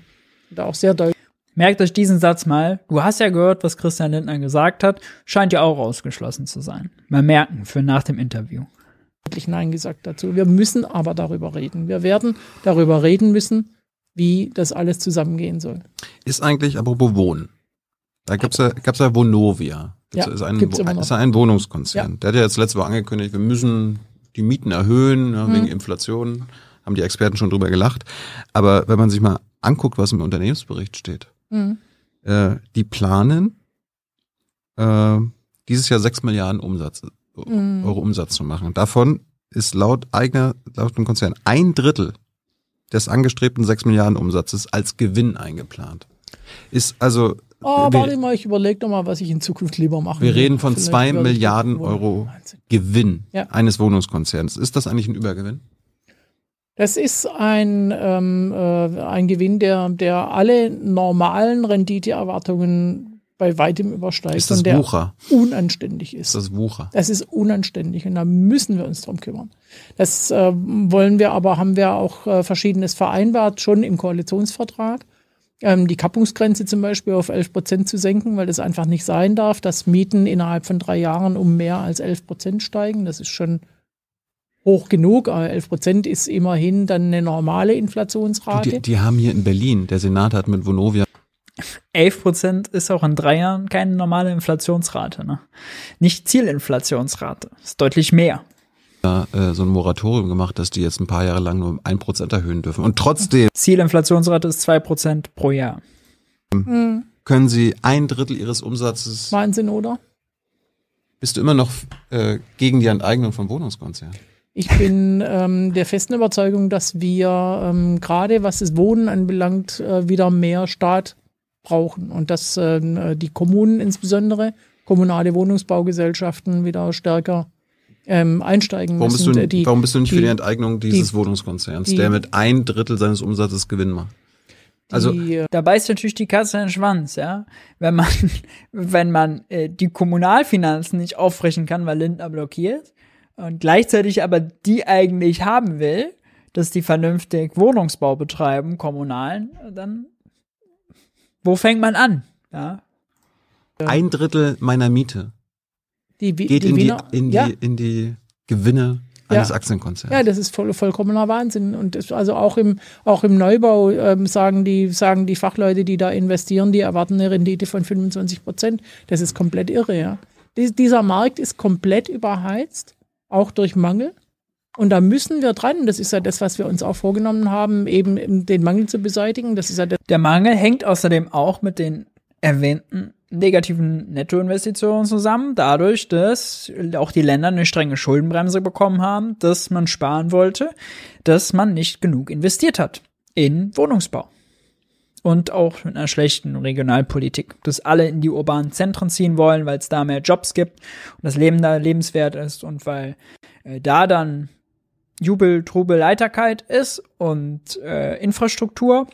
Da auch sehr deutlich. Merkt euch diesen Satz mal. Du hast ja gehört, was Christian Lindner gesagt hat. Scheint ja auch ausgeschlossen zu sein. Mal merken für nach dem Interview. Nein gesagt dazu. Wir müssen aber darüber reden. Wir werden darüber reden müssen, wie das alles zusammengehen soll. Ist eigentlich, apropos Wohnen. Da gab's ja, gab's ja Vonovia. Das Ja, ist ein, ist ein Wohnungskonzern. Ja. Der hat ja jetzt letzte Woche angekündigt, wir müssen die Mieten erhöhen, ja, wegen Mhm. Inflation. Haben die Experten schon drüber gelacht. Aber wenn man sich mal anguckt, was im Unternehmensbericht steht, Mhm. äh, die planen, äh, dieses Jahr sechs Milliarden Umsatz, Mhm. Euro Umsatz zu machen. Davon ist laut eigener, laut dem Konzern ein Drittel des angestrebten sechs Milliarden Umsatzes als Gewinn eingeplant. Ist also, Oh, warte mal, ich überlege doch mal, was ich in Zukunft lieber mache. wir reden von zwei Milliarden Euro Gewinn Ja. eines Wohnungskonzerns. Ist das eigentlich ein Übergewinn? Das ist ein, ähm, äh, ein Gewinn, der, der alle normalen Renditeerwartungen bei weitem übersteigt Ist das und der Wucher? unanständig ist. Ist das Wucher? Das ist unanständig und da müssen wir uns drum kümmern. Das äh, wollen wir aber, haben wir auch äh, Verschiedenes vereinbart, schon im Koalitionsvertrag. Ähm, die Kappungsgrenze zum Beispiel auf 11 Prozent zu senken, weil das einfach nicht sein darf, dass Mieten innerhalb von drei Jahren um mehr als 11 Prozent steigen. Das ist schon hoch genug, aber 11 Prozent ist immerhin dann eine normale Du, Inflationsrate. die, die haben hier in Berlin, der Senat hat mit Vonovia 11 Prozent ist auch in drei Jahren keine normale Inflationsrate. Ne? Nicht Zielinflationsrate. Ist deutlich mehr. Äh, so ein Moratorium gemacht, dass die jetzt ein paar Jahre lang nur um ein Prozent erhöhen dürfen. Und trotzdem Zielinflationsrate ist zwei Prozent pro Jahr. Hm. können sie ein Drittel ihres Umsatzes Wahnsinn, oder? bist du immer noch äh, gegen die Enteignung von Wohnungskonzernen? Ich bin ähm, der festen Überzeugung, dass wir ähm, gerade was das Wohnen anbelangt, äh, wieder mehr Staat brauchen und dass äh, die Kommunen insbesondere, kommunale Wohnungsbaugesellschaften wieder stärker ähm, einsteigen warum müssen. Bist du, die, warum bist du nicht die, für die Enteignung dieses die, Wohnungskonzerns, die, der mit ein Drittel seines Umsatzes Gewinn macht? Also die, da beißt natürlich die Katze in den Schwanz, ja. Wenn man, wenn man äh, die Kommunalfinanzen nicht aufbrechen kann, weil Lindner blockiert und gleichzeitig aber die eigentlich haben will, dass die vernünftig Wohnungsbau betreiben, kommunalen, dann wo fängt man an? Ja. Ein Drittel meiner Miete die, geht die in, Wiener, die, in, die, ja. in die Gewinne eines Aktienkonzerns. Ja, das ist voll, vollkommener Wahnsinn. Und das, also auch im, auch im Neubau ähm, sagen, die, sagen die Fachleute, die da investieren, die erwarten eine Rendite von 25 Prozent. Das ist komplett irre, ja. Dies, dieser Markt ist komplett überheizt, auch durch Mangel. Und da müssen wir dran. Das ist ja das, was wir uns auch vorgenommen haben, eben den Mangel zu beseitigen. Das ist ja Der Mangel hängt außerdem auch mit den erwähnten negativen Nettoinvestitionen zusammen, dadurch, dass auch die Länder eine strenge Schuldenbremse bekommen haben, dass man sparen wollte, dass man nicht genug investiert hat in Wohnungsbau. Und auch mit einer schlechten Regionalpolitik, dass alle in die urbanen Zentren ziehen wollen, weil es da mehr Jobs gibt und das Leben da lebenswert ist und weil äh, da dann Jubel, Trubel, Leiterkeit ist und äh, Infrastruktur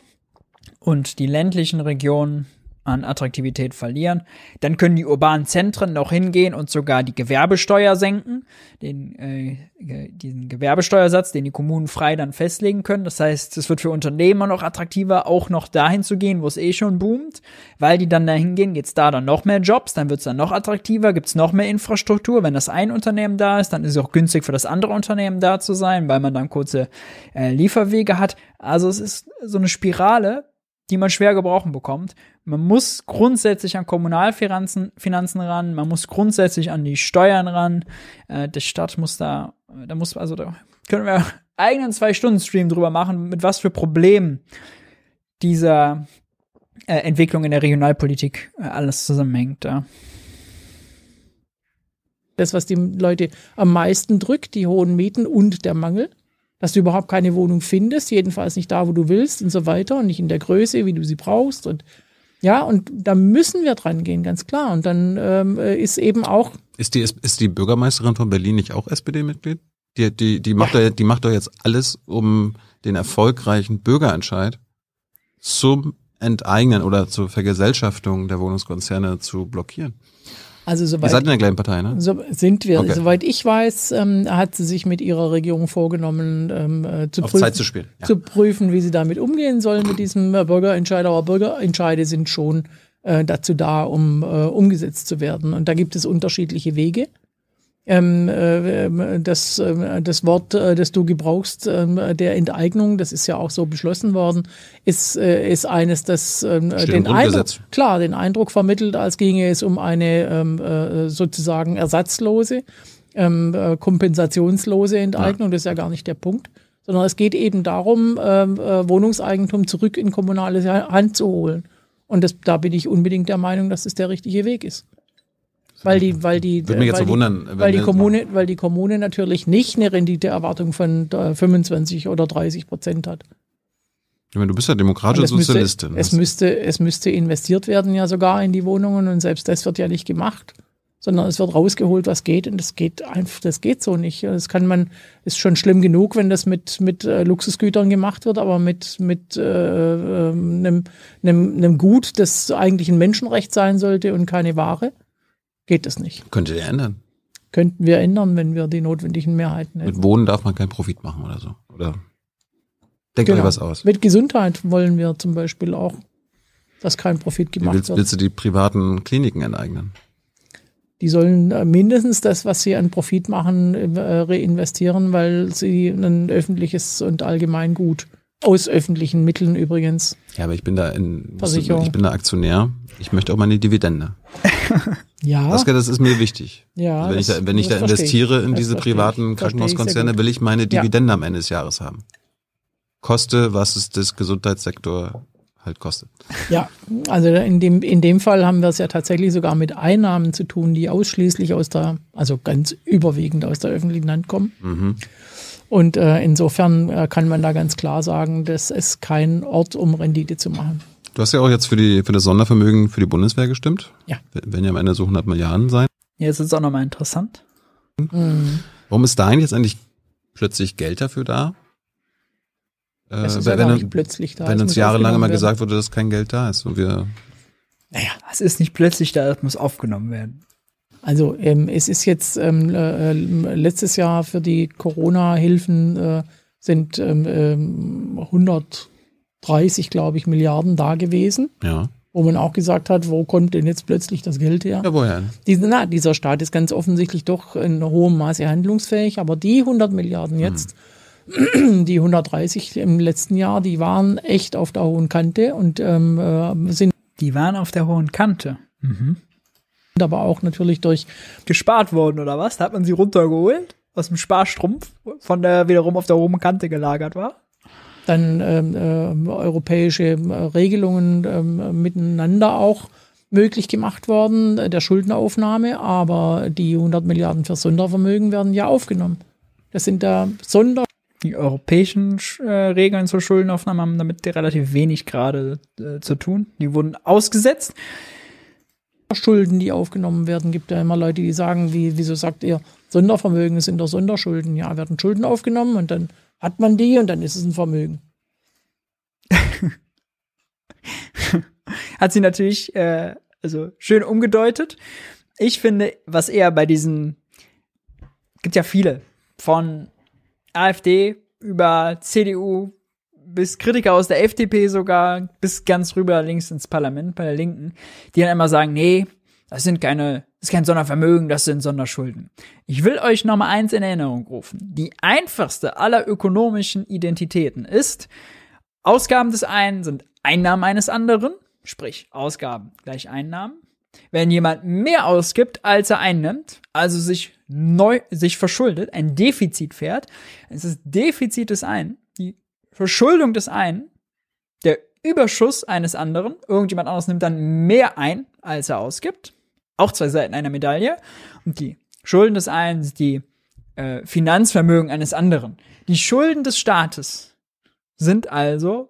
und die ländlichen Regionen an Attraktivität verlieren. Dann können die urbanen Zentren noch hingehen und sogar die Gewerbesteuer senken, den, äh, diesen Gewerbesteuersatz, den die Kommunen frei dann festlegen können. Das heißt, es wird für Unternehmer noch attraktiver, auch noch dahin zu gehen, wo es eh schon boomt, weil die dann dahin gehen, geht's da dann noch mehr Jobs, dann wird's dann noch attraktiver, gibt's noch mehr Infrastruktur. Wenn das ein Unternehmen da ist, dann ist es auch günstig für das andere Unternehmen da zu sein, weil man dann kurze äh, Lieferwege hat. Also es ist so eine Spirale, die man schwer gebrauchen bekommt. Man muss grundsätzlich an Kommunalfinanzen Finanzen ran, man muss grundsätzlich an die Steuern ran. Äh, der Staat muss da, da muss, also da können wir eigenen Zwei-Stunden-Stream drüber machen, mit was für Problemen dieser äh, Entwicklung in der Regionalpolitik äh, alles zusammenhängt. Ja. Das, was die Leute am meisten drückt, die hohen Mieten und der Mangel dass du überhaupt keine Wohnung findest, jedenfalls nicht da, wo du willst und so weiter und nicht in der Größe, wie du sie brauchst und ja, und da müssen wir dran gehen, ganz klar. Und dann ähm, ist eben auch. Ist die, ist die Bürgermeisterin von Berlin nicht auch SPD-Mitglied? Die, die, die, macht doch, die macht doch jetzt alles, um den erfolgreichen Bürgerentscheid zum Enteignen oder zur Vergesellschaftung der Wohnungskonzerne zu blockieren. Also soweit, Ihr seid in der gleichen Partei, ne? So sind wir. Okay. Soweit ich weiß, ähm, hat sie sich mit ihrer Regierung vorgenommen, ähm, äh, zu, Auf prüfen, Zeit zu spielen. Ja. zu prüfen, wie sie damit umgehen sollen mit diesem äh, Bürgerentscheid. Aber Bürgerentscheide sind schon äh, dazu da, um äh, umgesetzt zu werden. Und da gibt es unterschiedliche Wege. Ähm, äh, das, äh, das Wort, äh, das du gebrauchst, äh, der Enteignung, das ist ja auch so beschlossen worden, ist, äh, ist eines, das äh, den Eindruck, klar, den Eindruck vermittelt, als ginge es um eine ähm, äh, sozusagen ersatzlose, ähm, äh, kompensationslose Enteignung. Ja. Das ist ja gar nicht der Punkt, sondern es geht eben darum, ähm, äh, Wohnungseigentum zurück in kommunale Hand zu holen. Und das, da bin ich unbedingt der Meinung, dass das der richtige Weg ist weil die, weil die, Würde mich jetzt weil, so wundern, die weil die Kommune, weil die Kommune natürlich nicht eine Renditeerwartung von 25 oder 30 Prozent hat. Ich meine, du bist ja demokratische Sozialistin. Müsste, es müsste, es müsste investiert werden ja sogar in die Wohnungen und selbst das wird ja nicht gemacht, sondern es wird rausgeholt, was geht und das geht einfach, das geht so nicht. Das kann man, ist schon schlimm genug, wenn das mit, mit äh, Luxusgütern gemacht wird, aber mit, mit äh, einem, einem, einem Gut, das eigentlich ein Menschenrecht sein sollte und keine Ware geht es nicht. Könnte ihr ändern? Könnten wir ändern, wenn wir die notwendigen Mehrheiten hätten. Mit Wohnen darf man keinen Profit machen oder so. Oder denkt genau. euch was aus. Mit Gesundheit wollen wir zum Beispiel auch, dass kein Profit gemacht willst, wird. Willst du die privaten Kliniken enteignen? Die sollen mindestens das, was sie an Profit machen, reinvestieren, weil sie ein öffentliches und allgemein Gut aus öffentlichen Mitteln übrigens. Ja, aber ich bin da in, ich bin da Aktionär. Ich möchte auch meine Dividende. ja. Das, das ist mir wichtig. Ja. Also wenn das, ich da, wenn ich da investiere in diese privaten ich. Krankenhauskonzerne, will ich meine Dividende ja. am Ende des Jahres haben. Koste, was es das Gesundheitssektor halt kostet. Ja, also in dem, in dem Fall haben wir es ja tatsächlich sogar mit Einnahmen zu tun, die ausschließlich aus der, also ganz überwiegend aus der öffentlichen Hand kommen. Mhm. Und äh, insofern äh, kann man da ganz klar sagen, das ist kein Ort, um Rendite zu machen. Du hast ja auch jetzt für, die, für das Sondervermögen für die Bundeswehr gestimmt. Ja. Wenn ja am Ende so 100 Milliarden sein. Ja, das ist auch nochmal interessant. Mhm. Warum ist dahin jetzt eigentlich plötzlich Geld dafür da? Äh, es Äh, ja gar nicht plötzlich da. Wenn uns jahrelang immer gesagt wurde, dass kein Geld da ist und wir. Naja, es ist nicht plötzlich da, es muss aufgenommen werden. Also ähm, es ist jetzt ähm, äh, äh letztes Jahr für die Corona-Hilfen äh, sind ähm, ähm 100 30, glaube ich, Milliarden da gewesen. Ja. Wo man auch gesagt hat, wo kommt denn jetzt plötzlich das Geld her? Ja, woher? Diese, na, dieser Staat ist ganz offensichtlich doch in hohem Maße handlungsfähig, aber die 100 Milliarden jetzt, mhm. die 130 im letzten Jahr, die waren echt auf der hohen Kante und ähm, äh, sind. Die waren auf der hohen Kante. Mhm. Aber auch natürlich durch. Gespart worden oder was? Da hat man sie runtergeholt aus dem Sparstrumpf, von der wiederum auf der hohen Kante gelagert war dann ähm, äh, europäische äh, Regelungen ähm, miteinander auch möglich gemacht worden, äh, der Schuldenaufnahme, aber die 100 Milliarden für Sondervermögen werden ja aufgenommen. Das sind da Sonder Die europäischen äh, Regeln zur Schuldenaufnahme haben damit relativ wenig gerade äh, zu tun. Die wurden ausgesetzt. Schulden, die aufgenommen werden. Gibt ja immer Leute, die sagen, wie, wieso sagt ihr, Sondervermögen sind doch Sonderschulden. Ja, werden Schulden aufgenommen und dann hat man die und dann ist es ein Vermögen. Hat sie natürlich äh, also schön umgedeutet. Ich finde, was eher bei diesen gibt ja viele von AfD über CDU bis Kritiker aus der FDP sogar bis ganz rüber links ins Parlament bei der Linken, die dann immer sagen, nee, das sind keine, ist kein Sondervermögen, das sind Sonderschulden. Ich will euch noch mal eins in Erinnerung rufen. Die einfachste aller ökonomischen Identitäten ist, Ausgaben des einen sind Einnahmen eines anderen, sprich Ausgaben gleich Einnahmen. Wenn jemand mehr ausgibt, als er einnimmt, also sich neu, sich verschuldet, ein Defizit fährt, es ist Defizit des einen, die Verschuldung des einen, der Überschuss eines anderen, irgendjemand anderes nimmt dann mehr ein, als er ausgibt, auch zwei Seiten einer Medaille, und die Schulden des einen sind die äh, Finanzvermögen eines anderen. Die Schulden des Staates sind also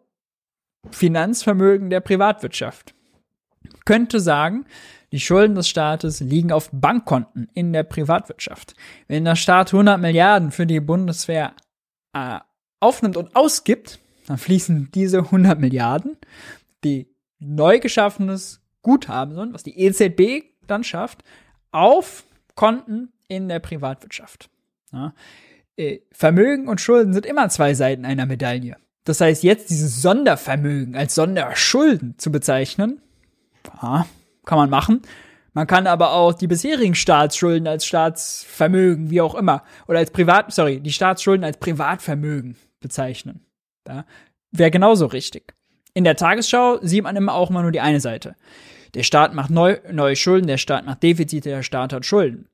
Finanzvermögen der Privatwirtschaft. Könnte sagen, die Schulden des Staates liegen auf Bankkonten in der Privatwirtschaft. Wenn der Staat 100 Milliarden für die Bundeswehr äh, aufnimmt und ausgibt, dann fließen diese 100 Milliarden, die neu geschaffenes Guthaben sind, was die EZB dann schafft, auf Konten in der Privatwirtschaft. Ja. Äh, Vermögen und Schulden sind immer zwei Seiten einer Medaille. Das heißt, jetzt dieses Sondervermögen als Sonderschulden zu bezeichnen, ja, kann man machen. Man kann aber auch die bisherigen Staatsschulden als Staatsvermögen, wie auch immer, oder als Privat, sorry, die Staatsschulden als Privatvermögen bezeichnen. Ja, Wäre genauso richtig. In der Tagesschau sieht man immer auch mal nur die eine Seite. Der Staat macht neu, neue Schulden, der Staat macht Defizite, der Staat hat Schulden.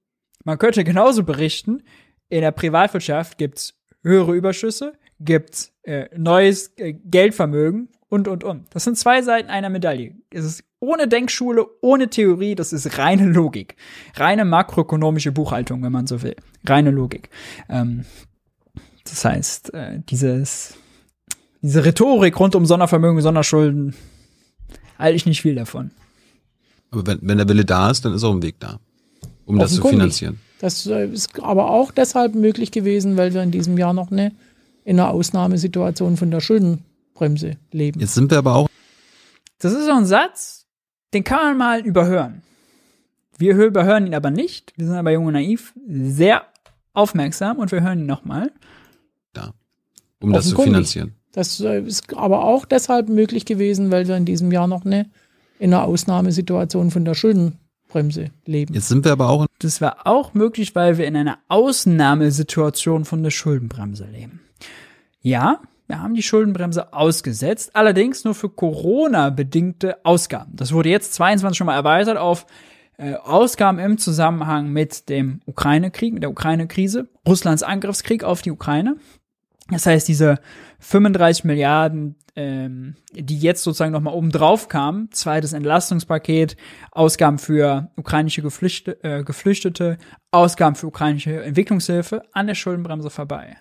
Man könnte genauso berichten, in der Privatwirtschaft gibt's höhere Überschüsse, gibt's äh, neues äh, Geldvermögen und, und, und. Das sind zwei Seiten einer Medaille. Es ist ohne Denkschule, ohne Theorie, das ist reine Logik. Reine makroökonomische Buchhaltung, wenn man so will. Reine Logik. Ähm, das heißt, äh, dieses, diese Rhetorik rund um Sondervermögen, Sonderschulden, halte ich nicht viel davon. Aber wenn, wenn der Wille da ist, dann ist auch ein Weg da, um das zu finanzieren. Das äh, ist aber auch deshalb möglich gewesen, weil wir in diesem Jahr noch eine, in einer Ausnahmesituation von der Schuldenbremse leben. Jetzt sind wir aber auch. Das ist so ein Satz, den kann man mal überhören. Wir überhören ihn aber nicht. Wir sind aber jung und naiv sehr aufmerksam und wir hören ihn nochmal. Da, um das zu finanzieren. Das äh, ist aber auch deshalb möglich gewesen, weil wir in diesem Jahr noch eine, in einer Ausnahmesituation von der Schuldenbremse leben. Jetzt sind wir aber auch. Das war auch möglich, weil wir in einer Ausnahmesituation von der Schuldenbremse leben. Ja, wir haben die Schuldenbremse ausgesetzt, allerdings nur für Corona-bedingte Ausgaben. Das wurde jetzt 22 schon mal erweitert auf äh, Ausgaben im Zusammenhang mit dem Ukraine-Krieg, mit der Ukraine-Krise, Russlands Angriffskrieg auf die Ukraine. Das heißt, diese 35 Milliarden ähm, die jetzt sozusagen nochmal oben drauf kam, zweites Entlastungspaket, Ausgaben für ukrainische Geflüchte, äh, Geflüchtete, Ausgaben für ukrainische Entwicklungshilfe an der Schuldenbremse vorbei.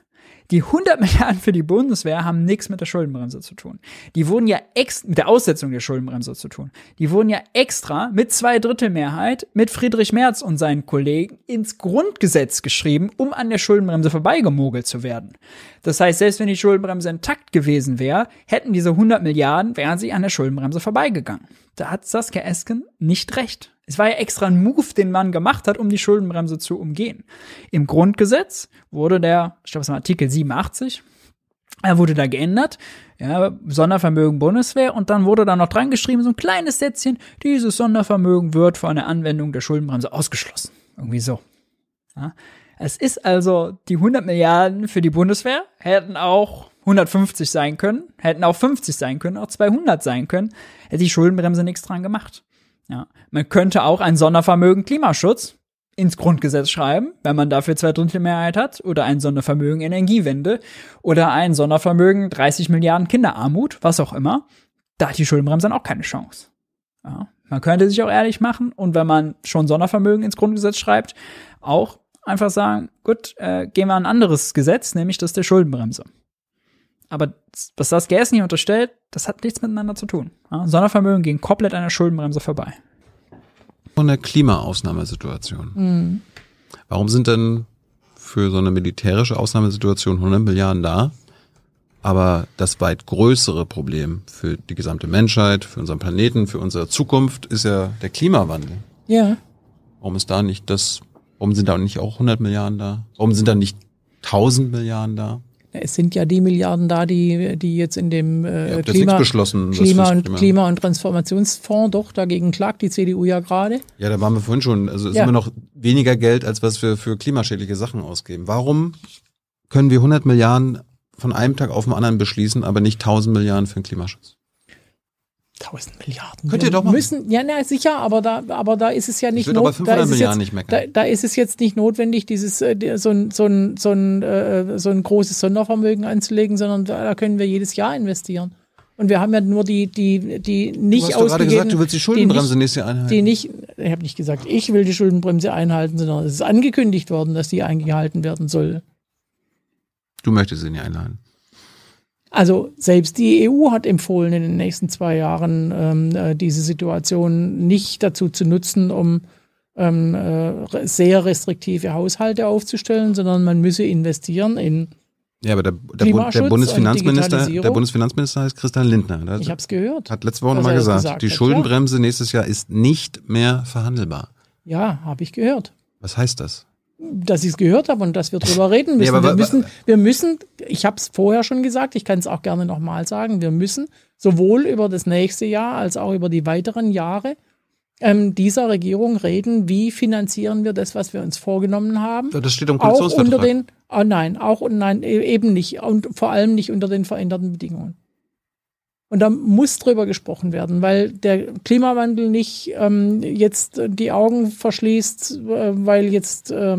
Die 100 Milliarden für die Bundeswehr haben nichts mit der Schuldenbremse zu tun. Die wurden ja ex mit der Aussetzung der Schuldenbremse zu tun. Die wurden ja extra mit zwei Drittel Mehrheit mit Friedrich Merz und seinen Kollegen ins Grundgesetz geschrieben, um an der Schuldenbremse vorbeigemogelt zu werden. Das heißt, selbst wenn die Schuldenbremse intakt gewesen wäre, hätten diese 100 Milliarden, wären sie an der Schuldenbremse vorbeigegangen. Da hat Saskia Esken nicht recht. Es war ja extra ein Move, den man gemacht hat, um die Schuldenbremse zu umgehen. Im Grundgesetz wurde der, ich glaube, es war Artikel 87, er wurde da geändert, ja, Sondervermögen Bundeswehr und dann wurde da noch dran geschrieben, so ein kleines Sätzchen, dieses Sondervermögen wird von der Anwendung der Schuldenbremse ausgeschlossen. Irgendwie so. Ja. Es ist also, die 100 Milliarden für die Bundeswehr hätten auch 150 sein können, hätten auch 50 sein können, auch 200 sein können, hätte die Schuldenbremse nichts dran gemacht. Ja. Man könnte auch ein Sondervermögen Klimaschutz ins Grundgesetz schreiben, wenn man dafür zwei Drittel Mehrheit hat, oder ein Sondervermögen Energiewende oder ein Sondervermögen 30 Milliarden Kinderarmut, was auch immer. Da hat die Schuldenbremse dann auch keine Chance. Ja. Man könnte sich auch ehrlich machen und wenn man schon Sondervermögen ins Grundgesetz schreibt, auch einfach sagen, gut, äh, gehen wir ein anderes Gesetz, nämlich das der Schuldenbremse. Aber was das GS nicht unterstellt, das hat nichts miteinander zu tun. Ja, Sondervermögen gehen komplett an der Schuldenbremse vorbei. Von der Klimaausnahmesituation. Mhm. Warum sind denn für so eine militärische Ausnahmesituation 100 Milliarden da? Aber das weit größere Problem für die gesamte Menschheit, für unseren Planeten, für unsere Zukunft ist ja der Klimawandel. Ja. Warum ist da nicht das, warum sind da nicht auch 100 Milliarden da? Warum sind da nicht 1000 Milliarden da? Es sind ja die Milliarden da, die, die jetzt in dem äh, Klima, beschlossen, Klima, und, Klima- Klima und Transformationsfonds, doch, dagegen klagt die CDU ja gerade. Ja, da waren wir vorhin schon. Also ist Ja. immer noch weniger Geld, als was wir für klimaschädliche Sachen ausgeben. Warum können wir 100 Milliarden von einem Tag auf den anderen beschließen, aber nicht 1000 Milliarden für den Klimaschutz? 1000 Milliarden. Könnt ihr doch machen. Müssen, ja, na, sicher, aber da, aber da ist es ja nicht würd aber not- 500 da ist jetzt, nicht. Da, da ist es jetzt nicht notwendig, dieses äh, so ein, so ein, so ein, äh, so ein großes Sondervermögen anzulegen, sondern da, können wir jedes Jahr investieren. Und wir haben ja nur die, die, die nicht du hast gerade ausgegeben. gesagt, du willst die Schuldenbremse nicht, nächstes Jahr einhalten. Die nicht, ich habe nicht gesagt, ich will die Schuldenbremse einhalten, sondern es ist angekündigt worden, dass die eingehalten werden soll. Du möchtest sie nicht einladen. Also selbst die EU hat empfohlen, in den nächsten zwei Jahren ähm, äh, diese Situation nicht dazu zu nutzen, um ähm, äh, sehr restriktive Haushalte aufzustellen, sondern man müsse investieren in. Ja, aber der, der, Bund, der und Bundesfinanzminister, der Bundesfinanzminister heißt Christian Lindner. Der Ich habe es gehört. hat letzte Woche nochmal gesagt, gesagt die Schuldenbremse nächstes Jahr ist nicht mehr verhandelbar. Ja, habe ich gehört. Was heißt das? Dass ich es gehört habe und dass wir drüber reden müssen. Ja, wir, müssen wir müssen, ich habe es vorher schon gesagt, ich kann es auch gerne nochmal sagen, wir müssen sowohl über das nächste Jahr als auch über die weiteren Jahre ähm, dieser Regierung reden, wie finanzieren wir das, was wir uns vorgenommen haben. Das steht im auch Koalitionsvertrag. unter den, oh nein, auch und nein, e- eben nicht und vor allem nicht unter den veränderten Bedingungen. Und da muss drüber gesprochen werden, weil der Klimawandel nicht ähm, jetzt die Augen verschließt, äh, weil jetzt äh,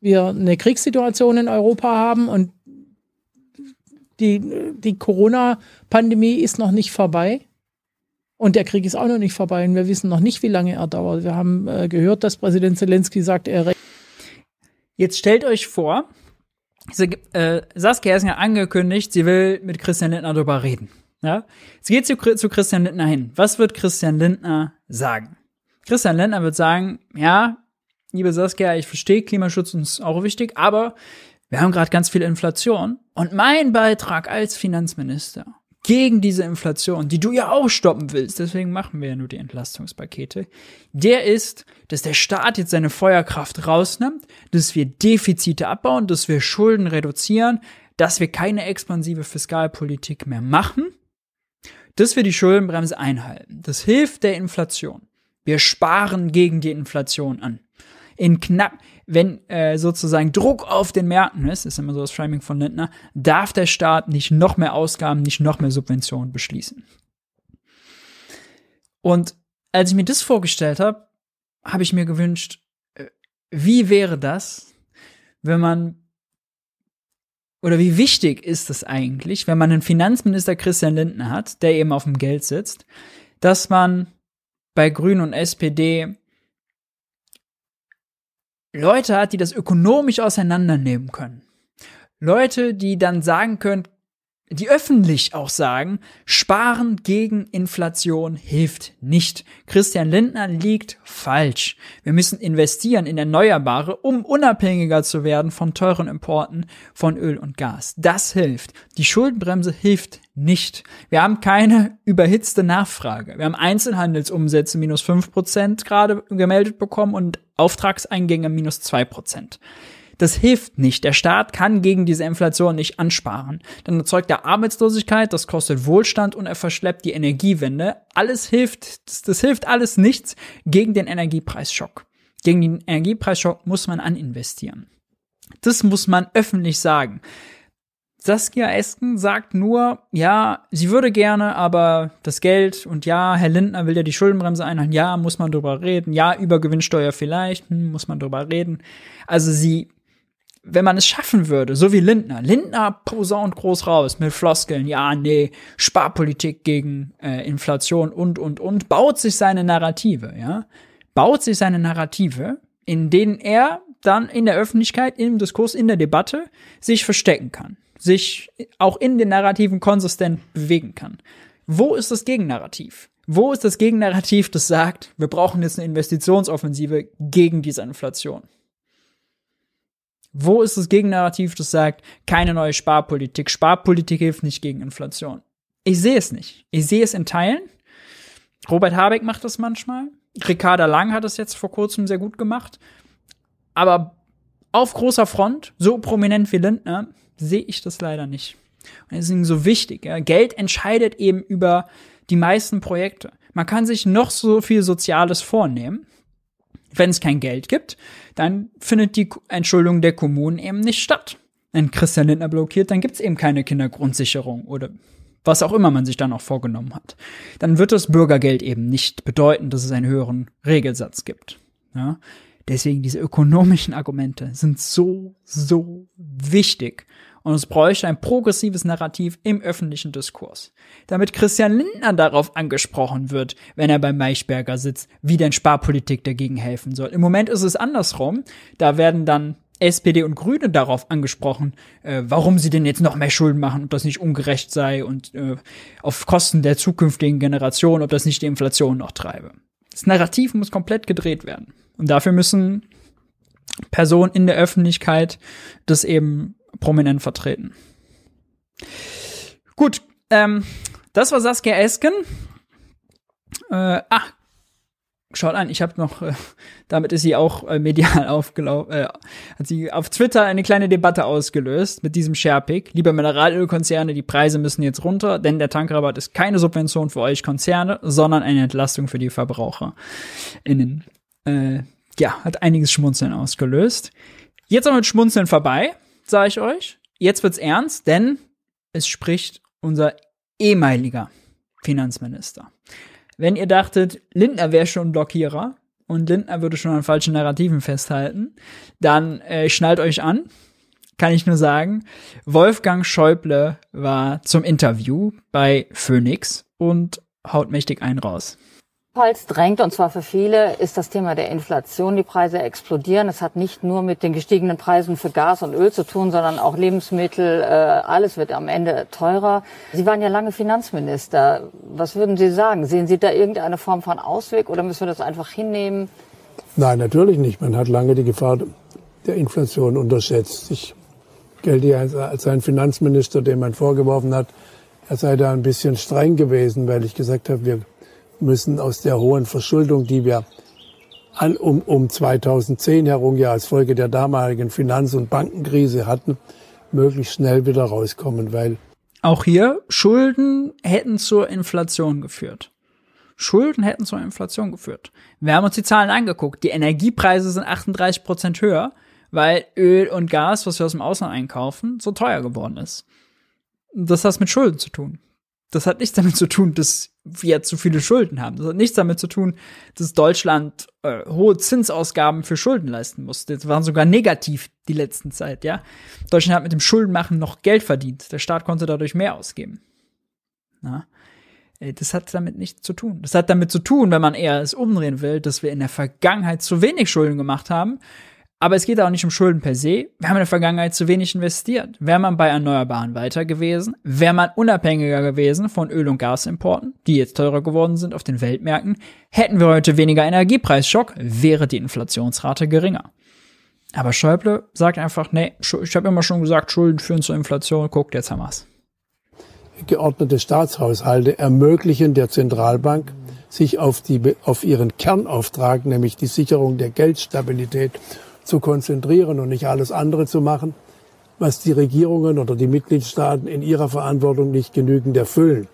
wir eine Kriegssituation in Europa haben und die, die Corona-Pandemie ist noch nicht vorbei. Und der Krieg ist auch noch nicht vorbei und wir wissen noch nicht, wie lange er dauert. Wir haben äh, gehört, dass Präsident Zelensky sagt, er Jetzt stellt euch vor, äh, Saskia ist ja angekündigt, sie will mit Christian Lindner darüber reden. Ja? Jetzt geht zu, zu Christian Lindner hin. Was wird Christian Lindner sagen? Christian Lindner wird sagen, ja, liebe Saskia, ich verstehe, Klimaschutz ist auch wichtig, aber wir haben gerade ganz viel Inflation und mein Beitrag als Finanzminister gegen diese Inflation, die du ja auch stoppen willst, deswegen machen wir ja nur die Entlastungspakete, der ist, dass der Staat jetzt seine Feuerkraft rausnimmt, dass wir Defizite abbauen, dass wir Schulden reduzieren, dass wir keine expansive Fiskalpolitik mehr machen, dass wir die Schuldenbremse einhalten. Das hilft der Inflation. Wir sparen gegen die Inflation an. In knapp, wenn äh, sozusagen Druck auf den Märkten ist, ist immer so das Framing von Lindner, darf der Staat nicht noch mehr Ausgaben, nicht noch mehr Subventionen beschließen. Und als ich mir das vorgestellt habe, habe ich mir gewünscht, äh, wie wäre das, wenn man oder wie wichtig ist es eigentlich, wenn man einen Finanzminister Christian Lindner hat, der eben auf dem Geld sitzt, dass man bei Grünen und SPD Leute hat, die das ökonomisch auseinandernehmen können. Leute, die dann sagen können, die öffentlich auch sagen, Sparen gegen Inflation hilft nicht. Christian Lindner liegt falsch. Wir müssen investieren in Erneuerbare, um unabhängiger zu werden von teuren Importen von Öl und Gas. Das hilft. Die Schuldenbremse hilft nicht. Wir haben keine überhitzte Nachfrage. Wir haben Einzelhandelsumsätze minus fünf Prozent gerade gemeldet bekommen und Auftragseingänge minus zwei Prozent. Das hilft nicht. Der Staat kann gegen diese Inflation nicht ansparen. Dann erzeugt er Arbeitslosigkeit, das kostet Wohlstand und er verschleppt die Energiewende. Alles hilft, das, das hilft alles nichts gegen den Energiepreisschock. Gegen den Energiepreisschock muss man aninvestieren. Das muss man öffentlich sagen. Saskia Esken sagt nur, ja, sie würde gerne, aber das Geld und ja, Herr Lindner will ja die Schuldenbremse einhalten, ja, muss man drüber reden, ja, über Gewinnsteuer vielleicht, hm, muss man drüber reden. Also sie wenn man es schaffen würde, so wie Lindner. Lindner posaunt groß raus mit Floskeln, ja, nee, Sparpolitik gegen äh, Inflation und, und, und, baut sich seine Narrative, ja, baut sich seine Narrative, in denen er dann in der Öffentlichkeit, im Diskurs, in der Debatte sich verstecken kann, sich auch in den Narrativen konsistent bewegen kann. Wo ist das Gegennarrativ? Wo ist das Gegennarrativ, das sagt, wir brauchen jetzt eine Investitionsoffensive gegen diese Inflation? Wo ist das Gegennarrativ, das sagt, keine neue Sparpolitik? Sparpolitik hilft nicht gegen Inflation. Ich sehe es nicht. Ich sehe es in Teilen. Robert Habeck macht das manchmal. Ricarda Lang hat es jetzt vor kurzem sehr gut gemacht. Aber auf großer Front, so prominent wie Lindner, sehe ich das leider nicht. Und deswegen so wichtig. Ja. Geld entscheidet eben über die meisten Projekte. Man kann sich noch so viel Soziales vornehmen. Wenn es kein Geld gibt, dann findet die Entschuldung der Kommunen eben nicht statt. Wenn Christian Lindner blockiert, dann gibt es eben keine Kindergrundsicherung oder was auch immer man sich dann auch vorgenommen hat. Dann wird das Bürgergeld eben nicht bedeuten, dass es einen höheren Regelsatz gibt. Ja? Deswegen diese ökonomischen Argumente sind so, so wichtig. Und es bräuchte ein progressives Narrativ im öffentlichen Diskurs. Damit Christian Lindner darauf angesprochen wird, wenn er beim Maischberger sitzt, wie denn Sparpolitik dagegen helfen soll. Im Moment ist es andersrum. Da werden dann SPD und Grüne darauf angesprochen, äh, warum sie denn jetzt noch mehr Schulden machen, ob das nicht ungerecht sei und äh, auf Kosten der zukünftigen Generation, ob das nicht die Inflation noch treibe. Das Narrativ muss komplett gedreht werden. Und dafür müssen Personen in der Öffentlichkeit das eben prominent vertreten. Gut, ähm, das war Saskia Esken. Äh, ach, schaut an, ich habe noch, äh, damit ist sie auch äh, medial aufgelaufen, äh, hat sie auf Twitter eine kleine Debatte ausgelöst mit diesem Sharepick. Liebe Mineralölkonzerne, die Preise müssen jetzt runter, denn der Tankrabatt ist keine Subvention für euch Konzerne, sondern eine Entlastung für die VerbraucherInnen. Äh, ja, hat einiges Schmunzeln ausgelöst. Jetzt aber mit Schmunzeln vorbei sage ich euch. Jetzt wird's ernst, denn es spricht unser ehemaliger Finanzminister. Wenn ihr dachtet, Lindner wäre schon Blockierer und Lindner würde schon an falschen Narrativen festhalten, dann äh, schnallt euch an. Kann ich nur sagen, Wolfgang Schäuble war zum Interview bei Phoenix und haut mächtig einen raus. Ebenfalls drängt, und zwar für viele, ist das Thema der Inflation. Die Preise explodieren. Es hat nicht nur mit den gestiegenen Preisen für Gas und Öl zu tun, sondern auch Lebensmittel. Äh, alles wird am Ende teurer. Sie waren ja lange Finanzminister. Was würden Sie sagen? Sehen Sie da irgendeine Form von Ausweg oder müssen wir das einfach hinnehmen? Nein, natürlich nicht. Man hat lange die Gefahr der Inflation unterschätzt. Ich gelte ja als ein Finanzminister, dem man vorgeworfen hat, er sei da ein bisschen streng gewesen, weil ich gesagt habe, wir müssen aus der hohen Verschuldung, die wir an, um, um 2010 herum ja als Folge der damaligen Finanz- und Bankenkrise hatten, möglichst schnell wieder rauskommen, weil auch hier Schulden hätten zur Inflation geführt. Schulden hätten zur Inflation geführt. Wir haben uns die Zahlen angeguckt. Die Energiepreise sind 38 Prozent höher, weil Öl und Gas, was wir aus dem Ausland einkaufen, so teuer geworden ist. Das hat mit Schulden zu tun. Das hat nichts damit zu tun, dass wir zu viele Schulden haben. Das hat nichts damit zu tun, dass Deutschland äh, hohe Zinsausgaben für Schulden leisten muss. Das waren sogar negativ die letzten Zeit, ja. Deutschland hat mit dem Schuldenmachen noch Geld verdient. Der Staat konnte dadurch mehr ausgeben. Na? Äh, das hat damit nichts zu tun. Das hat damit zu tun, wenn man eher es umdrehen will, dass wir in der Vergangenheit zu wenig Schulden gemacht haben aber es geht auch nicht um Schulden per se. Wir haben in der Vergangenheit zu wenig investiert. Wäre man bei Erneuerbaren weiter gewesen, wäre man unabhängiger gewesen von Öl- und Gasimporten, die jetzt teurer geworden sind auf den Weltmärkten, hätten wir heute weniger Energiepreisschock, wäre die Inflationsrate geringer. Aber Schäuble sagt einfach, nee, ich habe immer schon gesagt, Schulden führen zur Inflation, guckt, jetzt haben wir's. Geordnete Staatshaushalte ermöglichen der Zentralbank, sich auf, die, auf ihren Kernauftrag, nämlich die Sicherung der Geldstabilität zu konzentrieren und nicht alles andere zu machen, was die Regierungen oder die Mitgliedstaaten in ihrer Verantwortung nicht genügend erfüllen.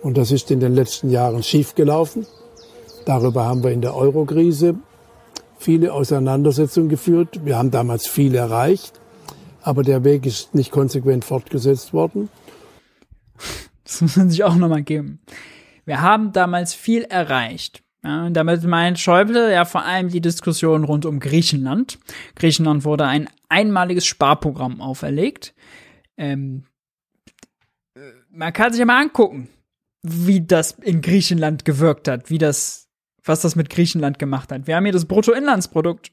Und das ist in den letzten Jahren schiefgelaufen. Darüber haben wir in der Eurokrise viele Auseinandersetzungen geführt. Wir haben damals viel erreicht, aber der Weg ist nicht konsequent fortgesetzt worden. Das muss man sich auch nochmal geben. Wir haben damals viel erreicht. Ja, damit meint Schäuble ja vor allem die Diskussion rund um Griechenland. Griechenland wurde ein einmaliges Sparprogramm auferlegt. Ähm, man kann sich ja mal angucken, wie das in Griechenland gewirkt hat, wie das, was das mit Griechenland gemacht hat. Wir haben hier das Bruttoinlandsprodukt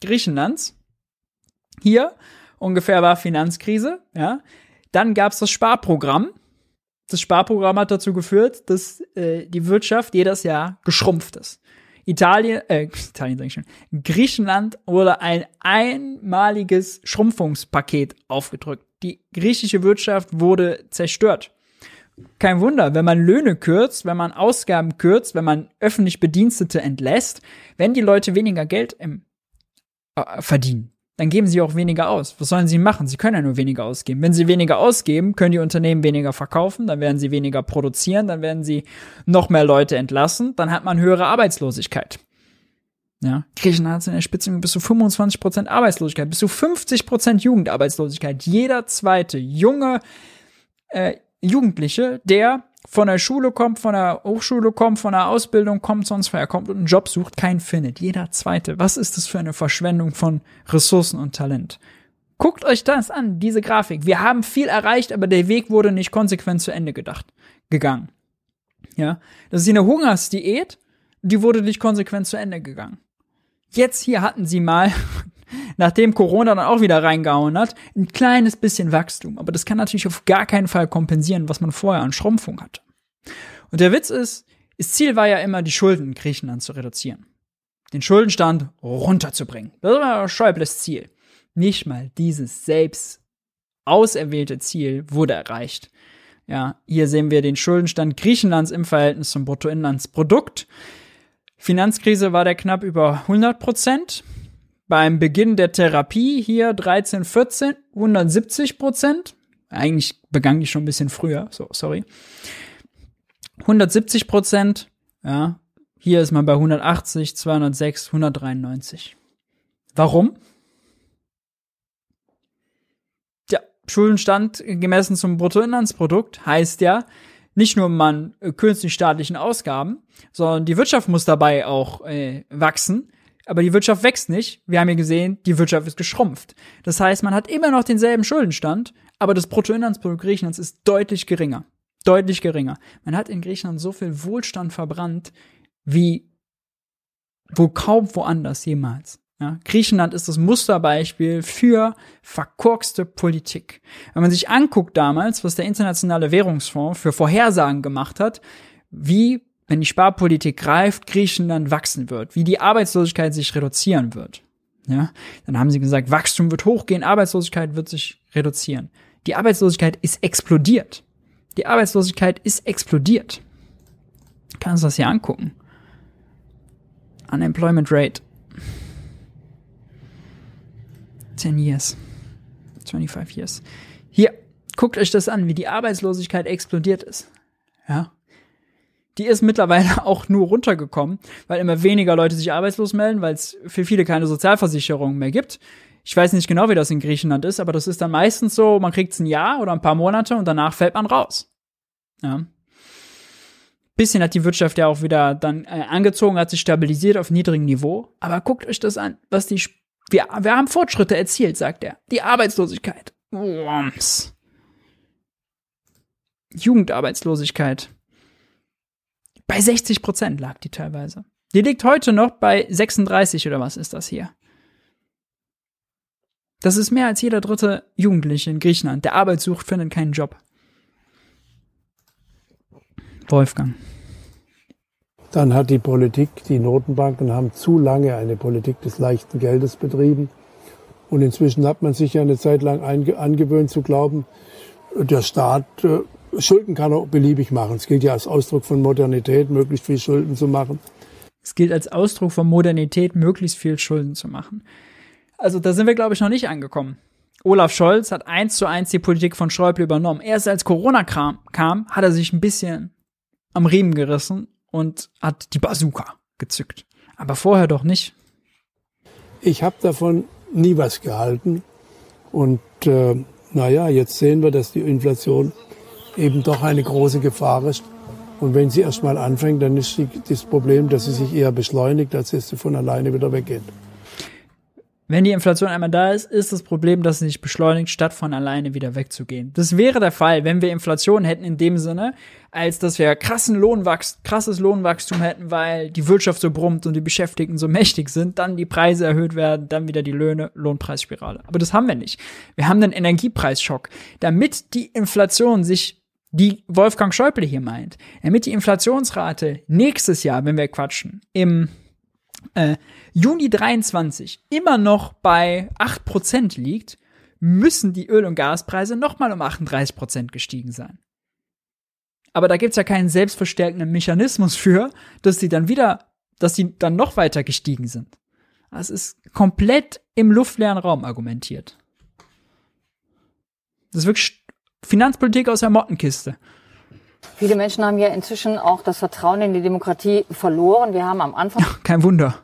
Griechenlands. Hier ungefähr war Finanzkrise, ja. Dann gab's das Sparprogramm das Sparprogramm hat dazu geführt, dass äh, die Wirtschaft jedes Jahr geschrumpft ist. Italien, äh, Italien sag ich schon, Griechenland wurde ein einmaliges Schrumpfungspaket aufgedrückt. Die griechische Wirtschaft wurde zerstört. Kein Wunder, wenn man Löhne kürzt, wenn man Ausgaben kürzt, wenn man öffentlich Bedienstete entlässt, wenn die Leute weniger Geld im, äh, verdienen dann geben sie auch weniger aus. Was sollen sie machen? Sie können ja nur weniger ausgeben. Wenn sie weniger ausgeben, können die Unternehmen weniger verkaufen, dann werden sie weniger produzieren, dann werden sie noch mehr Leute entlassen, dann hat man höhere Arbeitslosigkeit. Ja, Griechenland hat in der Spitze bis zu 25% Arbeitslosigkeit, bis zu 50% Jugendarbeitslosigkeit. Jeder zweite junge äh, Jugendliche, der von der Schule kommt, von der Hochschule kommt, von der Ausbildung kommt, sonst woher kommt und einen Job sucht, keinen findet. Jeder zweite. Was ist das für eine Verschwendung von Ressourcen und Talent? Guckt euch das an, diese Grafik. Wir haben viel erreicht, aber der Weg wurde nicht konsequent zu Ende gedacht, gegangen. Ja, das ist eine Hungersdiät, die wurde nicht konsequent zu Ende gegangen. Jetzt hier hatten sie mal, nachdem Corona dann auch wieder reingehauen hat, ein kleines bisschen Wachstum. Aber das kann natürlich auf gar keinen Fall kompensieren, was man vorher an Schrumpfung hatte. Und der Witz ist, das Ziel war ja immer, die Schulden in Griechenland zu reduzieren. Den Schuldenstand runterzubringen. Das war Schäubles Ziel. Nicht mal dieses selbst auserwählte Ziel wurde erreicht. Ja, hier sehen wir den Schuldenstand Griechenlands im Verhältnis zum Bruttoinlandsprodukt. Finanzkrise war der knapp über 100 Prozent beim Beginn der Therapie hier 13, 14, 170 Prozent. Eigentlich begann die schon ein bisschen früher, so, sorry. 170 Prozent, ja. Hier ist man bei 180, 206, 193. Warum? Ja, Schuldenstand gemessen zum Bruttoinlandsprodukt heißt ja, nicht nur man kürzt die staatlichen Ausgaben, sondern die Wirtschaft muss dabei auch äh, wachsen aber die Wirtschaft wächst nicht. Wir haben ja gesehen, die Wirtschaft ist geschrumpft. Das heißt, man hat immer noch denselben Schuldenstand, aber das Bruttoinlandsprodukt Griechenlands ist deutlich geringer. Deutlich geringer. Man hat in Griechenland so viel Wohlstand verbrannt, wie wo kaum woanders jemals. Ja, Griechenland ist das Musterbeispiel für verkorkste Politik. Wenn man sich anguckt damals, was der Internationale Währungsfonds für Vorhersagen gemacht hat, wie wenn die Sparpolitik greift, Griechenland wachsen wird, wie die Arbeitslosigkeit sich reduzieren wird. Ja, dann haben sie gesagt, Wachstum wird hochgehen, Arbeitslosigkeit wird sich reduzieren. Die Arbeitslosigkeit ist explodiert. Die Arbeitslosigkeit ist explodiert. Kannst du das hier angucken? Unemployment Rate. 10 years. 25 years. Hier, guckt euch das an, wie die Arbeitslosigkeit explodiert ist. Ja die ist mittlerweile auch nur runtergekommen, weil immer weniger Leute sich arbeitslos melden, weil es für viele keine Sozialversicherung mehr gibt. Ich weiß nicht genau, wie das in Griechenland ist, aber das ist dann meistens so, man kriegt es ein Jahr oder ein paar Monate und danach fällt man raus. Ja, Bisschen hat die Wirtschaft ja auch wieder dann äh, angezogen, hat sich stabilisiert auf niedrigem Niveau. Aber guckt euch das an, was die, wir, wir haben Fortschritte erzielt, sagt er. Die Arbeitslosigkeit. Wumms. Jugendarbeitslosigkeit. Bei 60 Prozent lag die teilweise. Die liegt heute noch bei 36 oder was ist das hier? Das ist mehr als jeder dritte Jugendliche in Griechenland, der Arbeit sucht, findet keinen Job. Wolfgang. Dann hat die Politik, die Notenbanken haben zu lange eine Politik des leichten Geldes betrieben. Und inzwischen hat man sich ja eine Zeit lang angewöhnt zu glauben, der Staat äh, Schulden kann er beliebig machen. Es gilt ja als Ausdruck von Modernität, möglichst viel Schulden zu machen. Es gilt als Ausdruck von Modernität, möglichst viel Schulden zu machen. Also da sind wir, glaube ich, noch nicht angekommen. Olaf Scholz hat eins zu eins die Politik von Schäuble übernommen. Erst als Corona kam, kam, hat er sich ein bisschen am Riemen gerissen und hat die Bazooka gezückt. Aber vorher doch nicht. Ich habe davon nie was gehalten. Und äh, naja, jetzt sehen wir, dass die Inflation eben doch eine große Gefahr ist. Und wenn sie erst mal anfängt, dann ist das Problem, dass sie sich eher beschleunigt, als dass sie von alleine wieder weggeht. Wenn die Inflation einmal da ist, ist das Problem, dass sie sich beschleunigt, statt von alleine wieder wegzugehen. Das wäre der Fall, wenn wir Inflation hätten in dem Sinne, als dass wir krassen Lohnwachs krasses Lohnwachstum hätten, weil die Wirtschaft so brummt und die Beschäftigten so mächtig sind, dann die Preise erhöht werden, dann wieder die Löhne, Lohnpreisspirale. Aber das haben wir nicht. Wir haben einen Energiepreisschock. Damit die Inflation sich die Wolfgang Schäuble hier meint, damit die Inflationsrate nächstes Jahr, wenn wir quatschen, im äh, Juni 23 immer noch bei 8% liegt, müssen die Öl- und Gaspreise nochmal um 38% gestiegen sein. Aber da gibt's ja keinen selbstverstärkenden Mechanismus für, dass die dann wieder, dass die dann noch weiter gestiegen sind. Das ist komplett im luftleeren Raum argumentiert. Das ist wirklich Finanzpolitik aus der Mottenkiste. Viele Menschen haben ja inzwischen auch das Vertrauen in die Demokratie verloren. Wir haben am Anfang. Kein Wunder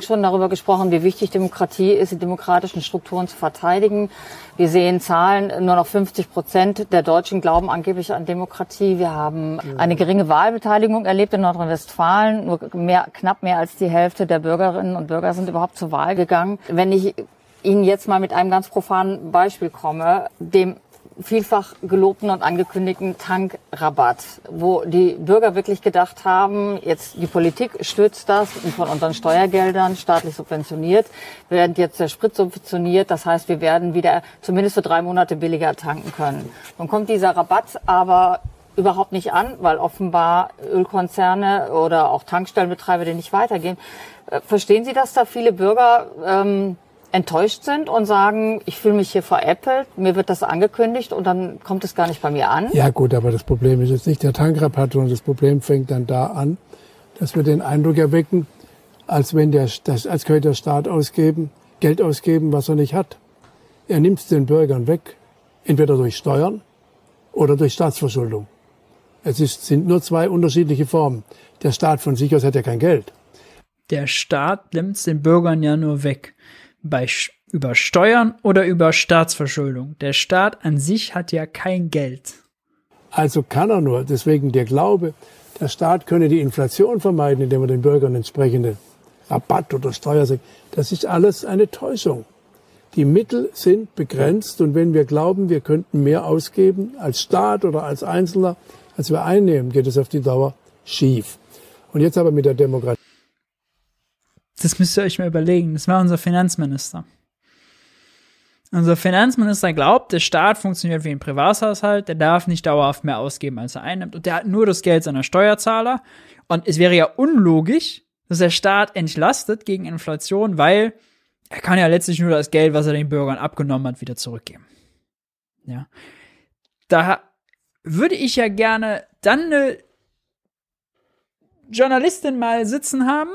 schon darüber gesprochen, wie wichtig Demokratie ist, die demokratischen Strukturen zu verteidigen. Wir sehen Zahlen, nur noch 50 Prozent der Deutschen glauben angeblich an Demokratie. Wir haben eine geringe Wahlbeteiligung erlebt in Nordrhein-Westfalen. Nur mehr, knapp mehr als die Hälfte der Bürgerinnen und Bürger sind überhaupt zur Wahl gegangen. Wenn ich Ihnen jetzt mal mit einem ganz profanen Beispiel komme, dem vielfach gelobten und angekündigten Tankrabatt, wo die Bürger wirklich gedacht haben, jetzt die Politik stützt das von unseren Steuergeldern staatlich subventioniert, während jetzt der Sprit subventioniert. Das heißt, wir werden wieder zumindest für drei Monate billiger tanken können. Nun kommt dieser Rabatt aber überhaupt nicht an, weil offenbar Ölkonzerne oder auch Tankstellenbetreiber den nicht weitergeben. Äh, verstehen Sie, dass da viele Bürger ähm, enttäuscht sind und sagen, ich fühle mich hier veräppelt, mir wird das angekündigt und dann kommt es gar nicht bei mir an? Ja gut, aber das Problem ist jetzt nicht der Tankrabatt, sondern das Problem fängt dann da an, dass wir den Eindruck erwecken, als wenn der, das, als könnte der Staat ausgeben, Geld ausgeben, was er nicht hat. Er nimmt es den Bürgern weg, entweder durch Steuern oder durch Staatsverschuldung. Es ist, sind nur zwei unterschiedliche Formen. Der Staat von sich aus hat ja kein Geld. Der Staat nimmt es den Bürgern ja nur weg bei über Steuern oder über Staatsverschuldung. Der Staat an sich hat ja kein Geld. Also kann er nur. Deswegen der Glaube, der Staat könne die Inflation vermeiden, indem er den Bürgern entsprechende Rabatt oder Steuer sagt. Das ist alles eine Täuschung. Die Mittel sind begrenzt und wenn wir glauben, wir könnten mehr ausgeben als Staat oder als Einzelner, als wir einnehmen, geht es auf die Dauer schief. Und jetzt aber mit der Demokratie. Das müsst ihr euch mal überlegen. Das war unser Finanzminister. Unser Finanzminister glaubt, der Staat funktioniert wie ein Privathaushalt, der darf nicht dauerhaft mehr ausgeben, als er einnimmt. Und der hat nur das Geld seiner Steuerzahler. Und es wäre ja unlogisch, dass der Staat entlastet gegen Inflation, weil er kann ja letztlich nur das Geld, was er den Bürgern abgenommen hat, wieder zurückgeben. Ja. Da würde ich ja gerne dann eine Journalistin mal sitzen haben,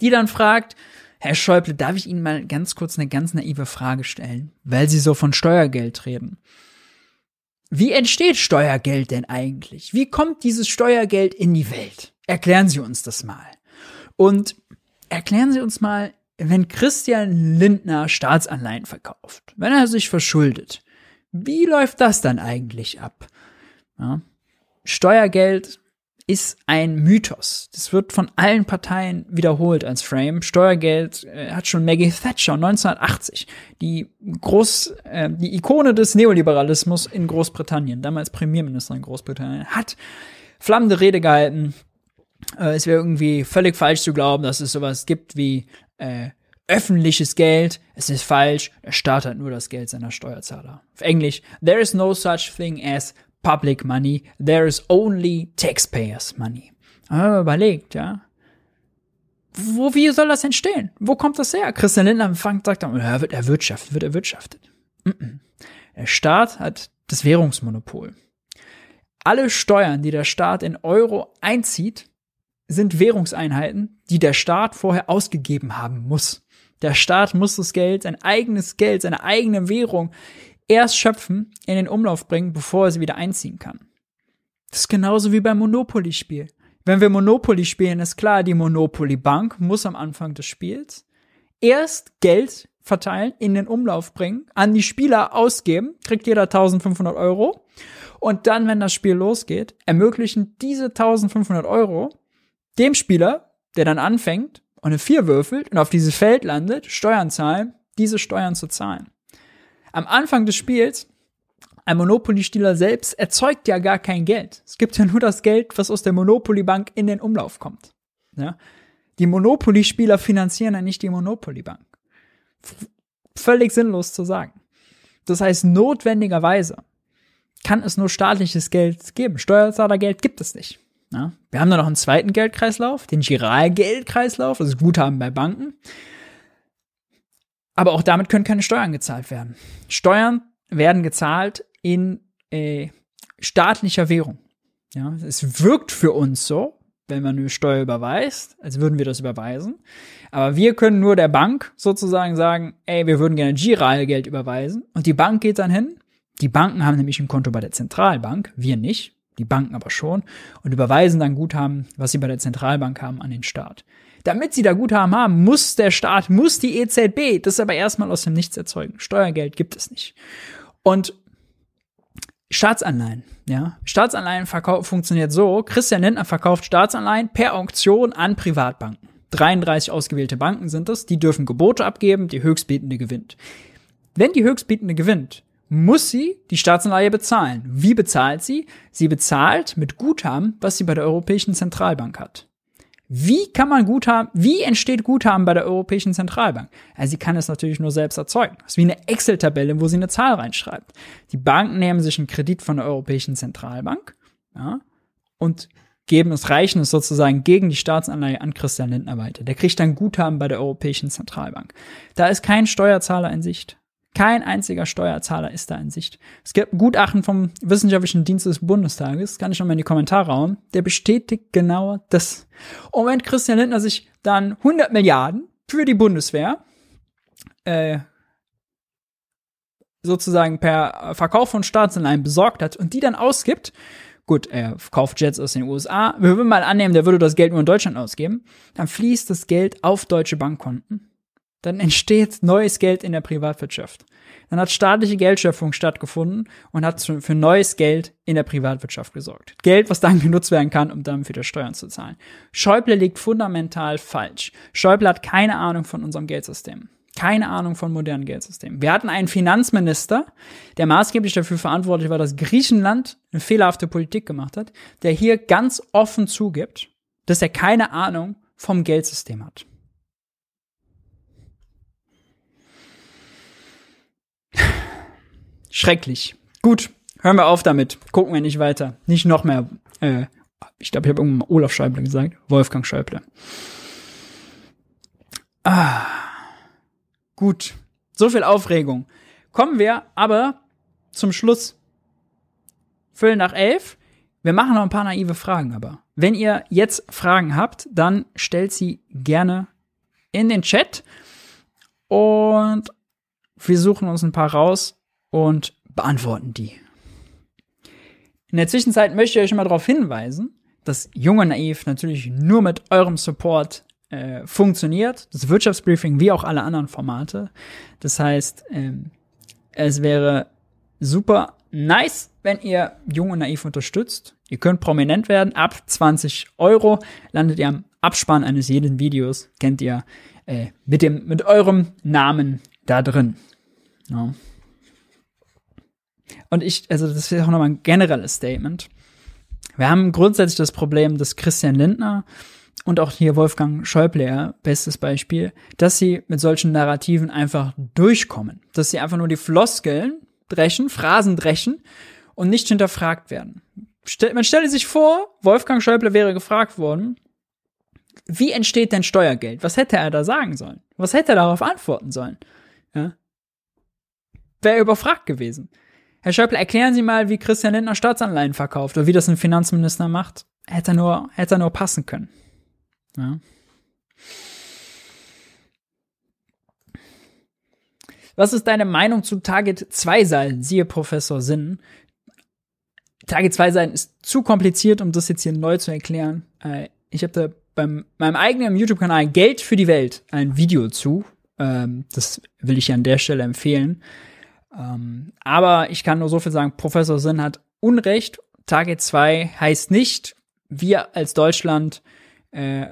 die dann fragt, Herr Schäuble, darf ich Ihnen mal ganz kurz eine ganz naive Frage stellen, weil Sie so von Steuergeld reden. Wie entsteht Steuergeld denn eigentlich? Wie kommt dieses Steuergeld in die Welt? Erklären Sie uns das mal. Und erklären Sie uns mal, wenn Christian Lindner Staatsanleihen verkauft, wenn er sich verschuldet, wie läuft das dann eigentlich ab? Ja. Steuergeld ist ein Mythos. Das wird von allen Parteien wiederholt als Frame. Steuergeld äh, hat schon Maggie Thatcher 1980, die Groß, äh, die Ikone des Neoliberalismus in Großbritannien, damals Premierministerin in Großbritannien, hat flammende Rede gehalten. Äh, es wäre irgendwie völlig falsch zu glauben, dass es sowas gibt wie äh, öffentliches Geld. Es ist falsch. Der Staat hat nur das Geld seiner Steuerzahler. Auf Englisch, there is no such thing as public money, there is only taxpayers money. Aber überlegt, ja. Wo, wie soll das entstehen? Wo kommt das her? Christian Lindner fängt, sagt dann, er wird erwirtschaftet, wird erwirtschaftet. Der Staat hat das Währungsmonopol. Alle Steuern, die der Staat in Euro einzieht, sind Währungseinheiten, die der Staat vorher ausgegeben haben muss. Der Staat muss das Geld, sein eigenes Geld, seine eigene Währung erst schöpfen, in den Umlauf bringen, bevor er sie wieder einziehen kann. Das ist genauso wie beim Monopoly-Spiel. Wenn wir Monopoly spielen, ist klar, die Monopoly Bank muss am Anfang des Spiels erst Geld verteilen, in den Umlauf bringen, an die Spieler ausgeben, kriegt jeder 1500 Euro. Und dann, wenn das Spiel losgeht, ermöglichen diese 1500 Euro dem Spieler, der dann anfängt und eine 4 würfelt und auf dieses Feld landet, Steuern zahlen, diese Steuern zu zahlen. Am Anfang des Spiels, ein Monopoly-Spieler selbst erzeugt ja gar kein Geld. Es gibt ja nur das Geld, was aus der Monopoly-Bank in den Umlauf kommt. Ja? Die Monopoly-Spieler finanzieren ja nicht die Monopoly-Bank. Völlig sinnlos zu sagen. Das heißt, notwendigerweise kann es nur staatliches Geld geben. Steuerzahlergeld gibt es nicht. Ja? Wir haben da noch einen zweiten Geldkreislauf, den Giralgeldkreislauf, also Guthaben bei Banken. Aber auch damit können keine Steuern gezahlt werden. Steuern werden gezahlt in äh, staatlicher Währung. Ja, es wirkt für uns so, wenn man eine Steuer überweist, als würden wir das überweisen. Aber wir können nur der Bank sozusagen sagen, ey, wir würden gerne Giralgeld überweisen. Und die Bank geht dann hin. Die Banken haben nämlich ein Konto bei der Zentralbank, wir nicht die Banken aber schon, und überweisen dann Guthaben, was sie bei der Zentralbank haben, an den Staat. Damit sie da Guthaben haben, muss der Staat, muss die EZB das aber erstmal aus dem Nichts erzeugen. Steuergeld gibt es nicht. Und Staatsanleihen, ja. Staatsanleihen funktioniert so. Christian Lindner verkauft Staatsanleihen per Auktion an Privatbanken. 33 ausgewählte Banken sind es, die dürfen Gebote abgeben, die Höchstbietende gewinnt. Wenn die Höchstbietende gewinnt, muss sie die Staatsanleihe bezahlen. Wie bezahlt sie? Sie bezahlt mit Guthaben, was sie bei der Europäischen Zentralbank hat. Wie kann man Guthaben, wie entsteht Guthaben bei der Europäischen Zentralbank? Also sie kann es natürlich nur selbst erzeugen. Das ist wie eine Excel-Tabelle, wo sie eine Zahl reinschreibt. Die Banken nehmen sich einen Kredit von der Europäischen Zentralbank ja, und geben es, reichen es sozusagen gegen die Staatsanleihe an Christian Lindner weiter. Der kriegt dann Guthaben bei der Europäischen Zentralbank. Da ist kein Steuerzahler in Sicht. Kein einziger Steuerzahler ist da in Sicht. Es gibt ein Gutachten vom Wissenschaftlichen Dienst des Bundestages, kann ich nochmal in die Kommentare hauen, der bestätigt genau das. Und wenn Christian Lindner sich dann 100 Milliarden für die Bundeswehr äh, sozusagen per Verkauf von Staatsanleihen besorgt hat und die dann ausgibt, gut, er kauft Jets aus den USA, wir würden mal annehmen, der würde das Geld nur in Deutschland ausgeben, dann fließt das Geld auf deutsche Bankkonten dann entsteht neues Geld in der Privatwirtschaft. Dann hat staatliche Geldschöpfung stattgefunden und hat für neues Geld in der Privatwirtschaft gesorgt. Geld, was dann genutzt werden kann, um dann wieder Steuern zu zahlen. Schäuble liegt fundamental falsch. Schäuble hat keine Ahnung von unserem Geldsystem. Keine Ahnung von modernen Geldsystemen. Wir hatten einen Finanzminister, der maßgeblich dafür verantwortlich war, dass Griechenland eine fehlerhafte Politik gemacht hat, der hier ganz offen zugibt, dass er keine Ahnung vom Geldsystem hat. Schrecklich. Gut, hören wir auf damit. Gucken wir nicht weiter. Nicht noch mehr. Äh, ich glaube, ich habe irgendwann mal Olaf Schäuble gesagt. Wolfgang Schäuble. Ah, gut. So viel Aufregung. Kommen wir aber zum Schluss. Viertel nach elf. Wir machen noch ein paar naive Fragen aber. Wenn ihr jetzt Fragen habt, dann stellt sie gerne in den Chat. Und wir suchen uns ein paar raus und beantworten die. In der Zwischenzeit möchte ich euch mal darauf hinweisen, dass Junge Naiv natürlich nur mit eurem Support äh, funktioniert. Das Wirtschaftsbriefing wie auch alle anderen Formate. Das heißt, ähm, es wäre super nice, wenn ihr Jung und Naiv unterstützt. Ihr könnt prominent werden. Ab 20 Euro landet ihr am Abspann eines jeden Videos. Kennt ihr äh, mit, dem, mit eurem Namen da drin. Ja. Und ich, also das ist auch nochmal ein generelles Statement. Wir haben grundsätzlich das Problem, dass Christian Lindner und auch hier Wolfgang Schäuble, bestes Beispiel, dass sie mit solchen Narrativen einfach durchkommen. Dass sie einfach nur die Floskeln dreschen, Phrasen dreschen und nicht hinterfragt werden. Man stelle sich vor, Wolfgang Schäuble wäre gefragt worden, wie entsteht denn Steuergeld? Was hätte er da sagen sollen? Was hätte er darauf antworten sollen? Ja? Wäre überfragt gewesen. Herr Schäuble, erklären Sie mal, wie Christian Lindner Staatsanleihen verkauft oder wie das ein Finanzminister macht. Hätte er nur, hätte er nur passen können. Ja. Was ist deine Meinung zu Target 2 Seilen? Siehe Professor Sinn. Target 2 Seilen ist zu kompliziert, um das jetzt hier neu zu erklären. Äh, ich habe da beim meinem eigenen YouTube-Kanal Geld für die Welt ein Video zu. Ähm, das will ich an der Stelle empfehlen. Ähm, aber ich kann nur so viel sagen, Professor Sinn hat Unrecht. Target 2 heißt nicht, wir als Deutschland äh,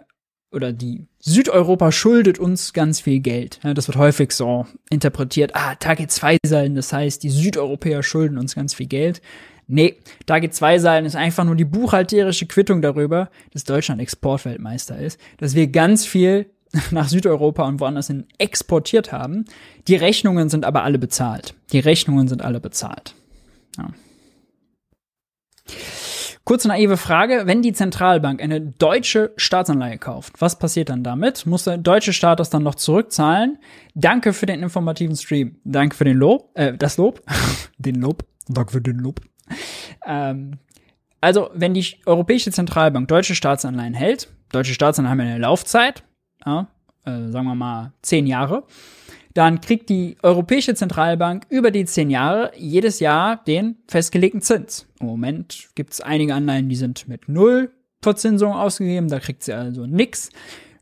oder die Südeuropa schuldet uns ganz viel Geld. Ja, das wird häufig so interpretiert. Ah, Target 2 Seilen, das heißt, die Südeuropäer schulden uns ganz viel Geld. Nee, Target 2 Seilen ist einfach nur die buchhalterische Quittung darüber, dass Deutschland Exportweltmeister ist, dass wir ganz viel nach Südeuropa und woanders hin exportiert haben. Die Rechnungen sind aber alle bezahlt. Die Rechnungen sind alle bezahlt. Ja. Kurze naive Frage, wenn die Zentralbank eine deutsche Staatsanleihe kauft, was passiert dann damit? Muss der deutsche Staat das dann noch zurückzahlen? Danke für den informativen Stream. Danke für den Lob, äh, das Lob, den Lob, danke für den Lob. Ähm, also, wenn die Europäische Zentralbank deutsche Staatsanleihen hält, deutsche Staatsanleihen haben eine Laufzeit, ja, äh, sagen wir mal zehn Jahre, dann kriegt die Europäische Zentralbank über die zehn Jahre jedes Jahr den festgelegten Zins. Im Moment gibt es einige Anleihen, die sind mit null Verzinsung ausgegeben, da kriegt sie also nix.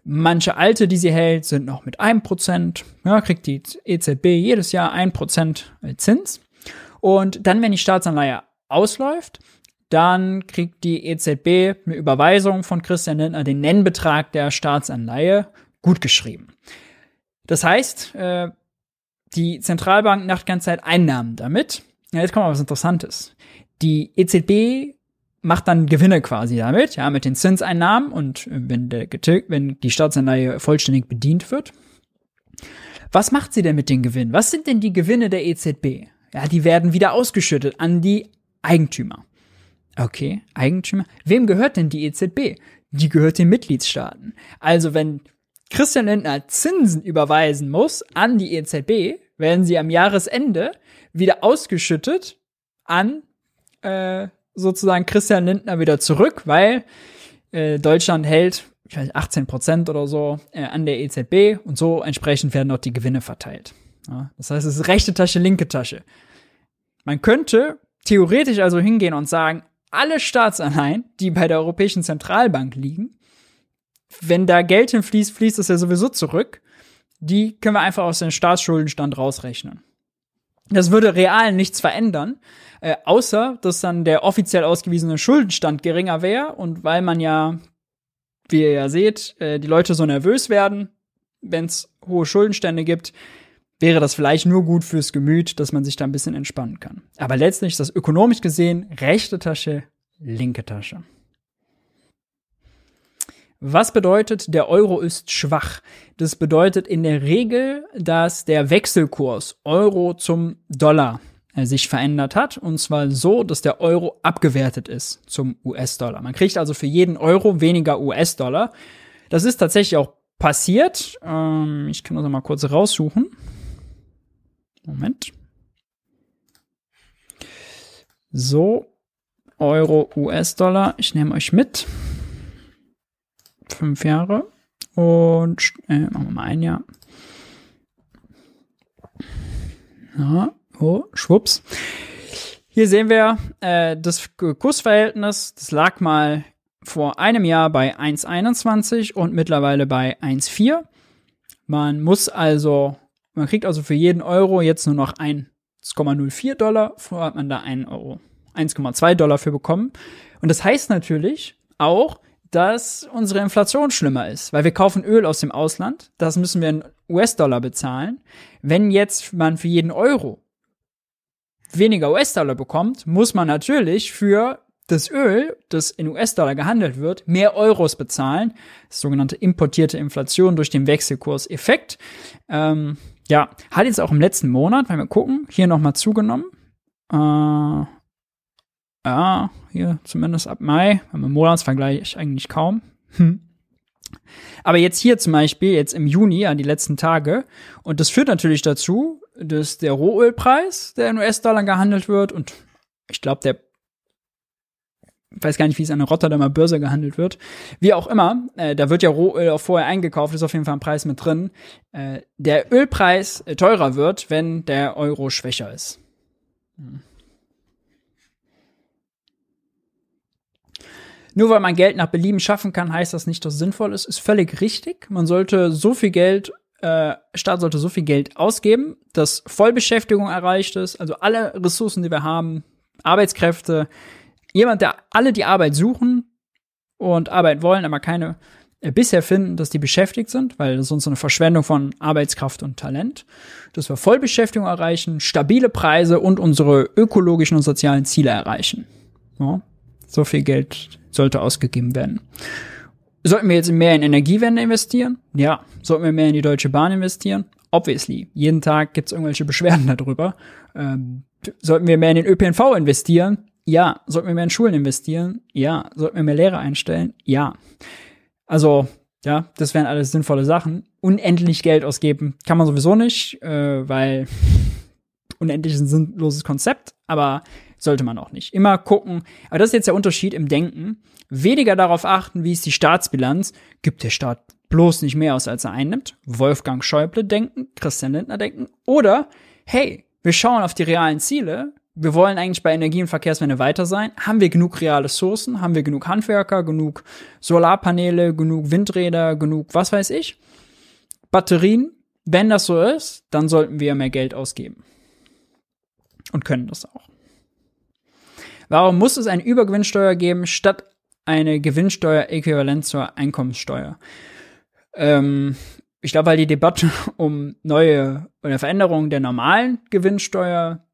Manche alte, die sie hält, sind noch mit einem Prozent. Ja, kriegt die EZB jedes Jahr ein Prozent Zins. Und dann, wenn die Staatsanleihe ausläuft, dann kriegt die EZB eine Überweisung von Christian Lindner den Nennbetrag der Staatsanleihe gutgeschrieben. Das heißt, äh, die Zentralbank macht ganze Zeit Einnahmen damit. Ja, jetzt kommt mal was Interessantes. Die EZB macht dann Gewinne quasi damit, ja, mit den Zinseinnahmen und äh, wenn, der, wenn die Staatsanleihe vollständig bedient wird. Was macht sie denn mit den Gewinnen? Was sind denn die Gewinne der EZB? Ja, die werden wieder ausgeschüttet an die Eigentümer. Okay, Eigentümer. Wem gehört denn die EZB? Die gehört den Mitgliedstaaten. Also wenn Christian Lindner Zinsen überweisen muss an die EZB, werden sie am Jahresende wieder ausgeschüttet an äh, sozusagen Christian Lindner wieder zurück, weil äh, Deutschland hält ich weiß, 18 Prozent oder so äh, an der EZB und so entsprechend werden auch die Gewinne verteilt. Ja, das heißt, es ist rechte Tasche, linke Tasche. Man könnte theoretisch also hingehen und sagen, alle Staatsanleihen, die bei der Europäischen Zentralbank liegen, wenn da Geld hinfließt, fließt es ja sowieso zurück. Die können wir einfach aus dem Staatsschuldenstand rausrechnen. Das würde real nichts verändern, äh, außer dass dann der offiziell ausgewiesene Schuldenstand geringer wäre und weil man ja, wie ihr ja seht, äh, die Leute so nervös werden, wenn es hohe Schuldenstände gibt, wäre das vielleicht nur gut fürs Gemüt, dass man sich da ein bisschen entspannen kann. Aber letztlich ist das ökonomisch gesehen rechte Tasche, linke Tasche. Was bedeutet, der Euro ist schwach? Das bedeutet in der Regel, dass der Wechselkurs Euro zum Dollar äh, sich verändert hat. Und zwar so, dass der Euro abgewertet ist zum US-Dollar. Man kriegt also für jeden Euro weniger US-Dollar. Das ist tatsächlich auch passiert. Ähm, ich kann das mal kurz raussuchen. Moment. So, Euro, US-Dollar. Ich nehme euch mit fünf Jahre. Und äh, machen wir mal ein Jahr. Ja, oh, schwupps. Hier sehen wir äh, das Kursverhältnis. Das lag mal vor einem Jahr bei 1,21 und mittlerweile bei 1,4. Man muss also, man kriegt also für jeden Euro jetzt nur noch ein 1,04 Dollar. Vorher hat man da 1 Euro, 1,2 Dollar für bekommen. Und das heißt natürlich auch, dass unsere Inflation schlimmer ist, weil wir kaufen Öl aus dem Ausland. Das müssen wir in US-Dollar bezahlen. Wenn jetzt man für jeden Euro weniger US-Dollar bekommt, muss man natürlich für das Öl, das in US-Dollar gehandelt wird, mehr Euros bezahlen. Das sogenannte importierte Inflation durch den Wechselkurseffekt. Ähm, ja, hat jetzt auch im letzten Monat, wenn wir gucken, hier nochmal zugenommen. Äh, ja, hier zumindest ab Mai, wir Monatsvergleich eigentlich kaum. Hm. Aber jetzt hier zum Beispiel, jetzt im Juni, an die letzten Tage, und das führt natürlich dazu, dass der Rohölpreis, der in US-Dollar gehandelt wird, und ich glaube, der weiß gar nicht, wie es an der Rotterdamer Börse gehandelt wird. Wie auch immer, äh, da wird ja Rohöl auch vorher eingekauft, ist auf jeden Fall ein Preis mit drin. Äh, der Ölpreis äh, teurer wird, wenn der Euro schwächer ist. Hm. Nur weil man Geld nach Belieben schaffen kann, heißt das nicht, dass es sinnvoll ist. Ist völlig richtig. Man sollte so viel Geld, äh, Staat sollte so viel Geld ausgeben, dass Vollbeschäftigung erreicht ist. Also alle Ressourcen, die wir haben, Arbeitskräfte, jemand, der alle die Arbeit suchen und arbeiten wollen, aber keine äh, bisher finden, dass die beschäftigt sind, weil das ist sonst eine Verschwendung von Arbeitskraft und Talent, dass wir Vollbeschäftigung erreichen, stabile Preise und unsere ökologischen und sozialen Ziele erreichen. Ja, so viel Geld sollte ausgegeben werden. Sollten wir jetzt mehr in Energiewende investieren? Ja. Sollten wir mehr in die Deutsche Bahn investieren? Obviously. Jeden Tag gibt es irgendwelche Beschwerden darüber. Ähm, sollten wir mehr in den ÖPNV investieren? Ja. Sollten wir mehr in Schulen investieren? Ja. Sollten wir mehr Lehrer einstellen? Ja. Also, ja, das wären alles sinnvolle Sachen. Unendlich Geld ausgeben kann man sowieso nicht, äh, weil unendlich ist ein sinnloses Konzept, aber sollte man auch nicht. Immer gucken. Aber das ist jetzt der Unterschied im Denken. Weniger darauf achten, wie ist die Staatsbilanz. Gibt der Staat bloß nicht mehr aus, als er einnimmt? Wolfgang Schäuble denken, Christian Lindner denken. Oder, hey, wir schauen auf die realen Ziele. Wir wollen eigentlich bei Energie- und Verkehrswende weiter sein. Haben wir genug reale Ressourcen? Haben wir genug Handwerker, genug Solarpaneele, genug Windräder, genug was weiß ich? Batterien? Wenn das so ist, dann sollten wir mehr Geld ausgeben. Und können das auch. Warum muss es eine Übergewinnsteuer geben, statt eine Gewinnsteuer äquivalent zur Einkommenssteuer? Ähm, ich glaube, weil die Debatte um neue oder Veränderungen der normalen Gewinnsteuer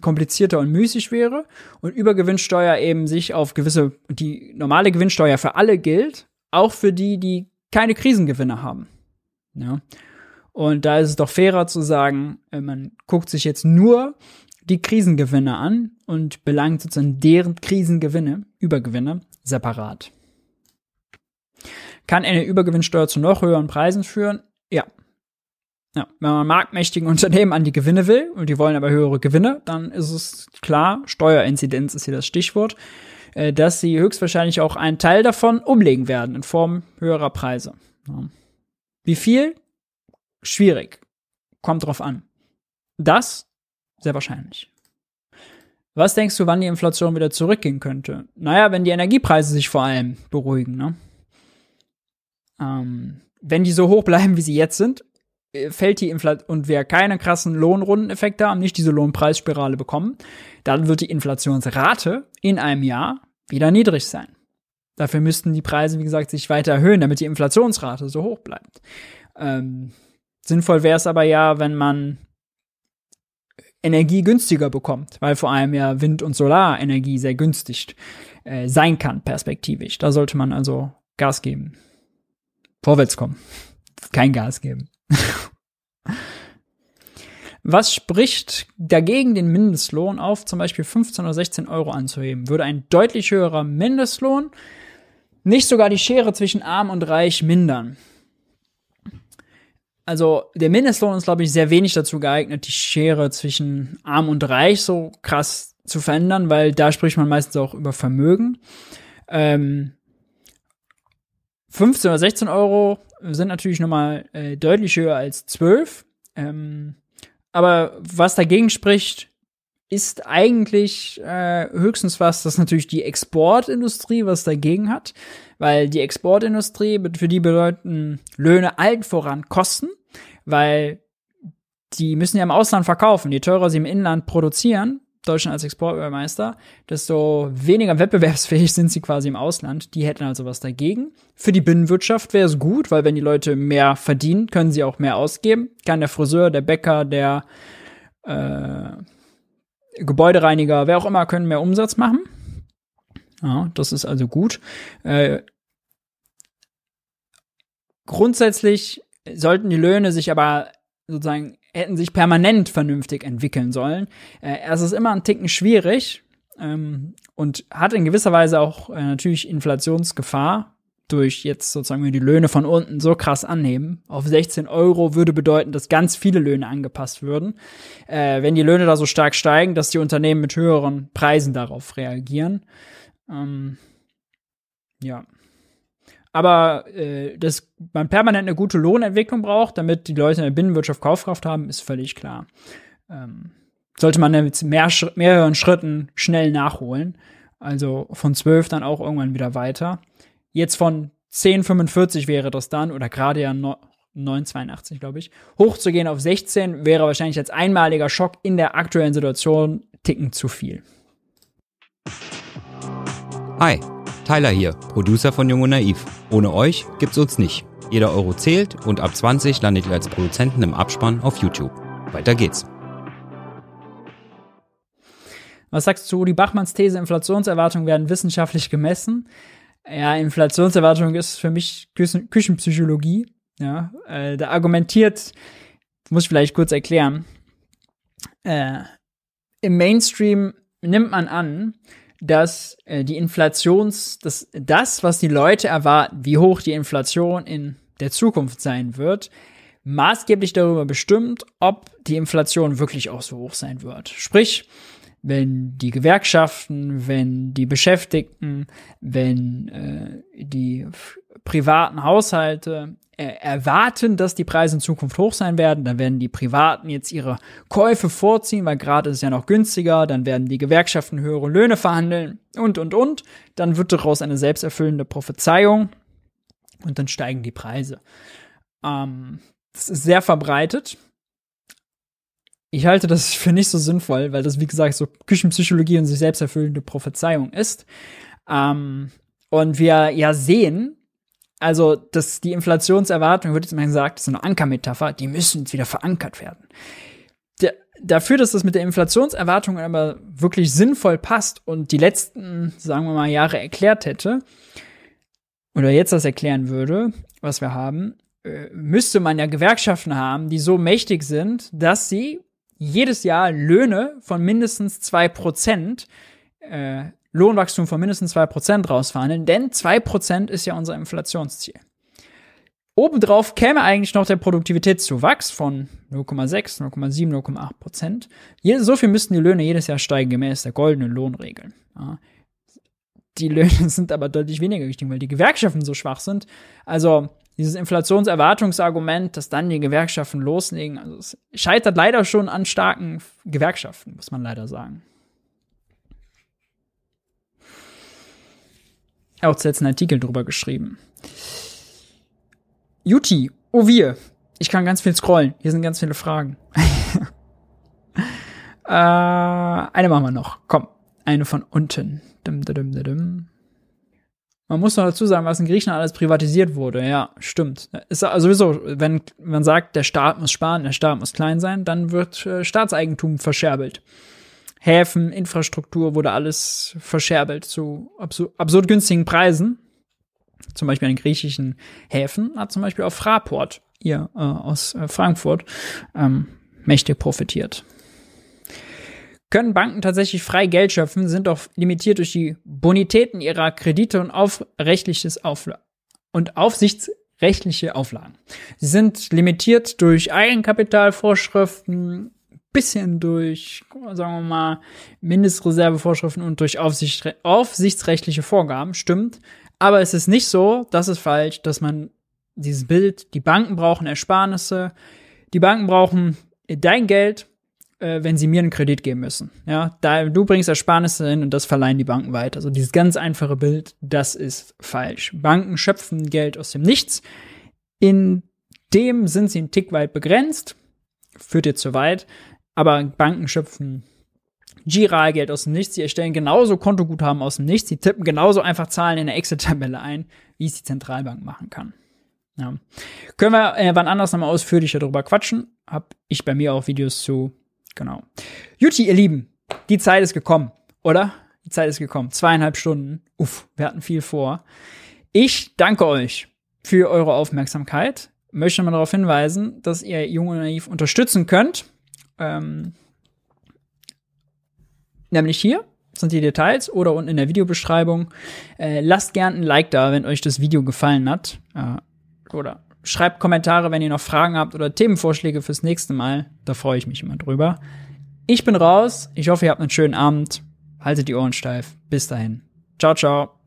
komplizierter und müßig wäre und Übergewinnsteuer eben sich auf gewisse, die normale Gewinnsteuer für alle gilt, auch für die, die keine Krisengewinne haben. Ja. Und da ist es doch fairer zu sagen, äh, man guckt sich jetzt nur die Krisengewinne an und belangt sozusagen deren Krisengewinne, Übergewinne, separat. Kann eine Übergewinnsteuer zu noch höheren Preisen führen? Ja. Ja. Wenn man marktmächtigen Unternehmen an die Gewinne will und die wollen aber höhere Gewinne, dann ist es klar, Steuerinzidenz ist hier das Stichwort, äh, dass sie höchstwahrscheinlich auch einen Teil davon umlegen werden in Form höherer Preise. Wie viel? Schwierig. Kommt drauf an. Das sehr wahrscheinlich. Was denkst du, wann die Inflation wieder zurückgehen könnte? Naja, wenn die Energiepreise sich vor allem beruhigen, ne? Ähm, wenn die so hoch bleiben, wie sie jetzt sind, fällt die Inflation und wir keine krassen Lohnrundeneffekte haben, nicht diese Lohnpreisspirale bekommen, dann wird die Inflationsrate in einem Jahr wieder niedrig sein. Dafür müssten die Preise, wie gesagt, sich weiter erhöhen, damit die Inflationsrate so hoch bleibt. Ähm, sinnvoll wäre es aber ja, wenn man Energie günstiger bekommt, weil vor allem ja Wind- und Solarenergie sehr günstig äh, sein kann, perspektivisch. Da sollte man also Gas geben. Vorwärts kommen. Kein Gas geben. Was spricht dagegen, den Mindestlohn auf zum Beispiel 15 oder 16 Euro anzuheben? Würde ein deutlich höherer Mindestlohn nicht sogar die Schere zwischen arm und reich mindern? also der Mindestlohn ist, glaube ich, sehr wenig dazu geeignet, die Schere zwischen arm und reich so krass zu verändern, weil da spricht man meistens auch über Vermögen. Ähm, 15 oder 16 Euro sind natürlich nochmal äh, deutlich höher als 12. Ähm, aber was dagegen spricht, ist eigentlich äh, höchstens was, das natürlich die Exportindustrie was dagegen hat, weil die Exportindustrie, für die bedeuten Löhne allen voran Kosten weil die müssen ja im Ausland verkaufen. Je teurer sie im Inland produzieren, Deutschland als Exportmeister, desto weniger wettbewerbsfähig sind sie quasi im Ausland. Die hätten also was dagegen. Für die Binnenwirtschaft wäre es gut, weil wenn die Leute mehr verdienen, können sie auch mehr ausgeben. Kann der Friseur, der Bäcker, der äh, Gebäudereiniger, wer auch immer, können mehr Umsatz machen. Ja, das ist also gut. Äh, grundsätzlich sollten die Löhne sich aber sozusagen hätten sich permanent vernünftig entwickeln sollen. Äh, es ist immer ein Ticken schwierig ähm, und hat in gewisser Weise auch äh, natürlich Inflationsgefahr durch jetzt sozusagen die Löhne von unten so krass annehmen. Auf 16 Euro würde bedeuten, dass ganz viele Löhne angepasst würden. Äh, wenn die Löhne da so stark steigen, dass die Unternehmen mit höheren Preisen darauf reagieren. Ähm, ja. Aber äh, dass man permanent eine gute Lohnentwicklung braucht, damit die Leute in der Binnenwirtschaft Kaufkraft haben, ist völlig klar. Ähm, sollte man mit mehr, mehreren Schritten schnell nachholen. Also von 12 dann auch irgendwann wieder weiter. Jetzt von 10,45 wäre das dann, oder gerade ja 9,82, glaube ich, hochzugehen auf 16 wäre wahrscheinlich als einmaliger Schock in der aktuellen Situation ticken zu viel. Hi, Tyler hier, Producer von Jung und Naiv. Ohne euch gibt's uns nicht. Jeder Euro zählt und ab 20 landet ihr als Produzenten im Abspann auf YouTube. Weiter geht's. Was sagst du, die Bachmanns These, Inflationserwartungen werden wissenschaftlich gemessen? Ja, Inflationserwartung ist für mich Küchen Küchenpsychologie. Ja, äh, da argumentiert, muss ich vielleicht kurz erklären. Äh, Im Mainstream nimmt man an, dass äh, die Inflations, das, das, was die Leute erwarten, wie hoch die Inflation in der Zukunft sein wird, maßgeblich darüber bestimmt, ob die Inflation wirklich auch so hoch sein wird. Sprich, wenn die Gewerkschaften, wenn die Beschäftigten, wenn äh, die privaten Haushalte äh, erwarten, dass die Preise in Zukunft hoch sein werden, dann werden die Privaten jetzt ihre Käufe vorziehen, weil gerade ist es ja noch günstiger, dann werden die Gewerkschaften höhere Löhne verhandeln und, und, und. Dann wird daraus eine selbsterfüllende Prophezeiung und dann steigen die Preise. Ähm, das ist sehr verbreitet ich halte das für nicht so sinnvoll, weil das, wie gesagt, so Küchenpsychologie und sich selbst erfüllende Prophezeiung ist. Ähm, und wir ja sehen, also, dass die Inflationserwartung, wird jetzt mal gesagt, ist eine Ankermetapher, die müssen jetzt wieder verankert werden. Der, dafür, dass das mit der Inflationserwartung aber wirklich sinnvoll passt und die letzten, sagen wir mal, Jahre erklärt hätte, oder jetzt das erklären würde, was wir haben, äh, müsste man ja Gewerkschaften haben, die so mächtig sind, dass sie jedes Jahr Löhne von mindestens zwei Prozent, äh, Lohnwachstum von mindestens zwei Prozent rausverhandeln, denn zwei Prozent ist ja unser Inflationsziel. Obendrauf käme eigentlich noch der Produktivitätszuwachs von 0,6, 0,7, 0,8 Prozent. So viel müssten die Löhne jedes Jahr steigen, gemäß der goldenen Lohnregeln. Die Löhne sind aber deutlich weniger gestiegen, weil die Gewerkschaften so schwach sind. Also dieses Inflationserwartungsargument, dass dann die Gewerkschaften loslegen, also es scheitert leider schon an starken Gewerkschaften, muss man leider sagen. Auch jetzt einen Artikel drüber geschrieben. Juti, oh wir. Ich kann ganz viel scrollen. Hier sind ganz viele Fragen. äh, eine machen wir noch. Komm, eine von unten. Dum, dum, dum, man muss noch dazu sagen, was in Griechenland alles privatisiert wurde. Ja, stimmt. Ist sowieso, wenn man sagt, der Staat muss sparen, der Staat muss klein sein, dann wird äh, Staatseigentum verscherbelt. Häfen, Infrastruktur wurde alles verscherbelt zu absur absurd günstigen Preisen. Zum Beispiel an griechischen Häfen hat zum Beispiel auch Fraport, ihr äh, aus äh, Frankfurt, ähm, mächtig profitiert. Können Banken tatsächlich frei Geld schöpfen, sind doch limitiert durch die Bonitäten ihrer Kredite und, auf Aufla und aufsichtsrechtliche Auflagen. Sie sind limitiert durch Eigenkapitalvorschriften, bisschen durch, sagen wir mal, Mindestreservevorschriften und durch Aufsicht, aufsichtsrechtliche Vorgaben, stimmt. Aber es ist nicht so, das ist falsch, dass man dieses Bild, die Banken brauchen Ersparnisse, die Banken brauchen dein Geld äh, wenn sie mir einen Kredit geben müssen. Ja, da du bringst Ersparnisse hin und das verleihen die Banken weiter. Also dieses ganz einfache Bild, das ist falsch. Banken schöpfen Geld aus dem Nichts. In dem sind sie einen Tick weit begrenzt. führt jetzt zu weit. Aber Banken schöpfen Giralgeld aus dem Nichts. Sie erstellen genauso Kontoguthaben aus dem Nichts. Sie tippen genauso einfach Zahlen in der Excel-Tabelle ein, wie es die Zentralbank machen kann. Ja. Können wir äh, wann anders nochmal ausführlicher darüber quatschen. Hab ich bei mir auch Videos zu. Genau. Juti, ihr Lieben, die Zeit ist gekommen, oder? Die Zeit ist gekommen. Zweieinhalb Stunden. Uff, wir hatten viel vor. Ich danke euch für eure Aufmerksamkeit. Möchte mal darauf hinweisen, dass ihr Jung und Naiv unterstützen könnt. Ähm, nämlich hier sind die Details oder unten in der Videobeschreibung. Äh, lasst gern ein Like da, wenn euch das Video gefallen hat. Äh, oder schreibt Kommentare, wenn ihr noch Fragen habt oder Themenvorschläge fürs nächste Mal. Da freue ich mich immer drüber. Ich bin raus. Ich hoffe, ihr habt einen schönen Abend. Haltet die Ohren steif. Bis dahin. Ciao, ciao.